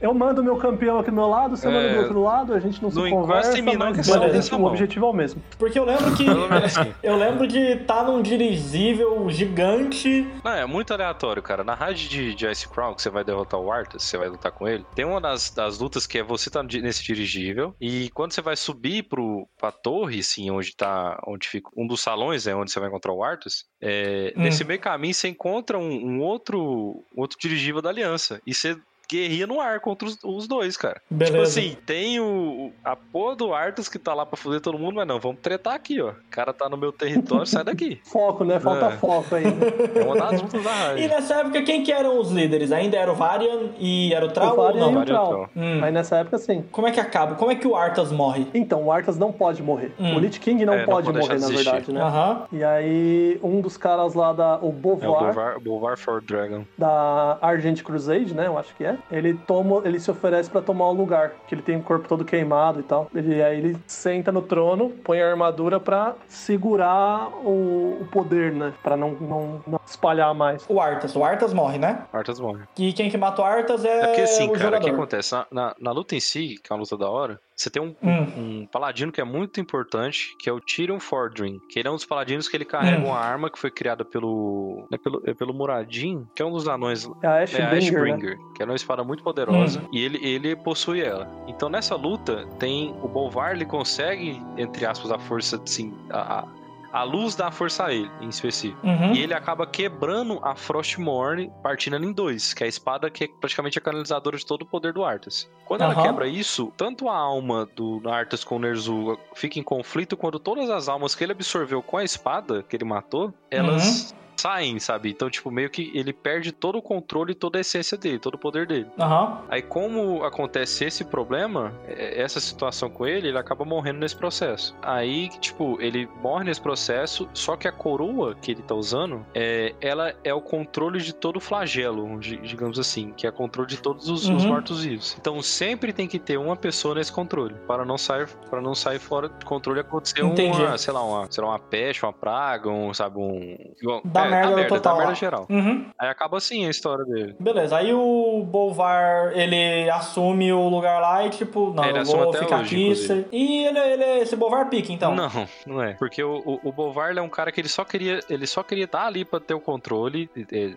Speaker 3: Eu mando o meu campeão aqui do meu lado, você
Speaker 1: É,
Speaker 3: manda do outro lado, a gente não se conversa,
Speaker 1: em mim não,
Speaker 3: mas
Speaker 1: dessa
Speaker 3: o
Speaker 1: mão.
Speaker 3: objetivo é o mesmo.
Speaker 2: Porque eu lembro que.
Speaker 1: Assim.
Speaker 2: eu lembro de estar num dirigível gigante.
Speaker 1: Não, é muito aleatório, cara. Na raid de, de Ice Crown, que você vai derrotar o Arthas, você vai lutar com ele, tem uma das, das lutas que é você tá nesse dirigível, e quando você vai subir pro, pra torre, assim, onde tá. Onde fica. Um dos salões, é onde você vai encontrar o Arthas, é,
Speaker 2: Hum.
Speaker 1: nesse meio caminho você encontra um, um outro, um outro dirigível da aliança. E você guerria no ar contra os, os dois, cara. Tipo
Speaker 2: Beleza.
Speaker 1: assim, tem o, a porra do Arthas que tá lá pra foder todo mundo, mas não, vamos tretar aqui, ó. O cara tá no meu território, sai daqui.
Speaker 3: Foco, né? Falta
Speaker 1: É.
Speaker 3: foco ainda.
Speaker 1: É uma das lutas da raid.
Speaker 2: E nessa época, quem que eram os líderes? Ainda era o Varian e era o Trau
Speaker 3: O
Speaker 2: ou
Speaker 3: Varian
Speaker 2: não?
Speaker 3: e o Trau.
Speaker 2: Hum.
Speaker 3: Aí nessa época, sim.
Speaker 2: Como é que acaba? Como é que o Arthas morre?
Speaker 3: Então, o Arthas não pode morrer.
Speaker 2: Hum.
Speaker 3: O Lich King não
Speaker 1: É, não
Speaker 3: pode
Speaker 1: pode
Speaker 3: morrer, na verdade, né?
Speaker 2: Aham.
Speaker 3: E aí, um dos caras lá da. O
Speaker 1: É o
Speaker 3: Bovar,
Speaker 1: Bolvar for Dragon.
Speaker 3: da Argent Crusade, né? Eu acho que é. Ele toma, ele se oferece pra tomar o lugar, que ele tem o corpo todo queimado e tal. Ele aí ele senta no trono, põe a armadura pra segurar o, o poder, né? Pra não, não, não espalhar mais.
Speaker 2: O Arthas. O Arthas morre, né?
Speaker 1: Arthas morre.
Speaker 2: E quem que matou o Arthas é,
Speaker 1: É porque assim,
Speaker 2: o
Speaker 1: cara, o que
Speaker 2: jogador.
Speaker 1: acontece? Na, na, na luta em si, que é uma luta da hora, você tem um,
Speaker 2: Hum.
Speaker 1: um paladino que é muito importante, que é o Tyrion Fordring, que ele é um dos paladinos que ele carrega
Speaker 2: Hum.
Speaker 1: uma arma que foi criada pelo, é pelo, é pelo Muradin, que é um dos anões
Speaker 3: É a Ashbringer,
Speaker 1: é a
Speaker 3: né?
Speaker 1: Ashbringer, que é uma espada muito poderosa,
Speaker 2: Hum.
Speaker 1: e ele, ele possui ela. Então nessa luta, tem o Bolvar, ele consegue, entre aspas, a força, assim, a, a, a luz dá força a ele, em específico.
Speaker 2: Uhum.
Speaker 1: E ele acaba quebrando a Frostmourne, partindo ela em dois, que é a espada que é praticamente a canalizadora de todo o poder do Arthas. Quando ela
Speaker 2: Aham.
Speaker 1: quebra isso, tanto a alma do Arthas com o Ner'zhul fica em conflito, quando todas as almas que ele absorveu com a espada que ele matou, elas
Speaker 2: Uhum.
Speaker 1: Saem, sabe? Então, tipo, meio que ele perde todo o controle e toda a essência dele, todo o poder dele.
Speaker 2: Aham.
Speaker 1: Aí, como acontece esse problema, é- essa situação com ele, ele acaba morrendo nesse processo. Aí, tipo, ele morre nesse processo, só que a coroa que ele tá usando, é, ela é o controle de todo o flagelo, di- digamos assim, que é o controle de todos os, os
Speaker 2: Uhum.
Speaker 1: mortos-vivos. Então, sempre tem que ter uma pessoa nesse controle, para não sair, para não sair fora de controle e acontecer
Speaker 2: Entendi.
Speaker 1: uma, sei lá, uma, sei lá, uma peste, uma praga, um, sabe, um...
Speaker 2: Dá merda no total
Speaker 1: Dá merda geral.
Speaker 2: Uhum.
Speaker 1: Aí acaba assim a história dele.
Speaker 2: Beleza, aí o Bolvar, ele assume o lugar lá e tipo, não,
Speaker 1: É, ele
Speaker 2: eu
Speaker 1: assume
Speaker 2: vou ficar
Speaker 1: hoje,
Speaker 2: aqui. E ele, ele é esse Bolvar pique, então.
Speaker 1: Não, não é. Porque o, o, o Bolvar ele é um cara que ele só queria ele só queria estar ali pra ter o controle,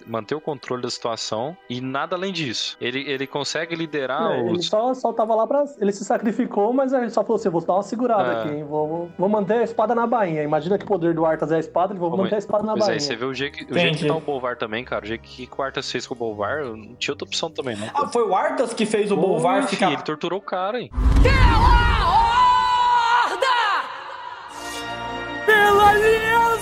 Speaker 1: manter o controle da situação e nada além disso. Ele, ele consegue liderar
Speaker 3: É, ele
Speaker 1: os.
Speaker 3: só, só tava lá pra. Ele se sacrificou, mas ele só falou assim: vou dar uma segurada
Speaker 1: É.
Speaker 3: aqui, hein? Vou, vou- vou manter a espada na bainha. Imagina que o poder do Arthas é a espada, ele vou
Speaker 1: Como
Speaker 3: manter a espada na
Speaker 1: Pois é,
Speaker 3: bainha.
Speaker 1: você vê o jeito, que- o jeito que tá o Bolvar também, cara. O jeito que, Arthas fez com o Bolvar, não tinha outra opção também, não.
Speaker 2: Ah, foi o Arthas que fez o Bolvar ficar.
Speaker 1: Ele torturou o cara, hein?
Speaker 6: Pela aliança!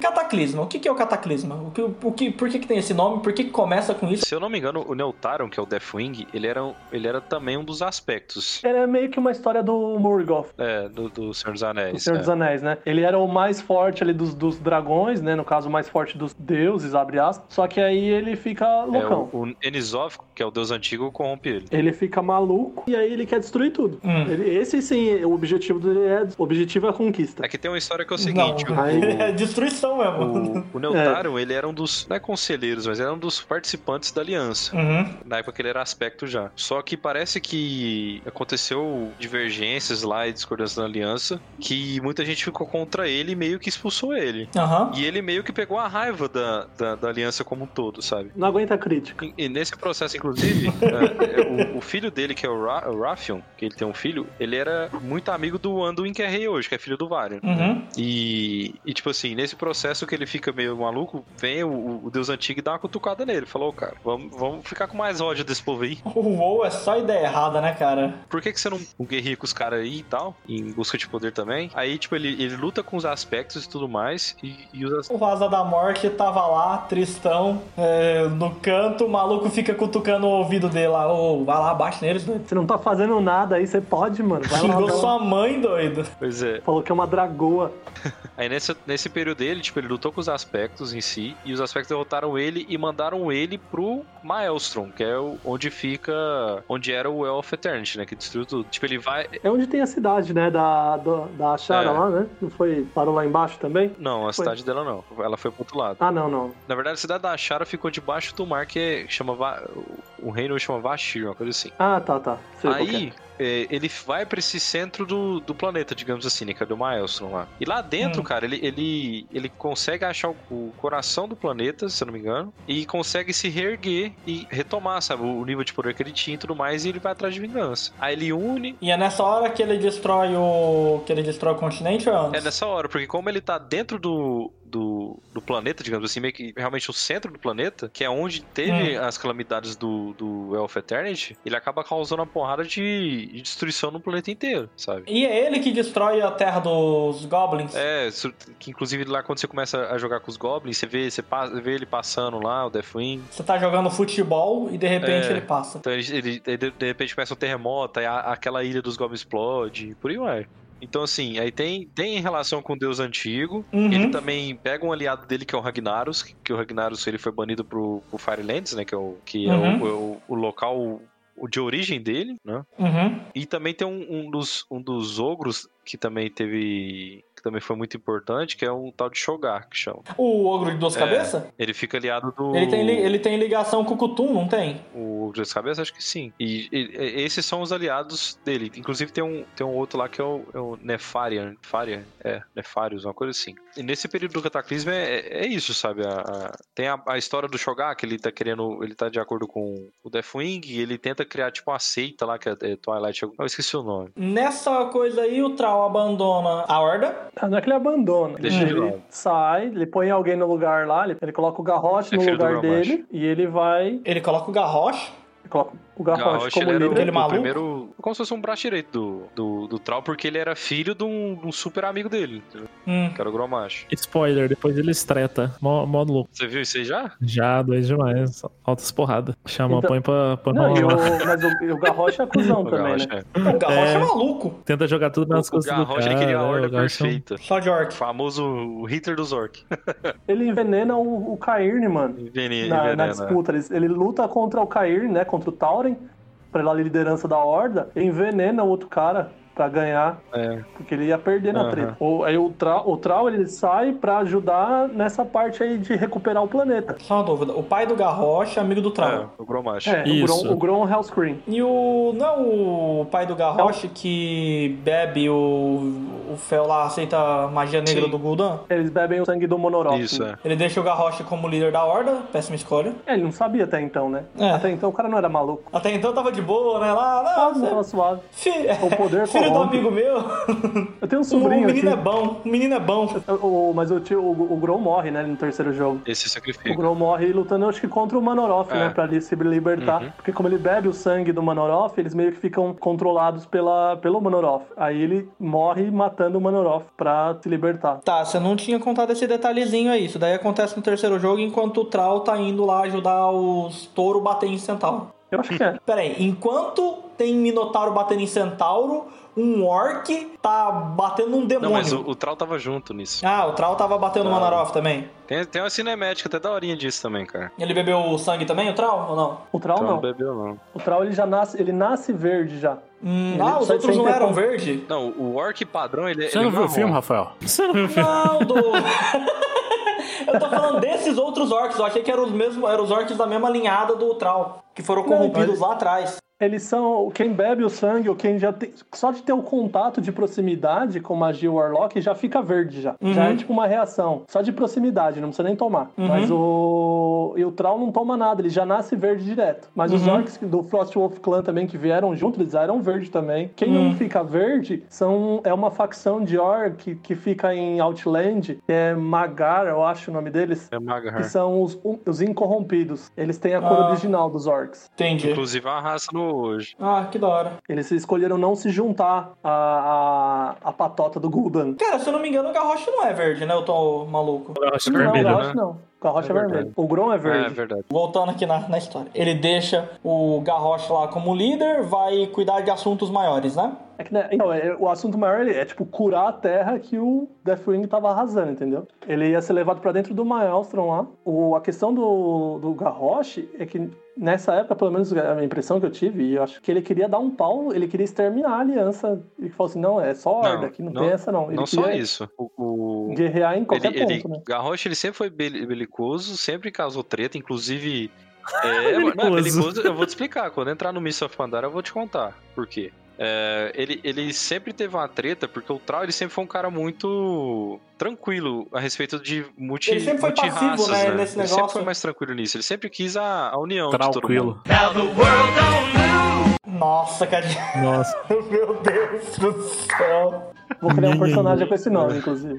Speaker 2: Cataclisma. O que, que é o cataclisma? O que, o que, por que, que tem esse nome? Por que, que começa com isso?
Speaker 1: Se eu não me engano, o Neutaron, que é o Deathwing, ele era, ele era também um dos aspectos
Speaker 3: Ele é meio que uma história do Morgoth,
Speaker 1: é, do, do Senhor dos
Speaker 3: do
Speaker 1: Anéis.
Speaker 3: Senhor
Speaker 1: é.
Speaker 3: dos Anéis, né? Ele era o mais forte ali dos, dos dragões, né? No caso, o mais forte dos deuses, abre aspas. Só que aí ele fica
Speaker 1: É,
Speaker 3: loucão.
Speaker 1: o, o Enizov, que é o deus antigo, corrompe ele.
Speaker 3: Ele fica maluco e aí ele quer destruir tudo.
Speaker 2: Hum.
Speaker 3: Ele- esse sim, o objetivo dele é. O objetivo é a conquista.
Speaker 1: É que tem uma história que é o
Speaker 2: Não,
Speaker 1: seguinte: o-
Speaker 3: Aí-
Speaker 2: é destruição mesmo.
Speaker 1: O, o Neutarion, ele era um dos, não é conselheiros, mas era um dos participantes da aliança.
Speaker 2: Uhum.
Speaker 1: Na época que ele era aspecto já. Só que parece que aconteceu divergências lá e discordâncias na aliança, que muita gente ficou contra ele e meio que expulsou ele.
Speaker 2: Aham.
Speaker 1: E ele meio que pegou a raiva da, da, da aliança como um todo, sabe?
Speaker 3: Não aguenta a crítica.
Speaker 1: E, e nesse processo, inclusive, é, é, o, o filho dele, que é o, Ra o que ele tem um filho, ele era muito amigo do Anduin, que é rei hoje, que é filho do Varian.
Speaker 2: Uhum.
Speaker 1: E, e, tipo assim, nesse processo que ele fica meio maluco, vem o, o Deus Antigo e dá uma cutucada nele. Falou, cara, vamos, vamos ficar com mais ódio desse povo aí.
Speaker 2: O WoW é só ideia errada, né, cara?
Speaker 1: Por que, que você não, guerria com os caras aí e tal? Em busca de poder também. Aí, tipo, ele, ele luta com os aspectos e tudo mais. E, e os
Speaker 2: O Vaza da Morte tava lá, tristão, é, no canto, o maluco fica cutucando o ouvido dele lá. Ô, vai lá, baixa neles, doido.
Speaker 3: Você não tá fazendo nada aí, você pode, mano. Vai lá,
Speaker 2: Xingou sua mãe, doido.
Speaker 1: Pois é.
Speaker 3: Falou que é uma dragoa.
Speaker 1: Aí nesse, nesse período dele, tipo, ele lutou com os aspectos em si, e os aspectos derrotaram ele e mandaram ele pro Maelstrom, que é o, onde fica. onde era o Well of Eternity, né? Que destruiu tudo. Tipo, ele vai.
Speaker 3: É onde tem a cidade, né? Da, do- da Ashara
Speaker 1: É.
Speaker 3: lá, né? Não foi? Parou lá embaixo também?
Speaker 1: Não, a
Speaker 3: Foi.
Speaker 1: cidade dela não. Ela foi pro outro lado.
Speaker 3: Ah, não, não.
Speaker 1: Na verdade, a cidade da Ashara ficou debaixo do mar que chama. O reino chama Vashir, uma coisa assim.
Speaker 3: Ah, tá, tá. Sei que é.
Speaker 1: Aí, é, ele vai pra esse centro do, do planeta, digamos assim, né? Que é do Maelstrom lá. E lá dentro,
Speaker 2: Hum.
Speaker 1: cara, ele, ele, ele consegue achar o, o coração do planeta, se eu não me engano, e consegue se reerguer e retomar, sabe? O, o nível de poder que ele tinha e tudo mais, e ele vai atrás de vingança. Aí ele une.
Speaker 2: E é nessa hora que ele destrói o. que ele destrói o continente ou
Speaker 1: É
Speaker 2: antes?
Speaker 1: nessa hora, porque como ele tá dentro do, do, do planeta, digamos assim, meio que realmente o centro do planeta, que é onde teve as calamidades do, do Elf Eternity, ele acaba causando uma porrada de, de destruição no planeta inteiro, sabe?
Speaker 2: E é ele que destrói a terra dos Goblins.
Speaker 1: É, que inclusive lá quando você começa a jogar com os Goblins, você vê, você passa- vê ele passando lá, o Deathwing.
Speaker 2: Você tá jogando futebol e de repente
Speaker 1: É.
Speaker 2: ele passa.
Speaker 1: Então ele, ele- ele- de repente começa um terremoto, aí a- aquela ilha dos Goblins explode, por aí vai. Então, assim, aí tem, tem relação com o Deus Antigo.
Speaker 2: Uhum.
Speaker 1: Ele também pega um aliado dele que é o Ragnaros, que, que o Ragnaros ele foi banido pro, pro Firelands, né? Que é o, que é
Speaker 2: Uhum.
Speaker 1: o, o, o local de origem dele, né?
Speaker 2: Uhum.
Speaker 1: E também tem um, um dos, um dos ogros que também teve. Que também foi muito importante, que é um tal de Shogar, que chama.
Speaker 2: O ogro de duas
Speaker 1: É.
Speaker 2: cabeças?
Speaker 1: Ele fica aliado do.
Speaker 2: Ele, tem, li- ele tem ligação com o Kutum, não tem?
Speaker 1: O ogro de cabeça, acho que sim. E, e- e esses são os aliados dele. Inclusive tem um, tem um outro lá que é o, é o Nefarian. Nefarian? É, Nefarius, uma coisa assim. E nesse período do Cataclismo é, é- é isso, sabe? A- a- tem a, a história do Shogar, que ele tá querendo. Ele tá de acordo com o Deathwing, e ele tenta criar tipo uma seita lá, que é, é Twilight. Eu esqueci o nome.
Speaker 2: Nessa coisa aí, o Trau abandona a Horda.
Speaker 3: Não é que ele abandona.
Speaker 1: Deixa de
Speaker 3: ele sai, ele põe alguém no lugar lá, ele, ele coloca o garrote
Speaker 1: É
Speaker 3: no lugar dele e ele vai.
Speaker 2: Ele coloca o Garrosh.
Speaker 3: Coloca o garrote
Speaker 1: Garrosh,
Speaker 3: como
Speaker 1: ele era
Speaker 3: líder.
Speaker 2: Aquele
Speaker 1: o
Speaker 2: maluco?
Speaker 1: primeiro. Como se fosse um braço direito do, do, do Troll, porque ele era filho de um, um super amigo dele?
Speaker 2: Hum.
Speaker 1: que era o Gromacho.
Speaker 4: Spoiler, depois eles treta. Mó, mó louco.
Speaker 1: Você viu isso aí já?
Speaker 4: Já, dois demais. Altas porradas. Chama,
Speaker 3: Então-
Speaker 4: põe pra, pra
Speaker 3: Não, e
Speaker 4: rolar.
Speaker 3: mas o, o garrote é cuzão também,
Speaker 1: Garrosh,
Speaker 3: né?
Speaker 1: é.
Speaker 2: O Garrosh é.
Speaker 4: É.
Speaker 2: maluco.
Speaker 4: Tenta jogar tudo nas
Speaker 1: O
Speaker 4: costas do
Speaker 1: Garrosh
Speaker 4: cara.
Speaker 1: ele queria a horda
Speaker 4: O Garrosh é um-
Speaker 1: perfeita.
Speaker 2: Só de orc.
Speaker 1: O famoso o Hitler dos Orc.
Speaker 3: Ele envenena o, o Cairn, mano.
Speaker 1: Envene-
Speaker 3: Na, na
Speaker 1: envenena.
Speaker 3: disputa. Ele, ele luta contra o Cairn, né? Contra o Tauren, pra a liderança da Horda. Envenena o outro cara pra ganhar,
Speaker 1: É.
Speaker 3: porque ele ia perder na
Speaker 1: Aham.
Speaker 3: treta. O, aí o Trau, o Trau, ele sai pra ajudar nessa parte aí de recuperar o planeta.
Speaker 2: Só uma dúvida. O pai do Garrosh é amigo do
Speaker 1: É,
Speaker 2: Trau.
Speaker 1: o Gromacho.
Speaker 3: É, o
Speaker 4: Isso.
Speaker 3: Gron, o Gron Hellscream.
Speaker 2: E o. Não é o pai do Garrosh que bebe o. O Fel lá aceita a magia negra
Speaker 1: Sim.
Speaker 2: do Gul'dan?
Speaker 3: Eles bebem o sangue do Monoroth.
Speaker 1: Isso, é.
Speaker 2: Ele deixa o Garrosh como líder da Horda. Péssima escolha.
Speaker 3: É, ele não sabia até então, né?
Speaker 2: É.
Speaker 3: Até então o cara não era maluco.
Speaker 2: Até então tava de boa, né? Lá,
Speaker 3: Ah,
Speaker 2: não,
Speaker 3: tava suave.
Speaker 2: Fi-
Speaker 3: O poder
Speaker 2: Filho do amigo meu.
Speaker 3: Eu tenho um
Speaker 2: O
Speaker 3: sobrinho
Speaker 2: menino é
Speaker 3: aqui.
Speaker 2: bom. O menino é bom.
Speaker 3: O, o- mas o, tio, o, o morre, né? No terceiro jogo.
Speaker 1: Esse
Speaker 3: O
Speaker 1: sacrifício.
Speaker 3: Gron morre lutando, acho que contra o Manoroth,
Speaker 1: É.
Speaker 3: né? Pra se libertar.
Speaker 1: Uhum.
Speaker 3: Porque como ele bebe o sangue do Manoroth, eles meio que ficam controlados pela, pelo Manoroth. Aí ele morre matando o Manoroth pra se libertar.
Speaker 2: Tá, você não tinha contado esse detalhezinho aí. Isso daí acontece no terceiro jogo enquanto o Trau tá indo lá ajudar os touro bater em centauro.
Speaker 3: Eu acho que é.
Speaker 2: Pera aí, enquanto tem Minotauro batendo em centauro, um orc tá batendo num
Speaker 1: Não,
Speaker 2: demônio.
Speaker 1: mas o, o Troll tava junto nisso.
Speaker 2: Ah, o Trau tava batendo no
Speaker 1: Não.
Speaker 2: Manoroth também.
Speaker 1: Tem, tem uma cinemática até daorinha disso também, cara.
Speaker 2: Ele bebeu o sangue também, o Trau, ou não?
Speaker 3: O
Speaker 1: Troll não
Speaker 3: não.
Speaker 1: bebeu, não.
Speaker 3: O Trau ele já nasce, ele nasce verde já.
Speaker 2: Hum, ah, os outros não eram verde?
Speaker 1: Não, o Orc padrão, ele,
Speaker 5: Você
Speaker 1: ele
Speaker 5: não viu o filme, Rafael?
Speaker 4: Você não viu o filme?
Speaker 2: Não, do... Eu tô falando desses outros orcs. Eu achei que eram os mesmos, eram os orcs da mesma linhada do Trau, que foram corrompidos lá atrás.
Speaker 3: Eles são quem bebe o sangue ou quem já tem. Só de ter o contato de proximidade com magia Warlock já fica verde já. Já é tipo uma reação. Só de proximidade, não precisa nem tomar. Mas o. E o Troll não toma nada, ele já nasce verde direto. Mas os orcs do Frostwolf Clan também que vieram junto, eles eram verde também. Quem não fica verde são, é uma facção de orc que fica em Outland, que é Magar, eu acho o nome deles.
Speaker 1: É Magar.
Speaker 3: Que são os, os incorrompidos. Eles têm a cor
Speaker 2: Ah.
Speaker 3: original dos orcs.
Speaker 2: Entendi.
Speaker 1: Inclusive é uma raça no hoje.
Speaker 2: Ah, que da hora.
Speaker 3: Eles escolheram não se juntar à, à, à patota do Gul'dan.
Speaker 2: Cara, se eu não me engano, o Garrosh não é verde, né? Eu tô maluco.
Speaker 4: Eu acho
Speaker 1: É
Speaker 3: não,
Speaker 1: vermelho,
Speaker 3: o
Speaker 1: né?
Speaker 3: Garrosh não. O Garrosh é,
Speaker 1: É verdade.
Speaker 3: vermelho. O Grom é
Speaker 1: É
Speaker 3: verde.
Speaker 1: verdade.
Speaker 2: Voltando aqui na, na história. Ele deixa o Garrosh lá como líder, vai cuidar de assuntos maiores, né?
Speaker 3: É que, né, então, é- o assunto maior é, é, tipo curar a terra que o Deathwing tava arrasando, entendeu? Ele ia ser levado pra dentro do Maelstrom lá. O, a questão do, do Garrosh é que nessa época, pelo menos a impressão que eu tive, e eu acho que ele queria dar um pau, ele queria exterminar a aliança. Ele falou assim: não, é só horda,
Speaker 1: Não,
Speaker 3: aqui não,
Speaker 1: não-
Speaker 3: tem essa não. Ele
Speaker 1: Não só isso. O, o-
Speaker 3: guerrear em qualquer
Speaker 1: ele,
Speaker 3: ponto,
Speaker 1: ele,
Speaker 3: né?
Speaker 1: Garrosh, ele sempre foi bel- belicoso, sempre causou treta, inclusive. É,
Speaker 4: Belicoso.
Speaker 1: não, é belicoso, eu vou te explicar. Quando entrar no Miss of Pandaria, eu vou te contar por quê. É, ele, ele sempre teve uma treta, porque o Trau ele sempre foi um cara muito tranquilo a respeito de multi,
Speaker 2: Ele sempre foi passivo, né, nesse
Speaker 1: Ele sempre
Speaker 2: negócio.
Speaker 1: foi mais tranquilo nisso. Ele sempre quis a, a união de todo mundo.
Speaker 5: Tranquilo.
Speaker 2: Nossa, cara.
Speaker 4: Nossa.
Speaker 2: Meu Deus do céu.
Speaker 3: Vou criar um personagem com esse nome, inclusive.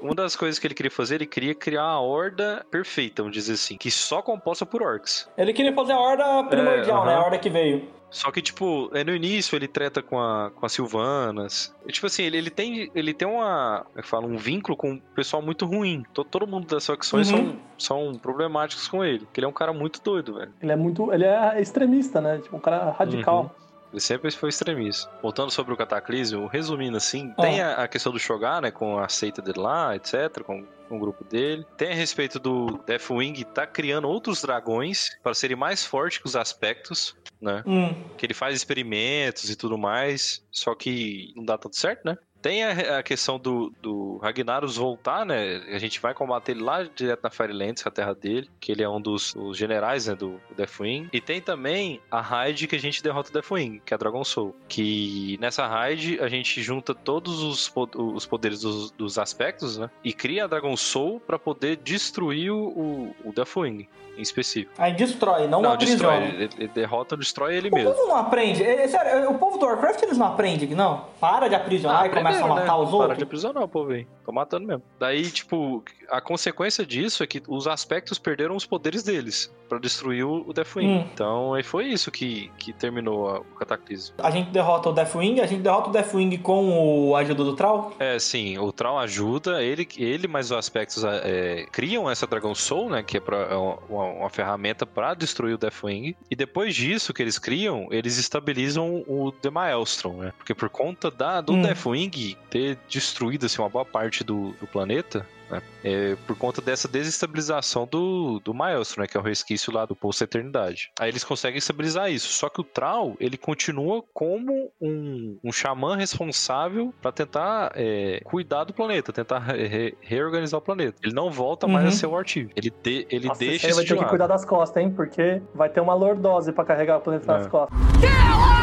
Speaker 1: Uma das coisas que ele queria fazer, ele queria criar uma horda perfeita, vamos dizer assim, que só composta por orcs.
Speaker 2: Ele queria fazer a horda primordial,
Speaker 1: É,
Speaker 2: né? A horda que veio.
Speaker 1: Só que, tipo, é no início ele treta com a, com a Silvanas. E, tipo assim, ele, ele tem, ele tem uma. Como é que fala? Um vínculo com o pessoal muito ruim. To- Todo mundo das facções
Speaker 2: Uhum.
Speaker 1: são, são problemáticos com ele. Porque ele é um cara muito doido, velho.
Speaker 3: Ele é muito. Ele é extremista, né? Tipo, um cara radical.
Speaker 1: Uhum. Ele sempre foi extremista. Voltando sobre o Cataclismo, resumindo assim,
Speaker 2: Ah.
Speaker 1: tem a, a questão do Shogar, né, com a seita dele lá, etc, com, com o grupo dele. Tem a respeito do Deathwing tá criando outros dragões para serem mais fortes que os aspectos, né?
Speaker 2: Hum.
Speaker 1: Que ele faz experimentos e tudo mais, só que não dá tanto certo, né? Tem a, a questão do, do Ragnaros voltar, né? A gente vai combater ele lá direto na Firelands, é a terra dele, que ele é um dos, generais né, do, do Deathwing. E tem também a raid que a gente derrota o Deathwing, que é a Dragon Soul. Que nessa raid a gente junta todos os, os poderes dos, dos aspectos, né? E cria a Dragon Soul para poder destruir o, o Deathwing em específico.
Speaker 2: Aí destrói, não,
Speaker 1: Não,
Speaker 2: aprisiona.
Speaker 1: destrói. Ele, ele derrota, destrói ele
Speaker 2: O
Speaker 1: mesmo.
Speaker 2: povo não aprende. É, é sério, o povo do Warcraft eles não aprendem, não. Para de aprisionar e começa a matar
Speaker 1: né?
Speaker 2: os
Speaker 1: Para de
Speaker 2: outros.
Speaker 1: aprisionar o povo aí. Tô matando mesmo. Daí, tipo, a consequência disso é que os aspectos perderam os poderes deles pra destruir o o Deathwing.
Speaker 2: Hum.
Speaker 1: Então, aí foi isso que, que terminou a- o cataclismo.
Speaker 2: A gente derrota o Deathwing, a gente derrota o Deathwing com o a ajuda do Troll.
Speaker 1: É, sim, o Traum ajuda, ele, ele mais os aspectos é, criam essa Dragon Soul, né, que é, pra, é uma, uma ferramenta pra destruir o Deathwing. E depois disso que eles criam, eles estabilizam o The Maelstrom, né? Porque por conta da, do
Speaker 2: Hum.
Speaker 1: Deathwing ter destruído assim, uma boa parte do, do planeta, né, é, por conta dessa desestabilização do, do Maelstrom, né, que é o resquício lá do Poço da Eternidade. Aí eles conseguem estabilizar isso. Só que o Trau, ele continua como um, um xamã responsável pra tentar é, cuidar do planeta, tentar re- re- reorganizar o planeta. Ele não volta mais
Speaker 2: Uhum.
Speaker 1: a ser o Artiv. Ele, de- ele
Speaker 3: Nossa,
Speaker 1: deixa isso
Speaker 3: vai
Speaker 1: de
Speaker 3: ter que
Speaker 1: lado.
Speaker 3: cuidar das costas, hein? Porque vai ter uma lordose pra carregar o planeta nas
Speaker 1: É.
Speaker 3: costas.
Speaker 6: Pela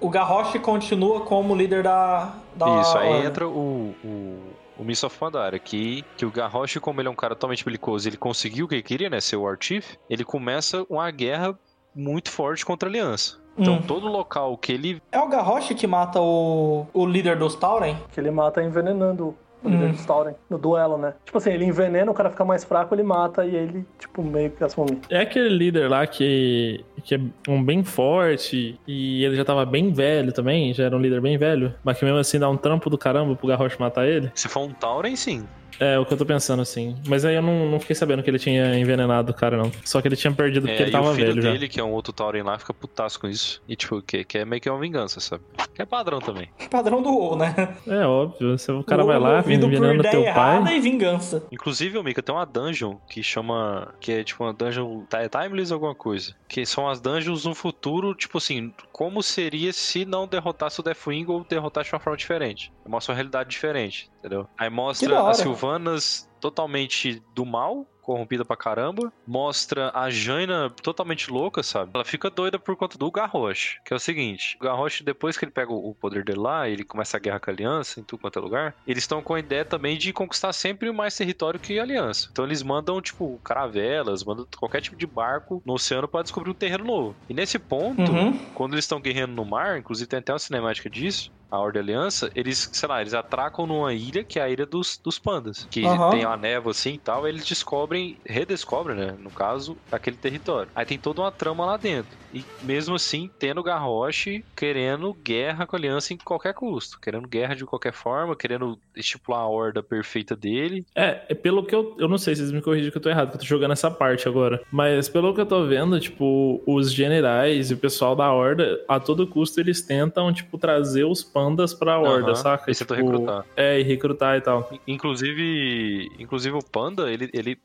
Speaker 2: O Garrosh continua como líder da. da
Speaker 1: Isso, aí entra o, o, o Miss of Pandaria, que, que o Garrosh, como ele é um cara totalmente belicoso, ele conseguiu o que ele queria, né, ser o Artif, ele começa uma guerra muito forte contra a Aliança. Então,
Speaker 2: Hum.
Speaker 1: todo local que ele
Speaker 2: É o Garrosh que mata o, o líder dos Tauren?
Speaker 3: Que ele mata envenenando o líder
Speaker 2: Hum.
Speaker 3: dos Tauren no duelo, né? Tipo assim, ele envenena, o cara fica mais fraco, ele mata e ele, tipo, meio que assume.
Speaker 4: É aquele líder lá que, que é um bem forte e ele já tava bem velho também, já era um líder bem velho, mas que mesmo assim dá um trampo do caramba pro Garrosh matar ele.
Speaker 1: Se for um Tauren, sim.
Speaker 4: É o que eu tô pensando assim. Mas aí eu não, não fiquei sabendo que ele tinha envenenado o cara, não. Só que ele tinha perdido porque
Speaker 1: É,
Speaker 4: ele tava
Speaker 1: o filho
Speaker 4: velho já.
Speaker 1: dele, que é um outro Tauren lá, fica putaço com isso. E, tipo, que, que é meio que uma vingança, sabe? Que é padrão também.
Speaker 2: Padrão do WoW, né?
Speaker 4: É óbvio, se o cara
Speaker 2: O
Speaker 4: vai lá, envenenando teu pai.
Speaker 2: e vingança.
Speaker 1: Inclusive, Mika, tem uma dungeon que chama. Que é tipo uma dungeon ti- timeless alguma coisa. Que são as dungeons no futuro, tipo assim, como seria se não derrotasse o Deathwing ou derrotasse de uma forma diferente. Mostra uma realidade diferente, entendeu? Aí mostra as Silvanas totalmente do mal. Corrompida pra caramba. Mostra a Jaina totalmente louca, sabe? Ela fica doida por conta do Garrosh. Que é o seguinte: o Garrosh, depois que ele pega o poder dele lá, ele começa a guerra com a Aliança em tudo quanto é lugar. Eles estão com a ideia também de conquistar sempre mais território que a Aliança. Então eles mandam, tipo, caravelas, mandam qualquer tipo de barco no oceano pra descobrir um terreno novo. E nesse ponto,
Speaker 2: Uhum.
Speaker 1: quando eles estão guerreando no mar, inclusive tem até uma cinemática disso, a Ordem Aliança, eles, sei lá, eles atracam numa ilha que é a ilha dos, dos pandas. Que
Speaker 2: Aham.
Speaker 1: tem uma névoa assim e tal, eles descobrem, redescobrem, né, no caso, aquele território. Aí tem toda uma trama lá dentro. E mesmo assim, tendo Garrosh querendo guerra com a Aliança em qualquer custo. Querendo guerra de qualquer forma, querendo estipular a horda perfeita dele.
Speaker 4: É, é pelo que eu. Eu não sei se vocês me corrigem que eu tô errado, que eu tô jogando essa parte agora. Mas pelo que eu tô vendo, tipo, os generais e o pessoal da Horda, a todo custo, eles tentam, tipo, trazer os pandas pra Horda,
Speaker 1: Aham.
Speaker 4: saca?
Speaker 1: Tentam
Speaker 4: Tipo,
Speaker 1: recrutar.
Speaker 4: É, e recrutar e tal.
Speaker 1: Inclusive, inclusive o Panda, ele, ele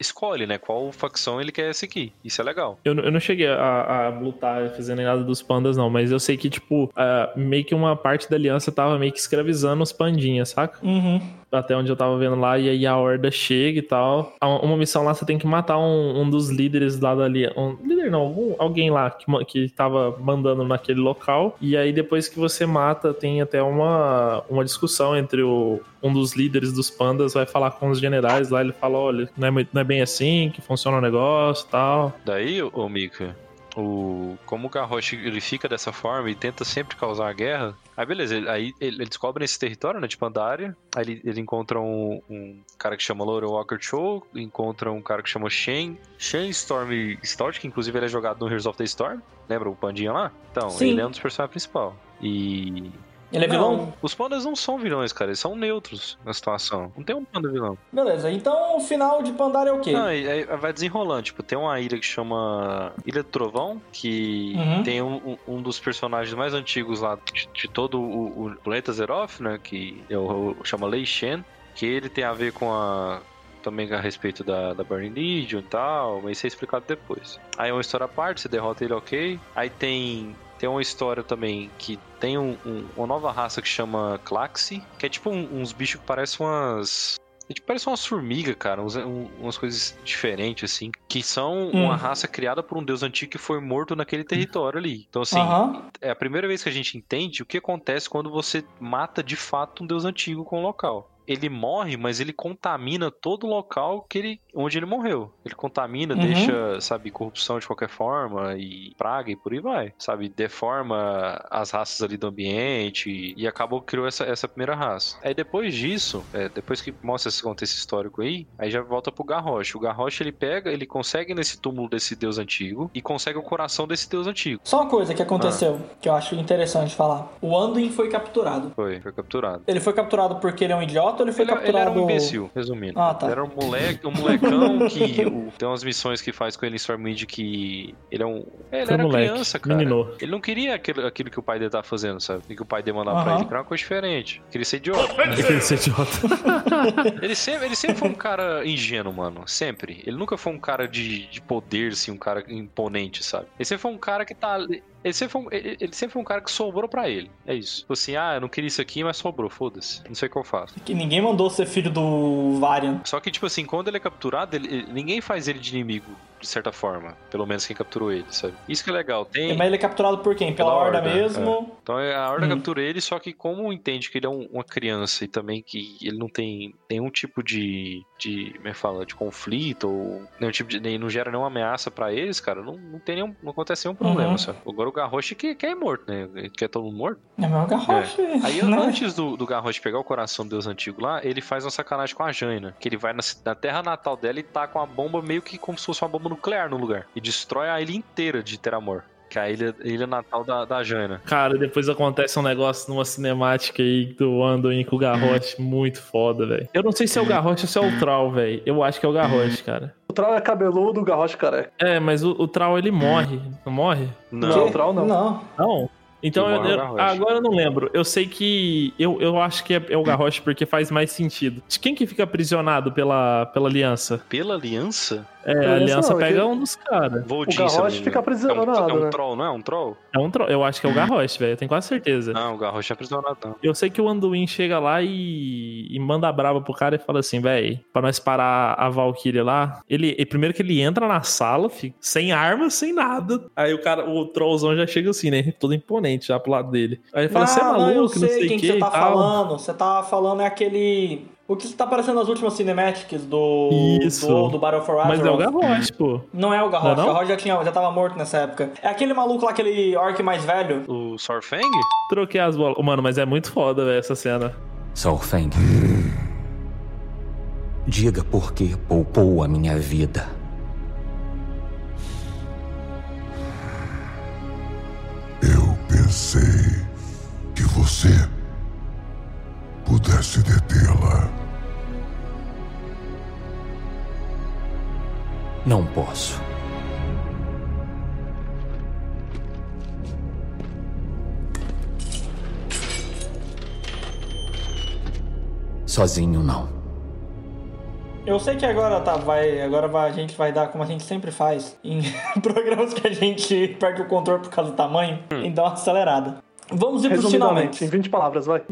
Speaker 1: escolhe, né, qual facção ele quer seguir. Isso é legal.
Speaker 4: Eu, não- eu não cheguei a, a lutar fazendo nada dos pandas, não, mas eu sei que, tipo, ah, meio que uma parte da aliança tava meio que escravizando os pandinhas, saca?
Speaker 2: Uhum.
Speaker 4: até onde eu tava vendo lá, e aí a horda chega e tal. Uma missão lá, você tem que matar um, um dos líderes lá dali. Um líder não, algum- alguém lá que, que tava mandando naquele local. E aí depois que você mata, tem até uma, uma discussão entre o, um dos líderes dos pandas, vai falar com os generais lá, ele fala, olha, não é, não é bem assim que funciona o negócio e tal.
Speaker 1: Daí, ô Mika, o, como o Garrosh ele fica dessa forma e tenta sempre causar a guerra, aí beleza, ele- aí ele, ele descobre esse território, né, de Pandaria, aí ele, ele encontra um, um cara que chama Loro Walker Cho, encontra um cara que chama Shen, Shen Storm Stout, que inclusive ele é jogado no Heroes of the Storm, lembra o pandinha lá? Então,
Speaker 2: Sim.
Speaker 1: ele é um dos personagens principais. E...
Speaker 2: Ele é vilão?
Speaker 1: Não, os pandas não são vilões, cara, eles são neutros na situação. Não tem um panda vilão.
Speaker 2: Beleza, então o final de Pandaria é o quê?
Speaker 1: Não, e aí vai desenrolando. Tipo, tem uma ilha que chama Ilha do Trovão, que
Speaker 2: Uhum.
Speaker 1: tem um, um- dos personagens mais antigos lá de, de todo o, o planeta Zeroth, né? Que é o, o- chama Lei Shen, que ele tem a ver com a. Também a respeito da, da Burning Legion e tal, mas isso é explicado depois. Aí é uma história à parte, você derrota ele, ok. Aí tem. Tem uma história também que tem um- um- uma nova raça que chama Klaxi, que é tipo um- uns bichos que parecem umas. É tipo, parece umas formigas, cara, uns- um- umas coisas diferentes, assim, que são
Speaker 2: Hum.
Speaker 1: uma raça criada por um deus antigo que foi morto naquele território ali. Então, assim,
Speaker 2: Aham.
Speaker 1: é a primeira vez que a gente entende o que acontece quando você mata de fato um deus antigo com o local. Ele morre, mas ele contamina todo o local que ele, onde ele morreu. Ele contamina,
Speaker 2: Uhum.
Speaker 1: deixa, sabe, corrupção de qualquer forma e praga e por aí vai. Sabe, deforma as raças ali do ambiente e acabou que criou essa, essa primeira raça. Aí depois disso, é, depois que mostra esse contexto histórico aí, aí já volta pro Garrosh. O Garrosh ele pega, ele consegue nesse túmulo desse deus antigo e consegue o coração desse deus antigo.
Speaker 2: Só uma coisa que aconteceu,
Speaker 1: Ah.
Speaker 2: que eu acho interessante falar. O Anduin foi capturado.
Speaker 1: Foi, foi capturado.
Speaker 2: Ele foi capturado porque ele é um idiota ou ele foi
Speaker 1: Ele, ele
Speaker 2: capturado...
Speaker 1: era um imbecil, resumindo.
Speaker 2: Ah, tá.
Speaker 1: Ele era um moleque, um molecão que o- tem umas missões que faz com ele em Stormwind que ele é um. Ele
Speaker 4: Foi
Speaker 1: era
Speaker 4: moleque,
Speaker 1: criança, cara.
Speaker 4: menino.
Speaker 1: Ele não queria aquilo, aquilo que o pai dele tava fazendo, sabe? E que o pai dele mandava pra
Speaker 2: Aham.
Speaker 1: ele. Era uma coisa diferente. Queria ser idiota.
Speaker 4: Aquele ser idiota.
Speaker 1: ele, sempre, ele sempre foi um cara ingênuo, mano. Sempre. Ele nunca foi um cara de, de poder, assim, um cara imponente, sabe? Ele sempre foi um cara que tá. Ele sempre, foi um, ele, ele sempre foi um cara que sobrou pra ele. É isso. Tipo assim, ah, eu não queria isso aqui, mas sobrou, foda-se. Não sei o que eu faço.
Speaker 2: Que ninguém mandou ser filho do Varian.
Speaker 1: Só que, tipo assim, quando ele é capturado, ele- ele- ninguém faz ele de inimigo, de certa forma. Pelo menos quem capturou ele, sabe? Isso que é legal. Tem.
Speaker 2: Mas ele é capturado por quem? Pela,
Speaker 1: Pela
Speaker 2: Horda,
Speaker 1: Horda,
Speaker 2: mesmo?
Speaker 1: Então a Horda
Speaker 2: Hum.
Speaker 1: captura ele, só que como entende que ele é um- uma criança e também que ele não tem nenhum tipo de. de como é fala? De conflito ou nenhum tipo de. Nem, não gera nenhuma ameaça pra eles, cara, não, não tem nenhum. Não acontece nenhum problema,
Speaker 2: Uhum.
Speaker 1: sabe? Agora o Garrosh que quer ir morto, né? Ele quer todo mundo morto.
Speaker 2: É meu Garrosh.
Speaker 1: Aí
Speaker 2: né?
Speaker 1: antes do, do Garrosh pegar o coração do deus antigo lá, ele faz uma sacanagem com a Jaina. Que ele vai na, na terra natal dela e tá com uma bomba meio que como se fosse uma bomba nuclear no lugar. E destrói a ilha inteira de Teramor. Que é a ilha, ilha natal da, da Jaina.
Speaker 4: Cara, depois acontece um negócio numa cinemática aí do Anduin com o Garrosh muito foda, velho. Eu não sei se é o Garrosh ou se é o Troll, velho. Eu acho que é o Garrosh, cara.
Speaker 3: O Troll é cabeludo, o Garrosh careca.
Speaker 4: É, mas o, o Troll ele morre. Não morre?
Speaker 1: Não.
Speaker 3: Não, o Troll não.
Speaker 2: Não.
Speaker 4: Não. Então, eu-
Speaker 1: é
Speaker 4: eu- agora eu não lembro. Eu sei que. Eu, eu acho que é, é o Garrosh porque faz mais sentido. De quem que fica aprisionado pela, pela aliança?
Speaker 1: Pela aliança?
Speaker 4: É, a
Speaker 3: aliança não,
Speaker 4: pega um dos caras.
Speaker 3: O Garrosh fica aprisionado,
Speaker 1: É um, é um
Speaker 3: né?
Speaker 1: troll, não é um troll?
Speaker 4: É um tro- Eu acho que é o Garrosh, velho. Eu tenho quase certeza.
Speaker 1: Não, o Garrosh é aprisionado, não.
Speaker 4: Eu sei que o Anduin chega lá e, e manda a brava pro cara e fala assim, véi, pra nós parar a Valkyria lá, ele, e primeiro que ele entra na sala, fica, sem arma, sem nada. Aí o cara, o trollzão já chega assim, né? Todo imponente já pro lado dele. Aí ele fala, você é
Speaker 2: não,
Speaker 4: maluco,
Speaker 2: eu
Speaker 4: não
Speaker 2: sei
Speaker 4: sei o
Speaker 2: quem
Speaker 4: que
Speaker 2: que você tá falando. Você tá falando é aquele. O que tá aparecendo nas últimas cinematics do.
Speaker 4: Isso.
Speaker 2: Do, do Battle for
Speaker 4: Mas é o
Speaker 2: Azeroth.
Speaker 4: Garrosh, pô.
Speaker 2: Não é o Garrosh,
Speaker 4: Não é
Speaker 2: o? Garrosh já, tinha, já tava morto nessa época. É aquele maluco lá, aquele orc mais velho.
Speaker 1: O Sorfang?
Speaker 4: Troquei as bolas. Mano, mas é muito foda, velho, essa cena.
Speaker 7: Solfang. Diga por que poupou a minha vida.
Speaker 8: Eu pensei que você pudesse detê-la.
Speaker 7: Não posso. Sozinho não.
Speaker 2: Eu sei que agora tá, vai. Agora vai, a gente vai dar como a gente sempre faz em programas que a gente perde o controle por causa do tamanho e dá uma acelerada. Vamos ir
Speaker 3: Resumidamente,
Speaker 2: finalmente.
Speaker 3: em 20 palavras, vai.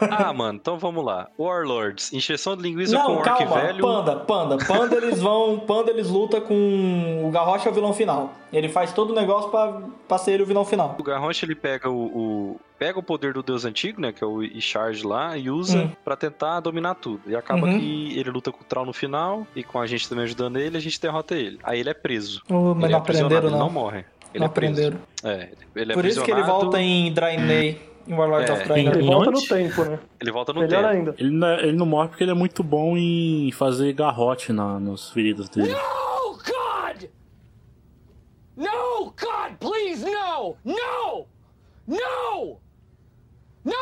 Speaker 1: Ah, mano, então vamos lá. Warlords, injeção de linguiça com
Speaker 2: Não,
Speaker 1: orc
Speaker 2: calma,
Speaker 1: velho.
Speaker 2: Panda, Panda. Panda eles vão. Panda eles lutam com. O Garrosh é o vilão final. Ele faz todo o negócio pra, pra ser ele o vilão final.
Speaker 1: O Garrosh ele pega o, o- pega o poder do deus antigo, né, que é o Isharge lá, e usa
Speaker 2: Hum.
Speaker 1: pra tentar dominar tudo. E acaba
Speaker 2: Uhum.
Speaker 1: que ele luta com o Troll no final e com a gente também ajudando ele, a gente derrota ele. Aí ele é preso.
Speaker 2: Oh, mas
Speaker 1: ele
Speaker 2: não
Speaker 1: é aprisionado, ele não morre. Ele
Speaker 2: não
Speaker 1: é preso.
Speaker 2: aprenderam.
Speaker 1: É, ele é
Speaker 2: Por isso que ele volta em Draenei. Em Warlords
Speaker 1: É,
Speaker 2: of Draenei.
Speaker 3: Ele volta
Speaker 4: onde?
Speaker 3: no tempo, né?
Speaker 1: Ele volta no
Speaker 3: Melhor
Speaker 1: tempo.
Speaker 3: ainda.
Speaker 5: Ele não, ele não morre porque ele é muito bom em fazer garrote na, nos feridos dele.
Speaker 6: No, God! No, God, please, no! No! No! No!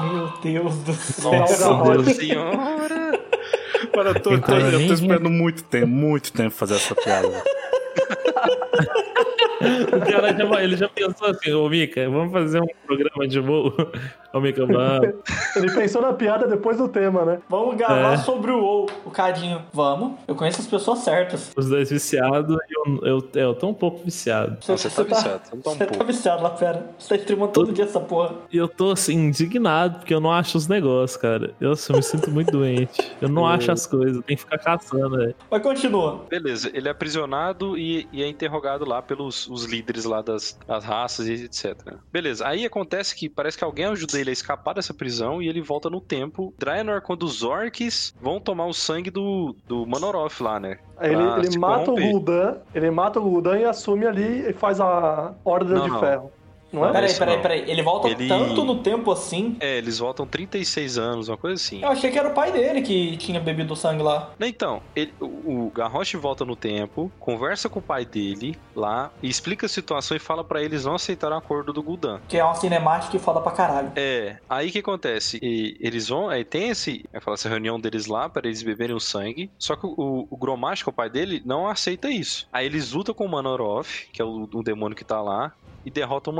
Speaker 2: Meu Deus do céu.
Speaker 3: Nossa,
Speaker 1: Nossa senhora!
Speaker 5: Mano, eu tô, eu tô-
Speaker 4: Então,
Speaker 5: eu tô esperando muito tempo, muito tempo fazer essa piada. velho.
Speaker 4: O cara já, ele já pensou assim, ô Mika, vamos fazer um programa de voo? Ô Mika, vamos.
Speaker 3: Ele pensou na piada depois do tema, né?
Speaker 2: Vamos gravar
Speaker 4: É.
Speaker 2: sobre o WoW, o Cadinho. Vamos. Eu conheço as pessoas certas.
Speaker 4: Os dois viciados e eu, eu, eu tô um pouco viciado.
Speaker 1: Você tá viciado, você tá um
Speaker 2: Você tá viciado lá, fera. Você tá streamando todo dia essa porra.
Speaker 4: E eu tô assim, indignado, porque eu não acho os negócios, cara. Eu, assim, eu me sinto muito doente. Eu não acho as coisas, tem que ficar caçando, velho.
Speaker 2: Mas continua.
Speaker 1: Beleza, ele é aprisionado e, e é interrogado lá pelos os líderes lá das, das raças e etc. Beleza, aí acontece que parece que alguém ajuda ele a escapar dessa prisão e ele volta no tempo. Draenor, quando os orcs vão tomar o sangue do, do Manoroth lá, né?
Speaker 3: Ele, ele mata
Speaker 1: corromper.
Speaker 3: o Gul'dan, ele mata o Gul'dan e assume ali e faz a
Speaker 1: Não,
Speaker 3: de
Speaker 1: não.
Speaker 3: Ferro. Não é?
Speaker 2: Peraí, peraí, peraí. Ele volta
Speaker 1: Ele-
Speaker 2: tanto no tempo assim.
Speaker 1: É, eles voltam 36 anos, uma coisa assim.
Speaker 2: Eu achei que era o pai dele que tinha bebido o sangue lá.
Speaker 1: Então, ele- o, Garrosh volta no tempo, conversa com o pai dele lá, e explica a situação e fala pra eles não aceitar o acordo do Gul'dan.
Speaker 2: Que é uma cinemática foda pra caralho.
Speaker 1: É, aí o que acontece? E eles vão, aí tem esse, eu falo, essa reunião deles lá para eles beberem o sangue. Só que o, o Gromash, que é o pai dele, não aceita isso. Aí eles lutam com o Manoroth, que é o, o demônio que tá lá, e derrotam o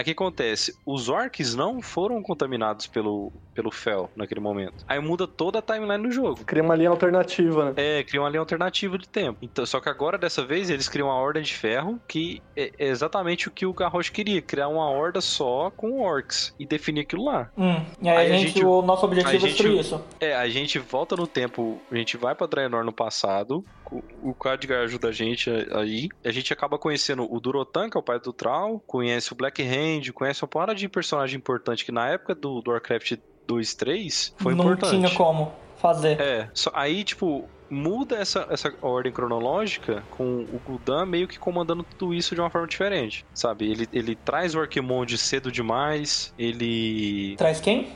Speaker 1: o que acontece? Os orcs não foram contaminados pelo, pelo Fel naquele momento. Aí muda toda a timeline do jogo.
Speaker 3: Cria uma linha alternativa, né?
Speaker 1: É, criam uma linha alternativa de tempo. Então, só que agora, dessa vez, eles criam uma horda de ferro, que é é exatamente o que o Garrosh queria, criar uma horda só com orcs e definir aquilo lá.
Speaker 2: Hum. E aí,
Speaker 1: Aí
Speaker 2: a
Speaker 1: a
Speaker 2: gente,
Speaker 1: gente-
Speaker 2: o nosso objetivo é
Speaker 1: gente-
Speaker 2: destruir isso.
Speaker 1: É, a gente volta no tempo, a gente vai pra Draenor no passado, o- Khadgar ajuda a gente a- aí, a gente acaba conhecendo o Durotan, que é o pai do Troll, conhece o Black Hand, conhece uma porrada de personagem importante que na época do, do Warcraft 2, 3 foi
Speaker 2: Não
Speaker 1: importante.
Speaker 2: tinha como fazer.
Speaker 1: É, só, aí, tipo, muda essa, essa ordem cronológica com o Gul'dan meio que comandando tudo isso de uma forma diferente, sabe? Ele, ele traz o Arquimonde cedo demais, ele...
Speaker 2: Traz quem?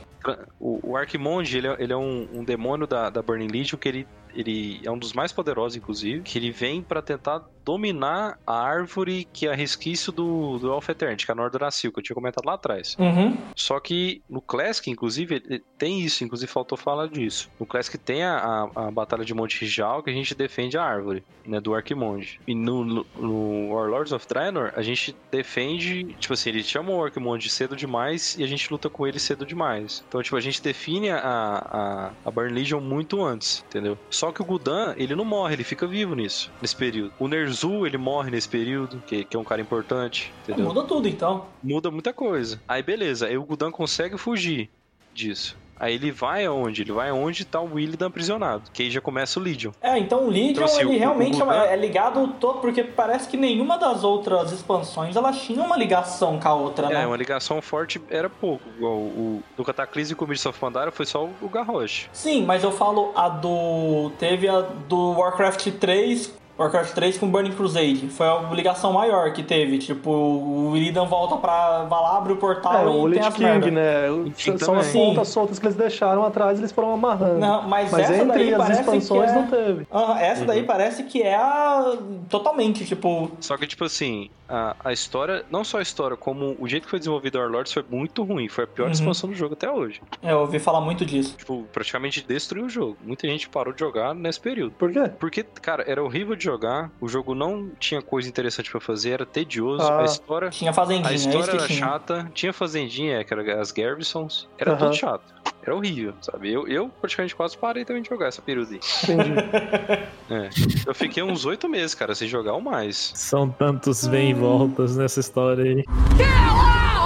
Speaker 1: O, o Arquimonde, ele é, ele é um, um demônio da, da Burning Legion que ele, ele é um dos mais poderosos, inclusive, que ele vem pra tentar dominar a árvore que é resquício do, do Elf Eternity, que é a Nordrasil, que eu tinha comentado lá atrás.
Speaker 2: Uhum.
Speaker 1: Só que no Classic, inclusive, tem isso, inclusive faltou falar disso. No Classic tem a, a, a Batalha de Monte Rijal, que a gente defende a árvore, né, do Arquimonde. E no, no, no Warlords of Draenor, a gente defende, tipo assim, ele chama o Arquimonde cedo demais e a gente luta com ele cedo demais. Então, tipo, a gente define a, a, a Burn Legion muito antes, entendeu? Só que o Gudan, ele não morre, ele fica vivo nisso, nesse período. O Nerzu, ele morre nesse período, que, que é um cara importante, entendeu?
Speaker 2: Muda tudo então.
Speaker 1: muda muita coisa. Aí beleza, aí o Gudan consegue fugir disso. Aí ele vai aonde? Ele vai aonde tá o Willidan aprisionado. Que aí já começa o Legion.
Speaker 2: É, então o Legion
Speaker 1: Então, assim,
Speaker 2: ele
Speaker 1: o-
Speaker 2: realmente
Speaker 1: o Gudan-
Speaker 2: é, é ligado todo, porque parece que nenhuma das outras expansões elas tinham uma ligação com a outra, né?
Speaker 1: É, uma ligação forte era pouco. Igual o, no Cataclysm com o Mists of Pandaria foi só o, o Garrosh.
Speaker 2: Sim, mas eu falo a do. Teve a do Warcraft 3. Warcraft 3 com Burning Crusade. Foi a ligação maior que teve. Tipo, o Illidan volta pra. Vai lá, abre o portal
Speaker 3: É,
Speaker 2: e
Speaker 3: o
Speaker 2: tem
Speaker 3: Lich
Speaker 2: as
Speaker 3: King,
Speaker 2: merda.
Speaker 3: né?
Speaker 1: King
Speaker 3: São as
Speaker 2: também.
Speaker 3: pontas soltas que eles deixaram atrás eles foram amarrando.
Speaker 2: Não, mas,
Speaker 3: Mas
Speaker 2: essa daí
Speaker 3: entre as
Speaker 2: parece
Speaker 3: expansões
Speaker 2: que é...
Speaker 3: não teve.
Speaker 2: Ah, essa
Speaker 1: Uhum.
Speaker 2: daí parece que é a. Totalmente, tipo.
Speaker 1: Só que, tipo assim, a, a história, não só a história, como o jeito que foi desenvolvido o Warlords foi muito ruim. Foi a pior
Speaker 2: Uhum.
Speaker 1: expansão do jogo até hoje.
Speaker 2: é, Eu ouvi falar muito disso.
Speaker 1: Tipo, praticamente destruiu o jogo. Muita gente parou de jogar nesse período.
Speaker 3: Por quê?
Speaker 1: Porque, cara, era horrível de jogar, o jogo não tinha coisa interessante pra fazer, era tedioso,
Speaker 3: Ah.
Speaker 1: a história.
Speaker 2: Tinha fazendinha,
Speaker 1: A
Speaker 2: é
Speaker 1: história
Speaker 2: isso que
Speaker 1: era
Speaker 2: tinha.
Speaker 1: chata, tinha fazendinha, que era as Garrisons, era
Speaker 3: Aham.
Speaker 1: tudo chato. Era horrível, sabe? Eu, eu praticamente quase parei também de jogar essa período aí.
Speaker 3: Entendi.
Speaker 1: É. Eu fiquei uns oito meses, cara, sem jogar ou mais.
Speaker 4: São tantos vem e voltas nessa história aí.
Speaker 6: Pela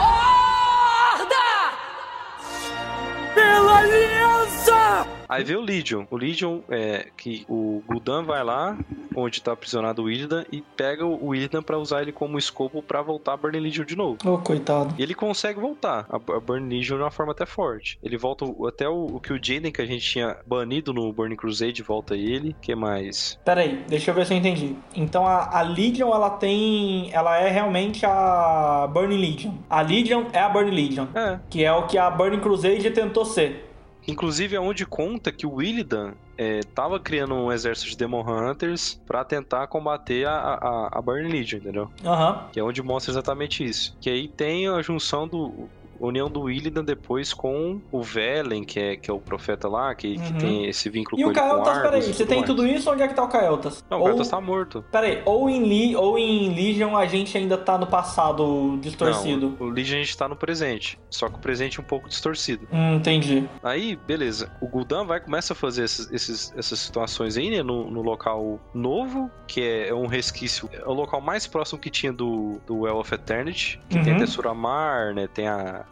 Speaker 1: Aí veio o Legion. O Legion é que o Gul'dan vai lá, onde tá aprisionado o Illidan, e pega o Illidan pra usar ele como escopo pra voltar a Burning Legion de novo.
Speaker 2: Ô, coitado.
Speaker 1: E ele consegue voltar a, Burn Legion de uma forma até forte. Ele volta até o, o que o Jaden que a gente tinha banido no Burning Crusade, volta ele. que mais?
Speaker 2: Pera aí, deixa eu ver se eu entendi. Então a, a Legion, ela tem. Ela é realmente a Burning Legion. A Legion é a Burning Legion.
Speaker 1: É.
Speaker 2: Que é o que a Burning Crusade tentou ser.
Speaker 1: Inclusive é onde conta que o Illidan é, tava criando um exército de Demon Hunters pra tentar combater a, a, a Burn Legion, entendeu?
Speaker 2: Aham.
Speaker 1: Que é onde mostra exatamente isso. Que aí tem a junção do. A União do Illidan depois com o Velen, que é, que é o profeta lá, que, que
Speaker 2: Uhum.
Speaker 1: tem esse vínculo
Speaker 2: E
Speaker 1: com
Speaker 2: o
Speaker 1: Argus
Speaker 2: peraí, você tem
Speaker 1: mais.
Speaker 2: tudo isso? Onde é que tá o Caeltas?
Speaker 1: Não, o
Speaker 2: ou,
Speaker 1: Caeltas tá morto.
Speaker 2: Peraí, ou em, Li, ou em Legion a gente ainda tá no passado distorcido.
Speaker 1: Não, o Legion a gente tá no presente. Só que o presente é um pouco distorcido.
Speaker 2: Hum, entendi.
Speaker 1: Aí, beleza. O Gul'dan vai começa a fazer esses, esses- essas situações aí, né? No, no local novo, que é, é um resquício. É o local mais próximo que tinha do, do Well of Eternity. Que tem
Speaker 2: Uhum.
Speaker 1: até Suramar, né? Tem a,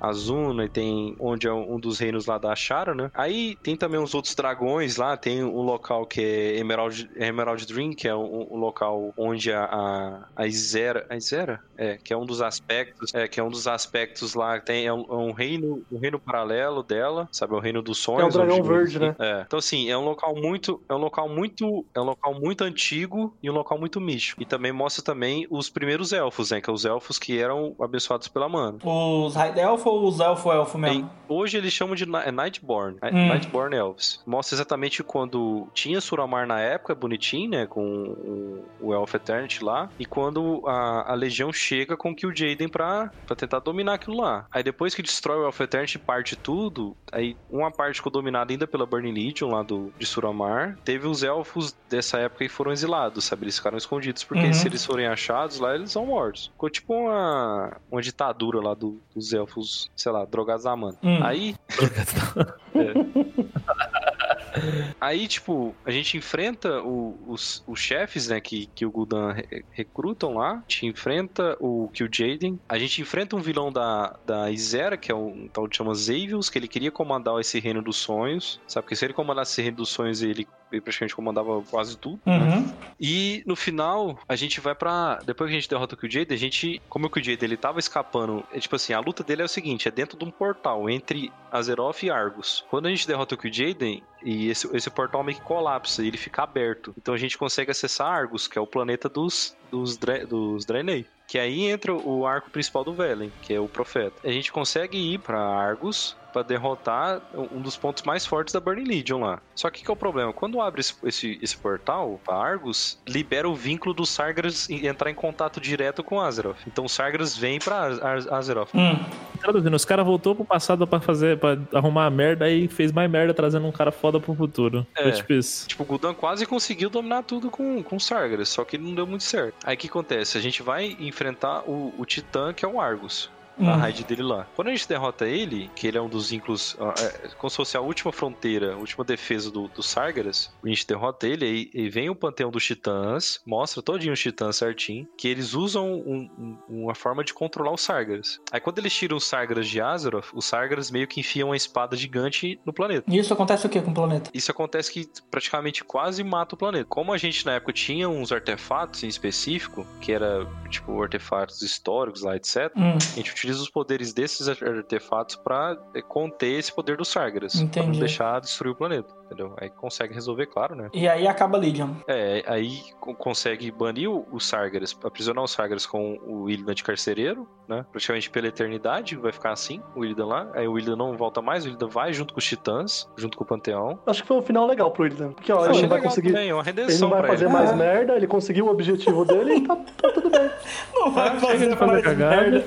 Speaker 1: a Zuna e tem onde é um dos reinos lá da Ashara, né? Aí tem também uns outros dragões lá. Tem um local que é Emerald, Emerald Dream, que é um, um local onde a, a, a Isera. A Isera? É, que é um dos aspectos. É, que é um dos aspectos lá. Tem, é um, é um reino, um reino paralelo dela, sabe? É o reino dos sonhos.
Speaker 3: É o dragão
Speaker 1: onde-
Speaker 3: verde, né?
Speaker 1: É. Então, assim, é um local muito. É um local muito. É um local muito antigo e um local muito místico. E também mostra também os primeiros elfos, né? Que é os elfos que eram abençoados pela mana.
Speaker 2: Os Raid Elfo ou os Elfo Elfo mesmo?
Speaker 1: Hoje eles chamam de é Nightborn. é
Speaker 2: Hum.
Speaker 1: Nightborn Elves. Mostra exatamente quando tinha Suramar na época, bonitinho, né? Com o, Elf Eternity lá. E quando a, a Legião chega com o Kill Jaden pra, pra tentar dominar aquilo lá. Aí depois que destrói o Elf Eternity, parte tudo. Aí uma parte ficou dominada ainda pela Burning Legion lá do, de Suramar. Teve os elfos dessa época que foram exilados, sabe? Eles ficaram escondidos. Porque
Speaker 2: Uhum.
Speaker 1: se eles forem achados lá, eles são mortos. Ficou tipo uma, uma ditadura lá do- dos elfos, sei lá, drogados à mano.
Speaker 2: Hum.
Speaker 1: Aí Aí, tipo, a gente enfrenta o- os, os chefes, né, que, que o Gul'dan re- recrutam lá. A gente enfrenta o Kill Jaden. A gente enfrenta um vilão da, da Isera, que é um tal de chama Xavius, que ele queria comandar esse reino dos sonhos. Sabe? Porque se ele comandasse esse reino dos sonhos, ele, ele praticamente comandava quase tudo.
Speaker 2: Uhum.
Speaker 1: E no final, a gente vai pra. Depois que a gente derrota o Killjaden, a gente. Como o Killjaden ele tava escapando. É tipo assim, a luta dele é o seguinte: é dentro de um portal entre Azeroth e Argus. Quando a gente derrota o Killjaden, e esse, esse portal meio que colapsa e ele fica aberto. Então a gente consegue acessar Argus, que é o planeta dos, dos, dos Draenei. Que aí entra o arco principal do Velen, que é o Profeta. A gente consegue ir pra Argus pra derrotar um dos pontos mais fortes da Burning Legion lá. Só que que é o problema? Quando abre esse, esse, esse portal pra Argus, libera o vínculo dos Sargeras e entrar em contato direto com Azeroth. Então o Sargeras vem Az- Azeroth.
Speaker 2: Hum.
Speaker 4: Traduzindo, os caras voltou pro passado pra fazer, para arrumar a merda e fez mais merda trazendo um cara foda pro futuro.
Speaker 1: É.
Speaker 4: Foi tipo isso.
Speaker 1: Tipo, o Gul'dan quase conseguiu dominar tudo com, com o Sargeras, só que não deu muito certo. Aí o que acontece? A gente vai enfrentar o, o Titã, que é o Argus. A
Speaker 2: Hum.
Speaker 1: raid dele lá. Quando a gente derrota ele, que ele é um dos vínculos, ah, é, como se fosse a última fronteira, a última defesa do, do Sargeras, a gente derrota ele e vem o panteão dos titãs, mostra todinho os titãs certinho, que eles usam um- um- uma forma de controlar os Sargeras. Aí quando eles tiram os Sargeras de Azeroth, os Sargeras meio que enfiam uma espada gigante no planeta.
Speaker 2: E isso acontece o que com o planeta?
Speaker 1: Isso acontece que praticamente quase mata o planeta. Como a gente na época tinha uns artefatos em específico, que era tipo artefatos históricos lá, etc.
Speaker 2: Hum.
Speaker 1: A gente utiliza os poderes desses artefatos pra eh, conter esse poder dos Sargeras. Pra não
Speaker 2: Entendi.
Speaker 1: deixar destruir o planeta, entendeu? Aí consegue resolver, claro, né?
Speaker 2: E aí acaba a Legion.
Speaker 1: É, aí co- consegue banir os Sargeras, aprisionar os Sargeras com o Illidan de carcereiro, né? Praticamente pela eternidade, vai ficar assim, o Illidan lá. Aí o Illidan não volta mais, o Illidan vai junto com os Titãs, junto com o Panteão.
Speaker 3: Acho que foi um final legal pro Illidan. Porque, ó, ele não vai
Speaker 1: legal
Speaker 3: conseguir.
Speaker 1: também, uma
Speaker 3: Ele
Speaker 1: redenção
Speaker 3: não vai
Speaker 1: pra
Speaker 3: fazer
Speaker 1: ele.
Speaker 3: mais
Speaker 2: É.
Speaker 3: merda, ele conseguiu o objetivo dele e tá, tá tudo bem.
Speaker 2: Não vai
Speaker 4: chega
Speaker 2: fazer mais merda.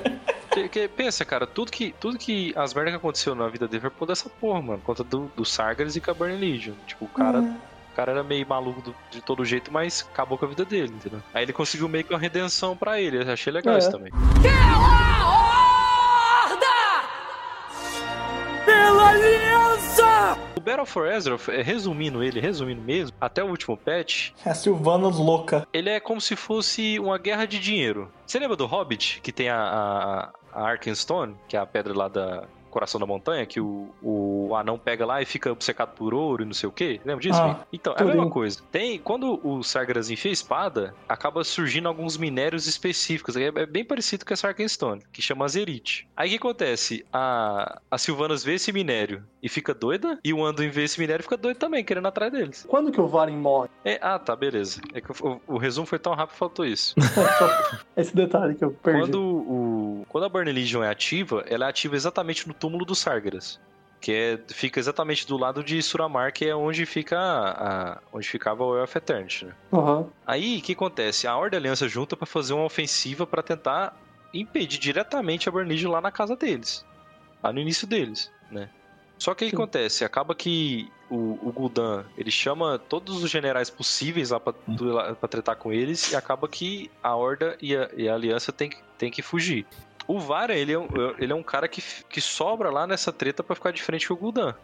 Speaker 1: Que, que- pensa, cara, tudo que, tudo que as merdas que aconteceu na vida dele foi por conta dessa porra, mano. Por conta do, do Sargeras e Burning Legion. Tipo, o cara,
Speaker 2: Hum.
Speaker 1: o cara era meio maluco do- de todo jeito, mas acabou com a vida dele, entendeu? Aí ele conseguiu meio que uma redenção pra ele. Eu achei legal
Speaker 3: É.
Speaker 1: isso também.
Speaker 6: Pela aliança!
Speaker 1: O Battle for Azeroth, é, resumindo ele, resumindo mesmo, até o último patch,
Speaker 2: É a Sylvanas louca.
Speaker 1: ele é como se fosse uma guerra de dinheiro. Você lembra do Hobbit, que tem a, a, a Arkenstone, que é a pedra lá da coração da montanha, que o, o anão pega lá e fica obcecado por ouro e não sei o quê? Lembra disso?
Speaker 2: Ah,
Speaker 1: então, é a mesma coisa. Tem, quando o Sargeras enfia a espada, acaba surgindo alguns minérios específicos. É, é bem parecido com essa Arkenstone, que chama Azerite. Aí o que acontece? A, a Sylvanas vê esse minério e fica doida, e o Anduin vê esse minério e fica doido também, querendo atrás deles.
Speaker 3: Quando que o Varen morre?
Speaker 1: É, ah, tá, beleza. É que o, o resumo foi tão rápido que faltou isso.
Speaker 3: Esse detalhe que eu perdi.
Speaker 1: Quando, o, quando a Burning Legion é ativa, ela é ativa exatamente no túmulo dos Sargeras. Que é, fica exatamente do lado de Suramar, que é onde fica a, a- onde ficava o Elf Eternity, né?
Speaker 3: Aham.
Speaker 1: Aí, o que acontece? A Horda Aliança junta pra fazer uma ofensiva pra tentar impedir diretamente a Burning Legion lá na casa deles. Lá no início deles, né? Só que o que acontece? Acaba que o, o Gul'dan, ele chama todos os generais possíveis lá pra, duelar- pra tretar com eles e acaba que a Horda e a, e a Aliança tem, que- tem que fugir. O Vara, ele é um, ele é um cara que, que sobra lá nessa treta pra ficar de frente com o Gul'dan.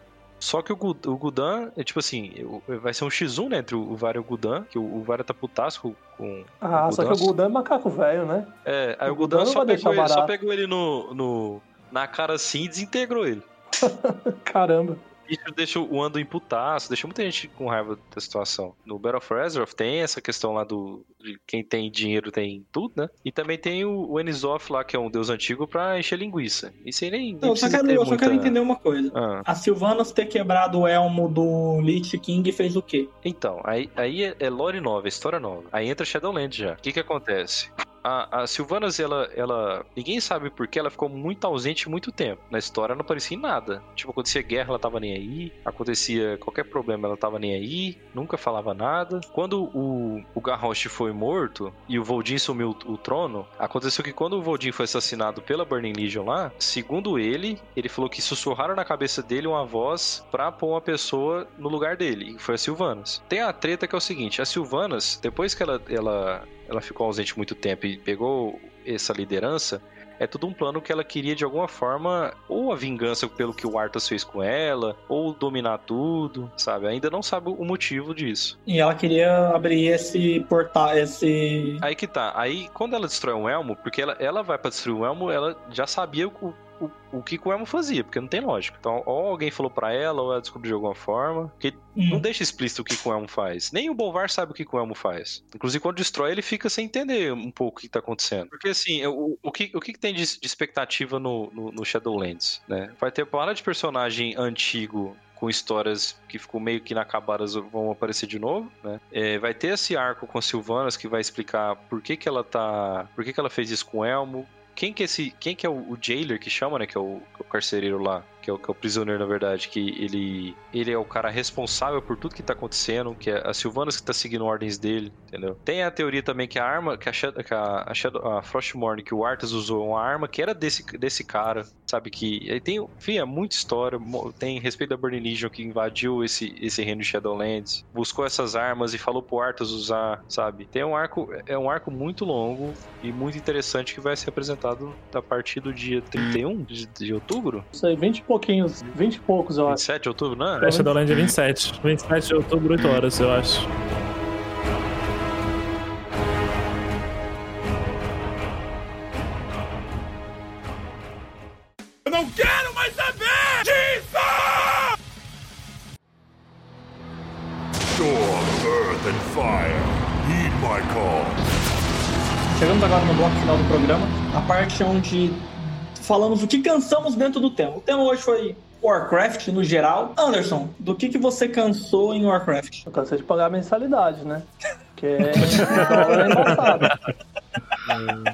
Speaker 1: Só que o, Gu- o Gul'dan, é tipo assim, vai ser um X1, né, entre o Vara e o Gul'dan, que o, o Vara tá putaço com,
Speaker 3: Ah,
Speaker 1: o
Speaker 3: só que o.
Speaker 1: Gul'dan
Speaker 3: é macaco velho, né?
Speaker 1: É, aí
Speaker 3: O
Speaker 1: o
Speaker 3: não
Speaker 1: só pegou, ele, só pegou ele no, no, na cara assim e desintegrou ele.
Speaker 3: Caramba.
Speaker 1: Isso deixa o Anduin putaço, deixa muita gente com raiva da situação. No Battle for Azeroth tem essa questão lá do de quem tem dinheiro tem tudo, né? E também tem o, o Enisoth lá, que é um deus antigo, pra encher linguiça. Isso aí nem,
Speaker 2: Eu só, quero, eu só
Speaker 1: muita-
Speaker 2: quero entender uma coisa.
Speaker 1: Ah,
Speaker 2: A Sylvanas ter quebrado o elmo do Lich King fez o quê?
Speaker 1: Então, aí, aí é, é lore nova, é história nova. Aí entra Shadowlands já. O que que acontece? A, a Sylvanas, ela, ela. Ninguém sabe por que ela ficou muito ausente muito tempo. Na história não aparecia em nada. Tipo, acontecia guerra, ela tava nem aí. Acontecia qualquer problema, ela tava nem aí. Nunca falava nada. Quando o, o Garrosh foi morto e o Voldin sumiu o, o trono, aconteceu que quando o Voldin foi assassinado pela Burning Legion lá, segundo ele, ele falou que sussurraram na cabeça dele uma voz pra pôr uma pessoa no lugar dele. E foi a Sylvanas. Tem a treta que é o seguinte: a Sylvanas, depois que ela, ela, ela ficou ausente muito tempo e pegou essa liderança. É tudo um plano que ela queria de alguma forma, ou a vingança pelo que o Arthas fez com ela, ou dominar tudo, sabe? Ainda não sabe o motivo disso.
Speaker 2: E ela queria abrir esse portal, esse.
Speaker 1: Aí que tá. Aí, quando ela destrói um elmo, porque ela, ela vai pra destruir o elmo, ela já sabia o, o, o que, o elmo fazia, porque não tem lógica. Então, ou alguém falou pra ela, ou ela descobriu de alguma forma. Porque não
Speaker 2: Hum.
Speaker 1: deixa explícito o que, o elmo faz. Nem o Bolvar sabe o que, o elmo faz. Inclusive, quando destrói, ele fica sem entender um pouco o que tá acontecendo. Porque, assim, o, o, que, o que, tem de, de expectativa no, no, no Shadowlands, né? Vai ter uma de personagem antigo com histórias que ficou meio que inacabadas vão aparecer de novo, né? É, vai ter esse arco com Sylvanas que vai explicar por que, que ela tá. Por que, que ela fez isso com o Elmo. Quem que, é esse, quem que é o, o jailer que chama, né? Que é o, o carcereiro lá, que é o, que é o prisioneiro, na verdade, que ele, ele é o cara responsável por tudo que tá acontecendo, que é a Sylvanas que tá seguindo ordens dele, entendeu? Tem a teoria também que a arma, que a, Shadow, que a, a, Shadow, a Frostmourne, que o Arthas usou, uma arma que era desse, desse cara, sabe? Que aí tem, enfim, é muita história. Tem respeito da Burning Legion que invadiu esse, esse reino de Shadowlands, buscou essas armas e falou pro Arthas usar, sabe? Tem um arco, é um arco muito longo e muito interessante que vai ser apresentado a partir do dia 31 de, de outubro?
Speaker 3: Isso aí, 20 e pouquinhos, 20 e poucos, eu acho.
Speaker 1: 27 de outubro, não?
Speaker 4: É, Shadowland é 27. 27 de outubro, 8 horas, eu acho.
Speaker 6: Eu não quero mais saber disso!
Speaker 8: Storm, earth, and fire, heed my call.
Speaker 2: Chegamos agora no bloco final do programa, a parte onde falamos o que cansamos dentro do tema. O tema hoje foi Warcraft no geral. Anderson, do que, que você cansou em Warcraft?
Speaker 3: Eu cansei de pagar a mensalidade, né? Porque o dólar é embaçado.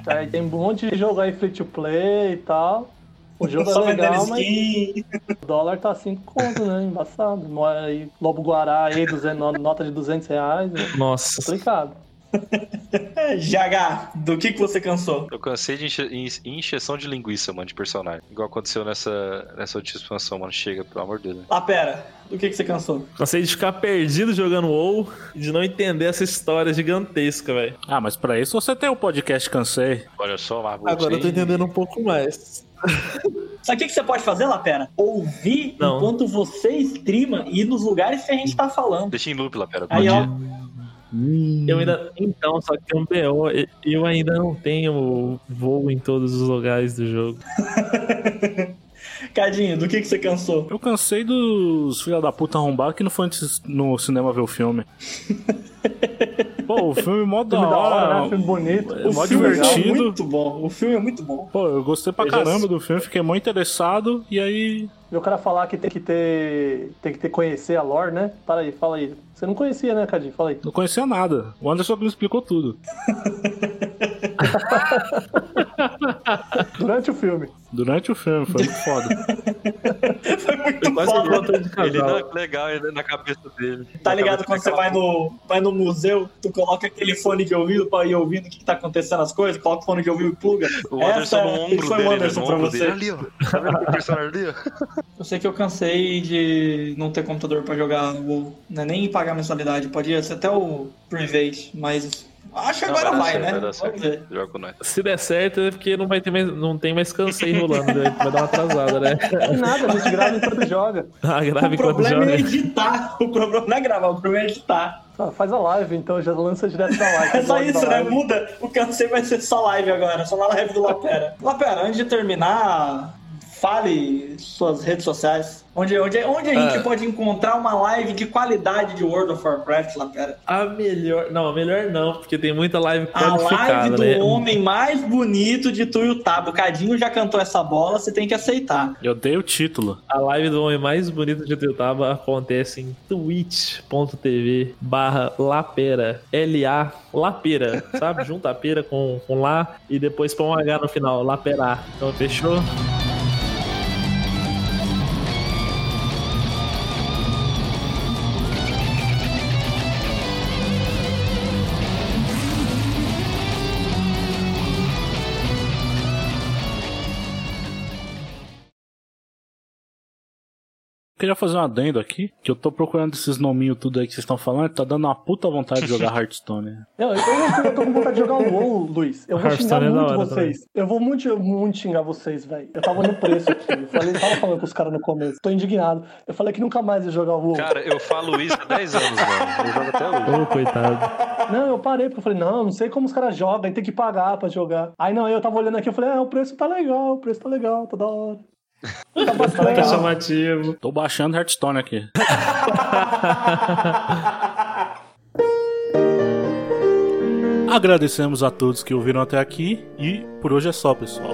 Speaker 3: Aí tem um monte de jogo aí free to play e tal. O jogo é
Speaker 2: Só vendendo
Speaker 3: legal, mas
Speaker 2: skin.
Speaker 3: o dólar tá 5 conto, né? Embaçado. Aí, Lobo Guará aí, 200, no- nota de 200 reais. né?
Speaker 4: Nossa.
Speaker 3: Complicado.
Speaker 2: GH, do que, que você cansou?
Speaker 1: Eu cansei de enche, enche- encheção de linguiça, mano, de personagem. Igual aconteceu nessa, nessa última expansão, mano. Chega, pelo amor de Deus. né?
Speaker 2: Ah, pera, do que, que você cansou?
Speaker 4: Cansei de ficar perdido jogando WoW e de não entender essa história gigantesca, velho.
Speaker 5: Ah, mas pra isso você tem o podcast Cansei.
Speaker 1: Olha só, Marvel.
Speaker 4: Agora eu tô entendendo um pouco mais.
Speaker 2: Sabe o que, que você pode fazer, Lapera? Ouvir
Speaker 4: Não.
Speaker 2: enquanto você streama e ir nos lugares que a gente tá falando.
Speaker 1: Deixa em loop lá, pera.
Speaker 2: Aí, ó,
Speaker 1: dia.
Speaker 4: Eu ainda. Então, só que tem um BO. Eu ainda não tenho voo em todos os lugares do jogo.
Speaker 2: Cadinho, do que, que você cansou?
Speaker 5: Eu cansei dos filha da puta arrombados que não foi antes no cinema ver o filme. Pô, o filme mó da
Speaker 3: hora, né? Filme bonito.
Speaker 5: É mó
Speaker 2: filme é
Speaker 5: divertido.
Speaker 2: muito bom. O filme é muito bom.
Speaker 5: Pô, eu gostei pra
Speaker 4: Eu já
Speaker 5: caramba
Speaker 4: assisti.
Speaker 5: do filme, fiquei muito interessado. E aí.
Speaker 3: O cara falar que tem que ter. Tem que ter conhecer a lore, né? Para aí, fala aí. Você não conhecia, né, Cadinho? Fala aí.
Speaker 5: Não conhecia nada. O Anderson me explicou tudo.
Speaker 3: Durante o filme.
Speaker 5: Durante o filme, foi muito foda.
Speaker 2: Foi muito
Speaker 4: Quase
Speaker 2: foda.
Speaker 4: de
Speaker 1: Ele
Speaker 4: casal.
Speaker 1: não, legal, ele na cabeça dele.
Speaker 2: Tá ligado quando você vai no, vai no museu, tu coloca aquele fone de ouvido pra ir ouvindo o que, que tá acontecendo as coisas, coloca o fone de ouvido e pluga.
Speaker 1: O Anderson
Speaker 2: Essa
Speaker 1: no ombro
Speaker 2: foi
Speaker 1: dele,
Speaker 2: o
Speaker 1: né,
Speaker 2: Anderson
Speaker 1: no
Speaker 2: pra você.
Speaker 1: dele. Ali, ó. Tá vendo o personagem ali, ó?
Speaker 2: Eu sei que eu cansei de não ter computador pra jogar WoW, né? nem pagar mensalidade. Podia ser até o Private, mas acho que
Speaker 1: Não,
Speaker 2: agora vai,
Speaker 1: certo,
Speaker 2: né?
Speaker 1: Vai. Joga com nós.
Speaker 4: Se der certo, é porque não vai ter mais, não tem mais cansei rolando, né? vai dar uma atrasada, né?
Speaker 3: E nada, a gente grava enquanto joga.
Speaker 4: Ah, grave
Speaker 2: O
Speaker 4: enquanto
Speaker 2: problema
Speaker 4: joga.
Speaker 2: é editar. O problema não é gravar, o problema é editar.
Speaker 3: Ah, faz a live, então já lança direto da live.
Speaker 2: É só isso, né? Muda. O cansei vai ser só live agora, só na live do Lapera. Lapera, antes de terminar, fale suas redes sociais. Onde, onde, onde a gente
Speaker 4: Ah.
Speaker 2: pode encontrar uma live de qualidade de World of Warcraft, Lapera?
Speaker 4: A melhor. Não, a melhor não, porque tem muita live
Speaker 2: A live do
Speaker 4: né?
Speaker 2: homem mais bonito de Tuiutaba. O Cadinho já cantou essa bola, você tem que aceitar.
Speaker 5: Eu dei o título.
Speaker 4: A live do homem mais bonito de Tuiutaba acontece em twitch.tv barra lapera. L-A, lapera, sabe? Junta a pera com, com lá e depois põe um H no final, lapera. Então, fechou?
Speaker 5: Queria fazer um adendo aqui, que eu tô procurando esses nominhos tudo aí que vocês estão falando, tá dando uma puta vontade de jogar Hearthstone.
Speaker 3: Não, eu, eu, eu tô com vontade de jogar um WoW, Luiz. Eu vou xingar
Speaker 4: é
Speaker 3: muito
Speaker 4: hora
Speaker 3: vocês. Eu vou muito, muito xingar vocês, velho. Eu tava no preço aqui. Eu falei, tava falando com os caras no começo. Tô indignado. Eu falei que nunca mais ia jogar WoW.
Speaker 1: Cara, eu falo isso há 10 anos, mano. Eu jogo até hoje.
Speaker 4: Ô, coitado.
Speaker 3: Não, eu parei, porque eu falei, não, não sei como os caras jogam, tem que pagar pra jogar. Aí não, eu tava olhando aqui, eu falei, ah, o preço tá legal, o preço tá legal, tá da hora. Tá
Speaker 4: Tá
Speaker 3: bacana.
Speaker 4: chamativo.
Speaker 5: Tô baixando Hearthstone aqui. Agradecemos a todos que ouviram até aqui e por hoje é só, pessoal.